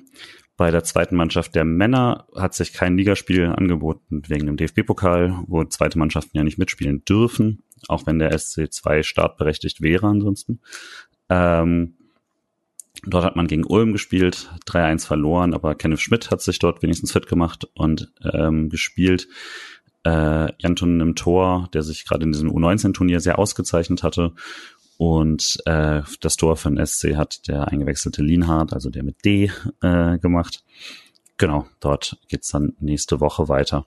bei der zweiten Mannschaft der Männer hat sich kein Ligaspiel angeboten wegen dem DFB-Pokal, wo zweite Mannschaften ja nicht mitspielen dürfen, auch wenn der SC 2 startberechtigt wäre ansonsten. Ähm, Dort hat man gegen Ulm gespielt, 3-1 verloren, aber Kenneth Schmidt hat sich dort wenigstens fit gemacht und ähm, gespielt. Äh, Janton im Tor, der sich gerade in diesem U19-Turnier sehr ausgezeichnet hatte. Und äh, das Tor den SC hat der eingewechselte Lienhardt, also der mit D, äh, gemacht. Genau, dort geht's dann nächste Woche weiter.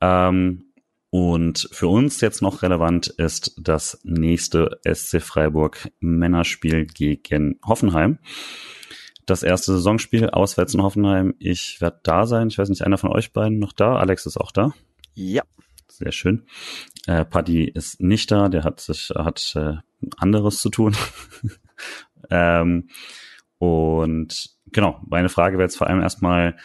Ähm, und für uns jetzt noch relevant ist das nächste SC Freiburg Männerspiel gegen Hoffenheim. das erste Saisonspiel auswärts in Hoffenheim. Ich werde da sein. Ich weiß nicht, einer von euch beiden noch da? Alex ist auch da. Ja. Sehr schön. Äh, Paddy ist nicht da, der hat sich hat äh, anderes zu tun. ähm, und genau, meine Frage wäre jetzt vor allem erstmal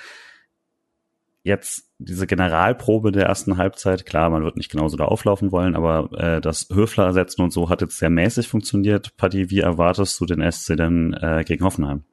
jetzt diese Generalprobe der ersten Halbzeit. Klar, man wird nicht genauso da auflaufen wollen, aber äh, das Höfler ersetzen und so hat jetzt sehr mäßig funktioniert. Paddy, wie erwartest du den SC denn äh, gegen Hoffenheim?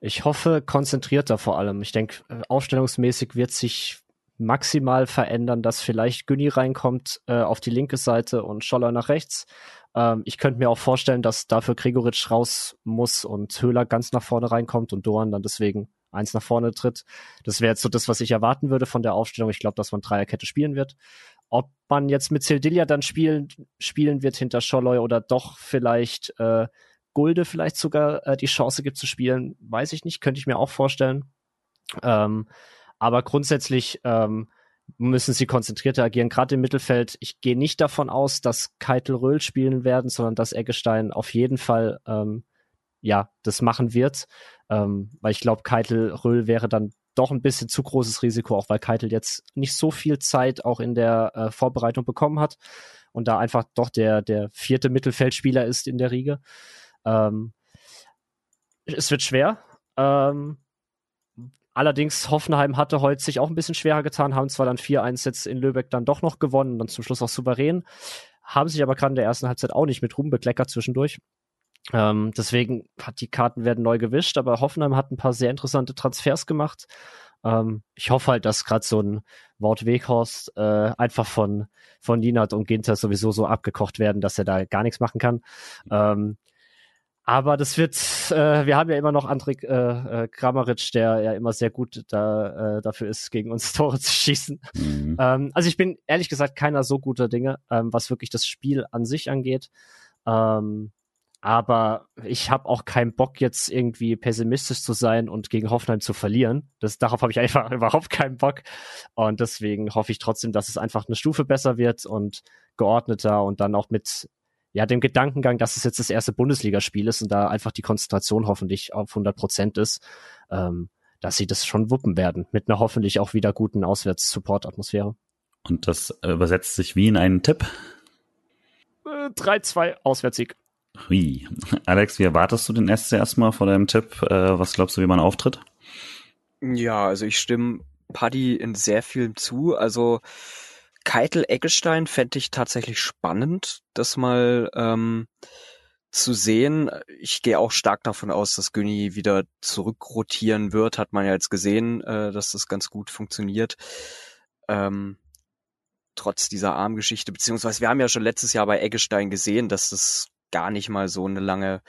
Ich hoffe konzentrierter vor allem. Ich denke, äh, aufstellungsmäßig wird sich maximal verändern, dass vielleicht Günni reinkommt äh, auf die linke Seite und Scholler nach rechts. Ähm, ich könnte mir auch vorstellen, dass dafür Gregoritsch raus muss und Höhler ganz nach vorne reinkommt und Doan dann deswegen eins nach vorne tritt. Das wäre jetzt so das, was ich erwarten würde von der Aufstellung. Ich glaube, dass man Dreierkette spielen wird. Ob man jetzt mit Sildilia dann spielen, spielen wird hinter Scholloy oder doch vielleicht äh, Gulde vielleicht sogar äh, die Chance gibt zu spielen, weiß ich nicht, könnte ich mir auch vorstellen. Ähm, aber grundsätzlich ähm, müssen sie konzentrierter agieren, gerade im Mittelfeld. Ich gehe nicht davon aus, dass Keitel Röhl spielen werden, sondern dass Eggestein auf jeden Fall ähm, ja das machen wird, ähm, weil ich glaube, Keitel Röhl wäre dann doch ein bisschen zu großes Risiko, auch weil Keitel jetzt nicht so viel Zeit auch in der äh, Vorbereitung bekommen hat und da einfach doch der der vierte Mittelfeldspieler ist in der Riege. Ähm, es wird schwer. Ähm, Allerdings, Hoffenheim hatte heute sich auch ein bisschen schwerer getan, haben zwar dann 4-1 jetzt in Lübeck dann doch noch gewonnen, dann zum Schluss auch souverän, haben sich aber gerade in der ersten Halbzeit auch nicht mit Ruhm bekleckert zwischendurch. Ähm, deswegen hat die Karten werden neu gewischt, aber Hoffenheim hat ein paar sehr interessante Transfers gemacht. Ähm, ich hoffe halt, dass gerade so ein Wort Weghorst äh, einfach von von Linat und Ginter sowieso so abgekocht werden, dass er da gar nichts machen kann. Ähm, aber das wird, äh, wir haben ja immer noch Andrik äh, äh, Kramaric, der ja immer sehr gut da, äh, dafür ist, gegen uns Tore zu schießen. Mhm. Ähm, also ich bin ehrlich gesagt keiner so guter Dinge, ähm, was wirklich das Spiel an sich angeht. Ähm, aber ich habe auch keinen Bock, jetzt irgendwie pessimistisch zu sein und gegen Hoffenheim zu verlieren. Das, darauf habe ich einfach überhaupt keinen Bock. Und deswegen hoffe ich trotzdem, dass es einfach eine Stufe besser wird und geordneter und dann auch mit ja, dem Gedankengang, dass es jetzt das erste Bundesligaspiel ist und da einfach die Konzentration hoffentlich auf 100 Prozent ist, ähm, dass sie das schon wuppen werden mit einer hoffentlich auch wieder guten Auswärts-Support-Atmosphäre. Und das übersetzt sich wie in einen Tipp? Äh, 3-2 Auswärtssieg. Hui. Alex, wie erwartest du den SC erstmal vor deinem Tipp? Äh, was glaubst du, wie man auftritt? Ja, also ich stimme Paddy in sehr vielen zu. Also Keitel Eggestein fände ich tatsächlich spannend, das mal ähm, zu sehen. Ich gehe auch stark davon aus, dass Günni wieder zurückrotieren wird. Hat man ja jetzt gesehen, äh, dass das ganz gut funktioniert. Ähm, trotz dieser Armgeschichte, beziehungsweise wir haben ja schon letztes Jahr bei Eggestein gesehen, dass das gar nicht mal so eine lange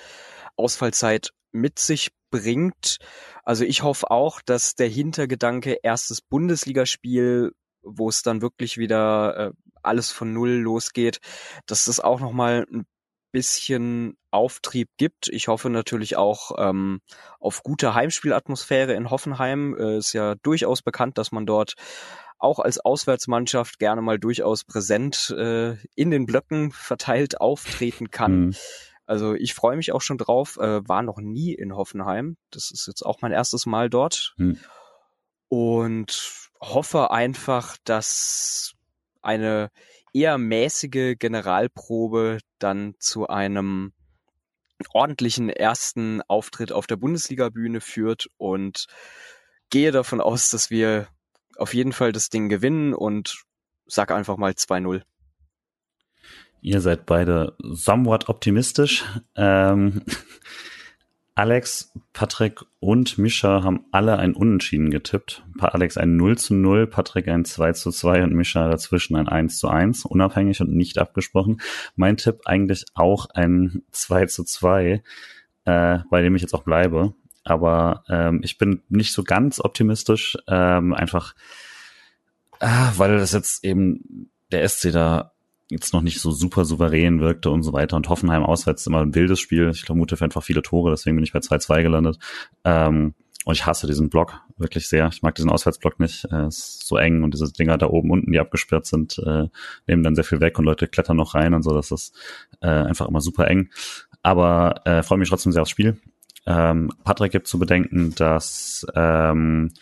Ausfallzeit mit sich bringt. Also ich hoffe auch, dass der Hintergedanke erstes Bundesligaspiel wo es dann wirklich wieder äh, alles von Null losgeht, dass es auch nochmal ein bisschen Auftrieb gibt. Ich hoffe natürlich auch ähm, auf gute Heimspielatmosphäre in Hoffenheim. Äh, ist ja durchaus bekannt, dass man dort auch als Auswärtsmannschaft gerne mal durchaus präsent äh, in den Blöcken verteilt auftreten kann. Mhm. Also ich freue mich auch schon drauf. Äh, war noch nie in Hoffenheim. Das ist jetzt auch mein erstes Mal dort. Mhm. Und hoffe einfach, dass eine eher mäßige Generalprobe dann zu einem ordentlichen ersten Auftritt auf der Bundesliga-Bühne führt und gehe davon aus, dass wir auf jeden Fall das Ding gewinnen und sag einfach mal 2-0. Ihr seid beide somewhat optimistisch. Ähm, Alex, Patrick und Mischa haben alle ein Unentschieden getippt. Alex ein 0 zu 0, Patrick ein 2 zu 2 und Mischa dazwischen ein 1 zu 1, unabhängig und nicht abgesprochen. Mein Tipp eigentlich auch ein 2 zu 2, äh, bei dem ich jetzt auch bleibe. Aber ähm, ich bin nicht so ganz optimistisch, ähm, einfach äh, weil das jetzt eben der SC da jetzt noch nicht so super souverän wirkte und so weiter. Und Hoffenheim auswärts immer ein wildes Spiel. Ich vermute für einfach viele Tore, deswegen bin ich bei 2-2 gelandet. Ähm, und ich hasse diesen Block wirklich sehr. Ich mag diesen Auswärtsblock nicht. Er ist so eng und diese Dinger da oben unten, die abgesperrt sind, äh, nehmen dann sehr viel weg und Leute klettern noch rein und so. Das ist äh, einfach immer super eng. Aber äh, freue mich trotzdem sehr aufs Spiel. Ähm, Patrick gibt zu bedenken, dass ähm,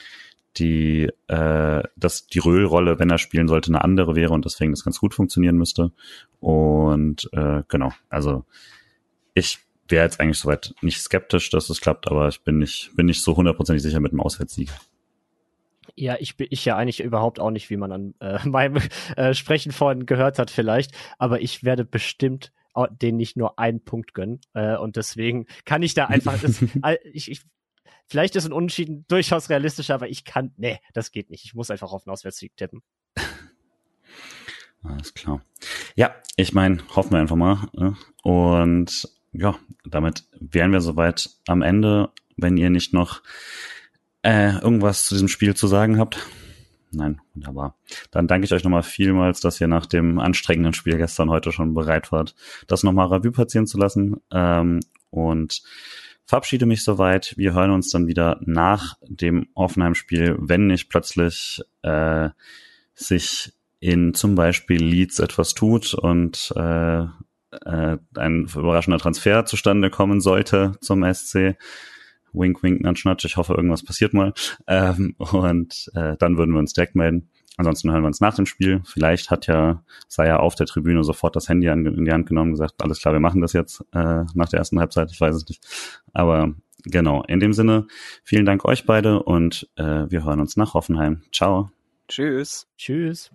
die, äh, dass die Röhl-Rolle, wenn er spielen sollte, eine andere wäre und deswegen das ganz gut funktionieren müsste. Und äh, genau, also ich wäre jetzt eigentlich soweit nicht skeptisch, dass es klappt, aber ich bin nicht, bin nicht so hundertprozentig sicher mit dem Auswärtssieg. Ja, ich bin ich ja eigentlich überhaupt auch nicht, wie man an äh, meinem äh, Sprechen vorhin gehört hat, vielleicht. Aber ich werde bestimmt den nicht nur einen Punkt gönnen. Äh, und deswegen kann ich da einfach. das, ich, ich, vielleicht ist ein Unentschieden durchaus realistisch, aber ich kann. Nee, das geht nicht. Ich muss einfach auf den Auswärtssieg tippen. Alles klar. Ja, ich meine, hoffen wir einfach mal. Ne? Und ja, damit wären wir soweit am Ende. Wenn ihr nicht noch äh, irgendwas zu diesem Spiel zu sagen habt. Nein, wunderbar. Dann danke ich euch nochmal vielmals, dass ihr nach dem anstrengenden Spiel gestern heute schon bereit wart, das nochmal Revue passieren zu lassen. Ähm, und verabschiede mich soweit. Wir hören uns dann wieder nach dem Offenheim-Spiel, wenn nicht plötzlich äh, sich in zum Beispiel Leeds etwas tut und äh, äh, ein überraschender Transfer zustande kommen sollte zum SC. Wink, wink, nudge, nudge. Ich hoffe, irgendwas passiert mal. Ähm, und äh, dann würden wir uns direkt melden. Ansonsten hören wir uns nach dem Spiel. Vielleicht hat ja, sei ja auf der Tribüne sofort das Handy an, in die Hand genommen und gesagt, alles klar, wir machen das jetzt äh, nach der ersten Halbzeit. Ich weiß es nicht. Aber genau, in dem Sinne, vielen Dank euch beide und äh, wir hören uns nach Hoffenheim. Ciao. Tschüss. Tschüss.